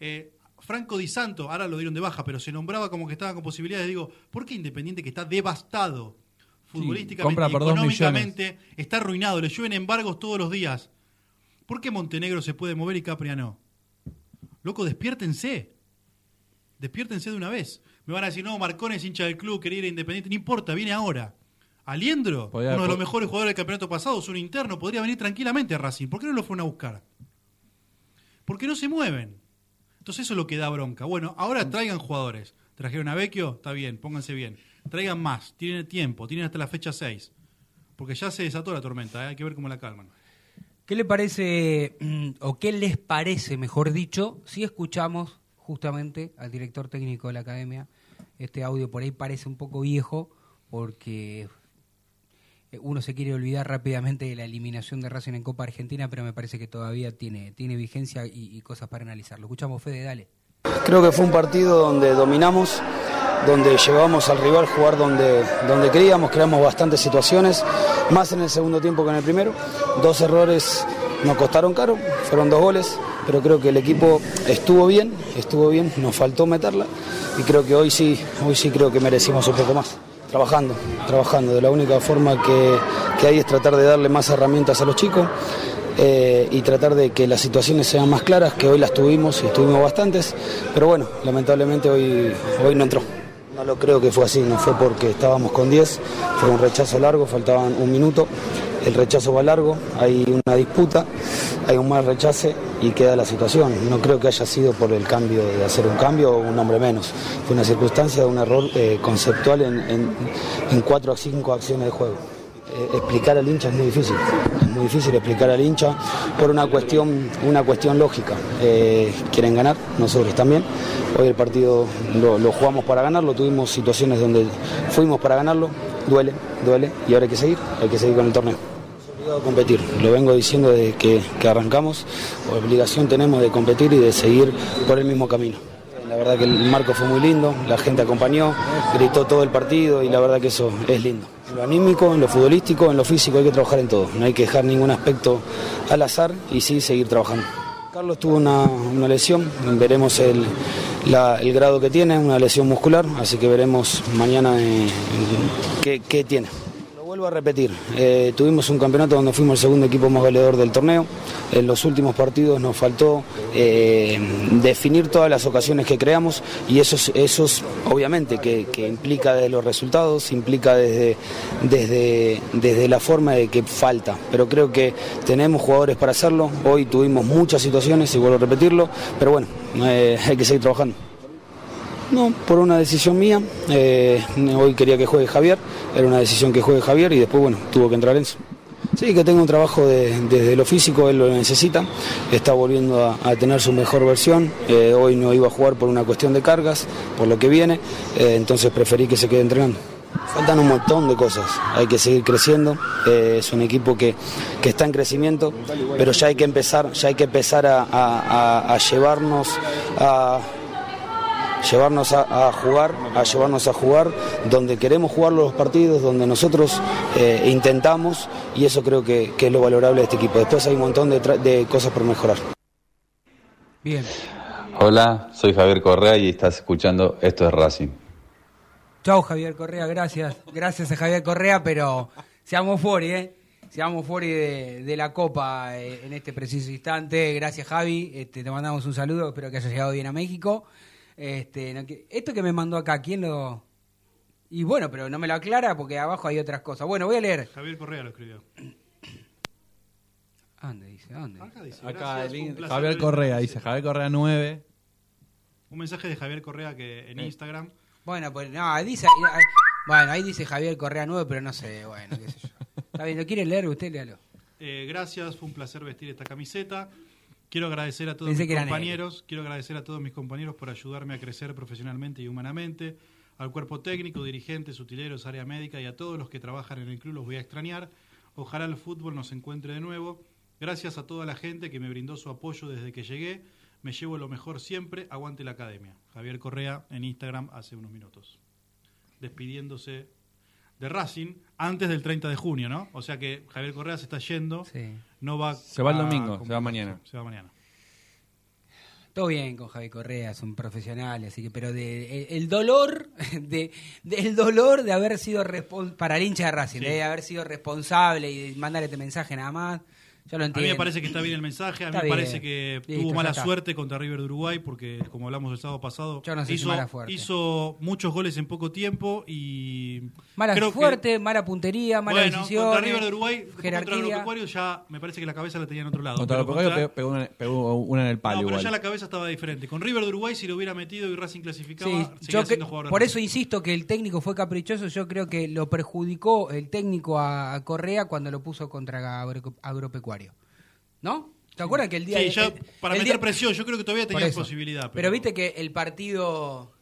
Eh, Franco Di Santo, ahora lo dieron de baja, pero se nombraba como que estaba con posibilidades. Digo, ¿por qué Independiente que está devastado futbolísticamente dos económicamente está arruinado? Le llueven embargos todos los días. ¿Por qué Montenegro se puede mover y Capria no? Loco, despiértense. Despiértense de una vez. Me van a decir, no, Marcone es hincha del club, quería ir a Independiente. No importa, viene ahora. Aliendro, uno de los mejores jugadores del campeonato pasado, es un interno, podría venir tranquilamente a Racing. ¿Por qué no lo fueron a buscar? Porque no se mueven. Entonces eso es lo que da bronca. Bueno, ahora traigan jugadores. Trajeron a Vecchio, está bien, pónganse bien. Traigan más, tienen tiempo, tienen hasta la fecha 6. Porque ya se desató la tormenta, ¿eh? hay que ver cómo la calman. ¿Qué le parece, mm, o qué les parece, mejor dicho, si escuchamos justamente al director técnico de la academia? Este audio por ahí parece un poco viejo, porque uno se quiere olvidar rápidamente de la eliminación de Racing en Copa Argentina, pero me parece que todavía tiene, tiene vigencia y, y cosas para analizar. Lo escuchamos, Fede, dale. Creo que fue un partido donde dominamos, donde llevamos al rival a jugar donde, donde queríamos, creamos bastantes situaciones, más en el segundo tiempo que en el primero. Dos errores nos costaron caro, fueron dos goles, pero creo que el equipo estuvo bien, estuvo bien, nos faltó meterla y creo que hoy sí, hoy sí creo que merecimos un poco más. Trabajando, trabajando. De la única forma que, que hay es tratar de darle más herramientas a los chicos eh, y tratar de que las situaciones sean más claras, que hoy las tuvimos y estuvimos bastantes, pero bueno, lamentablemente hoy, hoy no entró. No lo creo que fue así, no fue porque estábamos con 10, fue un rechazo largo, faltaban un minuto, el rechazo va largo, hay una disputa, hay un mal rechace y queda la situación. No creo que haya sido por el cambio de hacer un cambio o un hombre menos, fue una circunstancia un error eh, conceptual en, en, cuatro o cinco acciones de juego. Eh, explicar al hincha es muy difícil, es muy difícil explicar al hincha por una cuestión, una cuestión lógica. Eh, quieren ganar, nosotros también. Hoy el partido lo, lo jugamos para ganarlo, tuvimos situaciones donde fuimos para ganarlo, duele, duele, y ahora hay que seguir, hay que seguir con el torneo. Competir, lo vengo diciendo desde que, arrancamos, obligación tenemos de competir y de seguir por el mismo camino. La verdad que el marco fue muy lindo, la gente acompañó, gritó todo el partido y la verdad que eso es lindo. En lo anímico, en lo futbolístico, en lo físico hay que trabajar en todo, no hay que dejar ningún aspecto al azar y sí seguir trabajando. Carlos tuvo una, una lesión, veremos el, el grado que tiene, una lesión muscular, así que veremos mañana eh, qué, qué tiene. Vuelvo a repetir, eh, tuvimos un campeonato donde fuimos el segundo equipo más goleador del torneo. En los últimos partidos nos faltó eh, definir todas las ocasiones que creamos y eso, es- eso es, obviamente que, que implica desde los resultados, implica desde, desde, desde la forma de que falta. Pero creo que tenemos jugadores para hacerlo. Hoy tuvimos muchas situaciones y vuelvo a repetirlo, pero bueno, eh, hay que seguir trabajando. No, por una decisión mía. eh, hoy quería que juegue Javier, era una decisión que juegue Javier y después, bueno, tuvo que entrar Enzo. Sí, que tenga un trabajo de- desde lo físico, él lo necesita, está volviendo a, tener su mejor versión. eh, hoy no iba a jugar por una cuestión de cargas, por lo que viene, eh, entonces preferí que se quede entrenando. Faltan un montón de cosas, hay que seguir creciendo, es un equipo que, que está en crecimiento, pero ya hay que empezar, ya hay que empezar a llevarnos a llevarnos a, a jugar, a llevarnos a jugar donde queremos jugar los partidos, donde nosotros eh, intentamos y eso creo que, que es lo valorable de este equipo. Después hay un montón de, tra- de cosas por mejorar. Bien. Hola, soy Javier Correa y estás escuchando Esto es Racing. Chau, Javier Correa, gracias. Gracias a Javier Correa, pero seamos fuori, ¿eh? Seamos fuori de, de la Copa eh, en este preciso instante. Gracias, Javi. Este, te mandamos un saludo. Espero que hayas llegado bien a México. Este, no que- esto que me mandó acá, ¿quién lo...? Y bueno, pero no me lo aclara porque abajo hay otras cosas. Bueno, voy a leer. Javier Correa lo escribió. ¿A ¿Dónde dice? ¿A ¿Dónde? Acá dice, Acá el Javier Correa, dice. Javier Correa 9. Un mensaje de Javier Correa que en Eh. Instagram. Bueno, pues no, ahí dice... ahí- Bueno, ahí dice Javier Correa 9, pero no sé, bueno, qué sé yo. Está bien, ¿lo quiere leer usted? Léalo. Eh, gracias, fue un placer vestir esta camiseta. Quiero agradecer a todos Pensé mis compañeros, quiero agradecer a todos mis compañeros por ayudarme a crecer profesionalmente y humanamente, al cuerpo técnico, dirigentes, utileros, área médica y a todos los que trabajan en el club los voy a extrañar. Ojalá el fútbol nos encuentre de nuevo. Gracias a toda la gente que me brindó su apoyo desde que llegué. Me llevo lo mejor siempre. Aguante la academia. Javier Correa en Instagram hace unos minutos. Despidiéndose de Racing antes del 30 de junio, ¿no? O sea que Javier Correa se está yendo. No va Se va el domingo, se va mañana. Se va mañana. Todo bien con Javi Correa, son profesionales, así que, pero de, el, el dolor, de, del dolor de haber sido para el hincha de Racing, Sí. de haber sido responsable y de mandar este mensaje nada más, yo lo A mí me parece que está bien el mensaje, a mí Está me parece bien. que Listo, tuvo mala suerte contra River de Uruguay porque, como hablamos el sábado pasado, Yo no sé si hizo, mala suerte. hizo muchos goles en poco tiempo y... Mala creo que- suerte, mala puntería, mala bueno, decisión. contra River de Uruguay, después contra jerarquía. Agropecuario ya me parece que la cabeza la tenía en otro lado. Contra contra- pegó, pegó una, pegó una en el palo no, pero igual. ya la cabeza estaba diferente. Con River de Uruguay, si lo hubiera metido y Racing clasificaba, Sí, yo que- siendo jugador de por eso insisto que el técnico fue caprichoso. Yo creo que lo perjudicó el técnico a, Correa cuando lo puso contra Agro- ¿No? ¿Te acuerdas que el día Sí, de- ya el- para el meter día- presión, yo creo que todavía tenía posibilidad. Pero... viste que el partido,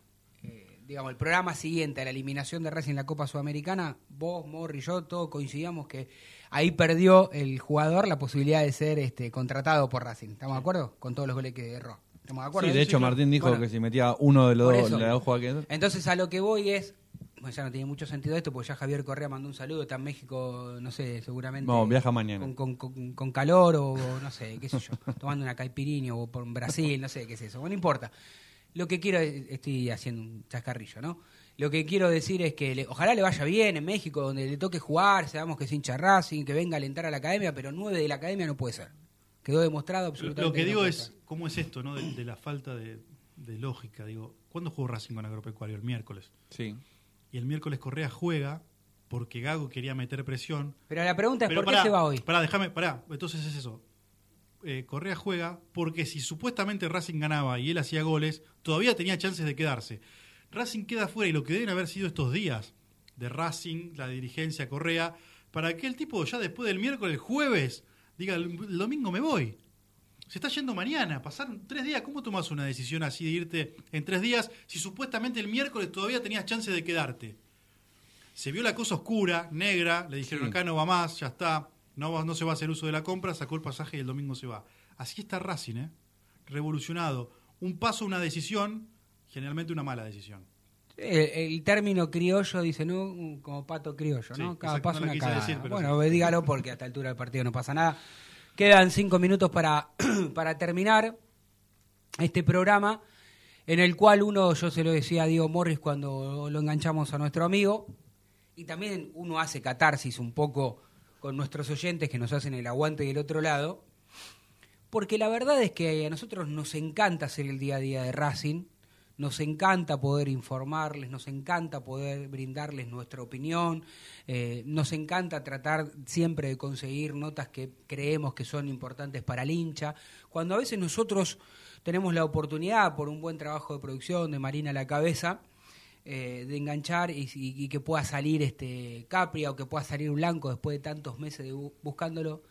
eh, digamos, el programa siguiente a la eliminación de Racing en la Copa Sudamericana, vos, Morri, yo, todos coincidíamos que ahí perdió el jugador la posibilidad de ser este contratado por Racing. ¿Estamos de acuerdo? Con todos los goles que erró. ¿Estamos de acuerdo? Sí, de hecho Martín dijo Bueno, que si metía uno de los dos, que... Entonces a lo que voy es, bueno, ya no tiene mucho sentido esto, porque ya Javier Correa mandó un saludo, está en México, no sé, seguramente. No, viaja mañana. Con, con- con- con calor o, o no sé, qué sé yo, tomando una caipirinha o por Brasil, no sé qué es eso, bueno, no importa. Lo que quiero, es- estoy haciendo un chascarrillo, ¿no? Lo que quiero decir es que le- ojalá le vaya bien en México, donde le toque jugar, sabemos que es hincha Racing, que venga a alentar a la academia, pero nueve de la academia no puede ser. Quedó demostrado absolutamente. Lo que digo es. ¿cómo es esto, no? De, de la falta de, de lógica. Digo, ¿cuándo jugó Racing con Agropecuario? El miércoles. Sí. Y el miércoles Correa juega porque Gago quería meter presión. Pero la pregunta es, Pero ¿por pará, qué se va hoy? Pará, déjame, pará. Entonces es eso. Eh, Correa juega porque si supuestamente Racing ganaba y él hacía goles, todavía tenía chances de quedarse. Racing queda fuera y lo que deben haber sido estos días de Racing, la dirigencia Correa, para que el tipo ya después del miércoles, jueves, diga, el, el domingo me voy. Se está yendo mañana, pasaron tres días. ¿Cómo tomas una decisión así de irte en tres días si supuestamente el miércoles todavía tenías chance de quedarte? Se vio la cosa oscura, negra, le dijeron Sí. acá no va más, ya está, no, va- no se va a hacer uso de la compra, sacó el pasaje y el domingo se va. Así está Racing, ¿eh? Revolucionado. Un paso, una decisión, generalmente una mala decisión. El, el término criollo dice, ¿no? Como pato criollo, Sí, ¿no? Cada exacto, paso no una decir, bueno, sí. dígalo porque a esta altura del partido no pasa nada. Quedan cinco minutos para, para terminar este programa, en el cual uno, yo se lo decía a Diego Morris cuando lo enganchamos a nuestro amigo, y también uno hace catarsis un poco con nuestros oyentes que nos hacen el aguante del otro lado, porque la verdad es que a nosotros nos encanta hacer el día a día de Racing, nos encanta poder informarles, nos encanta poder brindarles nuestra opinión, eh, nos encanta tratar siempre de conseguir notas que creemos que son importantes para el hincha, cuando a veces nosotros tenemos la oportunidad, por un buen trabajo de producción de Marina a la cabeza, eh, de enganchar y, que pueda salir este Capria o que pueda salir Blanco después de tantos meses de bu- buscándolo.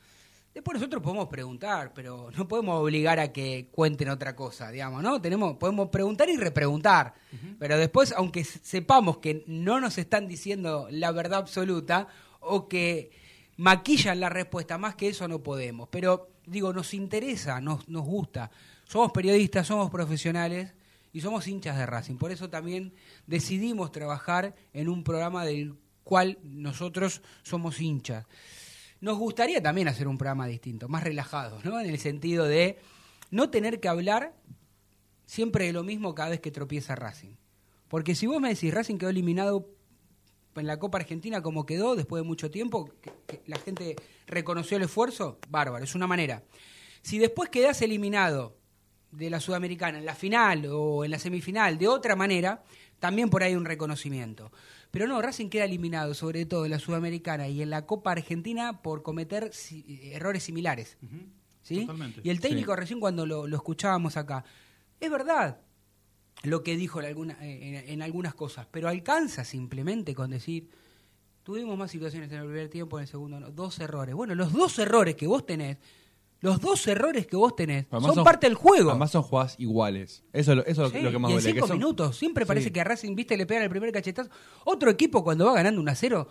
Después nosotros podemos preguntar, pero no podemos obligar a que cuenten otra cosa, digamos, ¿no? Tenemos, podemos preguntar y repreguntar, pero después, aunque sepamos que no nos están diciendo la verdad absoluta o que maquillan la respuesta, más que eso no podemos. Pero digo, nos interesa, nos, nos gusta. Somos periodistas, somos profesionales y somos hinchas de Racing. Por eso también decidimos trabajar en un programa del cual nosotros somos hinchas. Nos gustaría también hacer un programa distinto, más relajado, ¿no? En el sentido de no tener que hablar siempre de lo mismo cada vez que tropieza Racing. Porque si vos me decís, Racing quedó eliminado en la Copa Argentina como quedó después de mucho tiempo, que, la gente reconoció el esfuerzo, bárbaro, es una manera. Si después quedás eliminado de la Sudamericana en la final o en la semifinal de otra manera, también por ahí un reconocimiento. Pero no, Racing queda eliminado, sobre todo en la Sudamericana y en la Copa Argentina, por cometer si- errores similares. ¿sí? Totalmente. Y el técnico Sí. recién cuando lo, lo escuchábamos acá, es verdad lo que dijo en, alguna- eh, en- en algunas cosas, pero alcanza simplemente con decir, tuvimos más situaciones en el primer tiempo, en el segundo no, dos errores. Bueno, los dos errores que vos tenés, los dos errores que vos tenés, son, parte del juego. Además son jugadas iguales. Eso, es lo- eso es Sí, lo que más y en duele. que cinco son- minutos. Siempre parece Sí. que a Racing, viste, le pegan el primer cachetazo. Otro equipo cuando va ganando 1 a 0,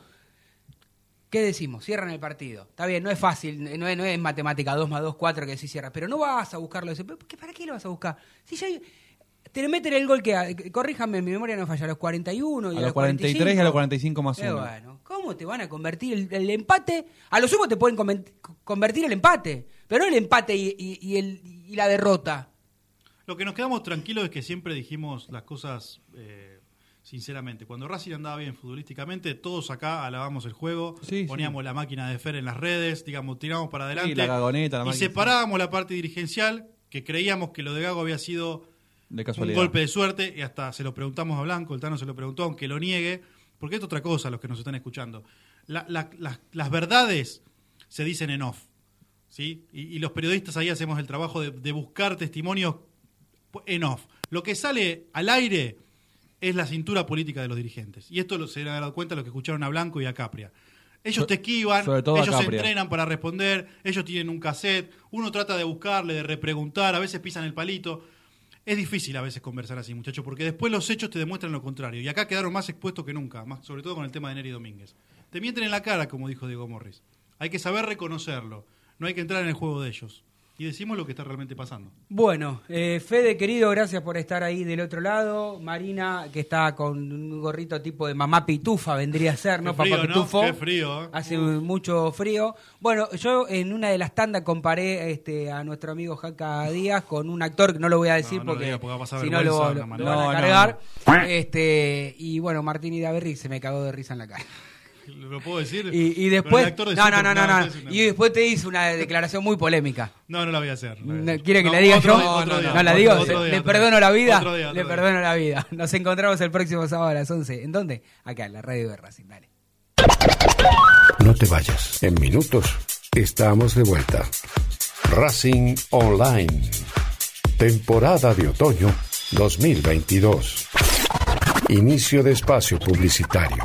¿qué decimos? Cierran el partido. Está bien, no es fácil, no es, no es matemática 2 más 2, 4 que sí cierra. Pero no vas a buscarlo. ese. ¿Pero qué- ¿Para qué lo vas a buscar? Si ya hay- te meten el gol que, corríjame, mi memoria no falla, a los 41 y A a, los 43 y a los 45 más Eh, uno. bueno, ¿cómo te van a convertir el, el empate? A lo sumo te pueden convertir el empate, pero no el empate y, y- y el, y la derrota. Lo que nos quedamos tranquilos es que siempre dijimos las cosas eh, sinceramente. Cuando Racing andaba bien futbolísticamente, todos acá alabamos el juego, Sí, poníamos la máquina de Fer en las redes, digamos, tiramos para adelante. la gagoneta, la y máquina. separábamos la parte dirigencial, que creíamos que lo de Gago había sido De un golpe de suerte, y hasta se lo preguntamos a Blanco, el Tano se lo preguntó, aunque lo niegue, porque es otra cosa los que nos están escuchando. La- la- las- las verdades se dicen en off, ¿sí? Y, y los periodistas ahí hacemos el trabajo de, de buscar testimonios en off. Lo que sale al aire es la cintura política de los dirigentes. Y esto lo, se han dado cuenta los que escucharon a Blanco y a Capria. Ellos te esquivan, ellos se entrenan para responder, ellos tienen un cassette, uno trata de buscarle, de repreguntar, a veces pisan el palito. Es difícil a veces conversar así, muchachos, porque después los hechos te demuestran lo contrario. Y acá quedaron más expuestos que nunca, más, sobre todo con el tema de Neri Domínguez. Te mienten en la cara, como dijo Diego Morris. Hay que saber reconocerlo. No hay que entrar en el juego de ellos. Y decimos lo que está realmente pasando. Bueno, eh, Fede, querido, gracias por estar ahí del otro lado. Marina, que está con un gorrito tipo de mamá pitufa, vendría a ser, ¿no? Qué frío, Papá ¿no? pitufo. Qué frío, ¿eh? Hace mucho frío. Bueno, yo en una de las tandas comparé este, a nuestro amigo Jaca Díaz con un actor que no lo voy a decir No, no lo porque, diga, porque va a pasar si no lo, lo- van a cargar. no. Este, y bueno, Martín Idaverri se me cagó de risa en la cara. ¿Lo puedo decir? Y, y Pero el después. actor de No, no, Super- no, no, no. Y después te hizo una declaración muy polémica. No, no la voy a hacer. no la voy a No, hacer. ¿Quiere que No, la diga otro yo? día, otro día, no la otro- digo. otro Se- día, le perdono día. la vida. Otro día, otro le día. perdono la vida. Nos encontramos el próximo sábado a las 11. ¿En dónde? Acá, en la radio de Racing. Dale. No te vayas. En minutos estamos de vuelta. Racing Online. Temporada de otoño 2022. Inicio de espacio publicitario.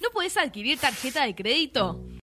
¿No podés adquirir tarjeta de crédito?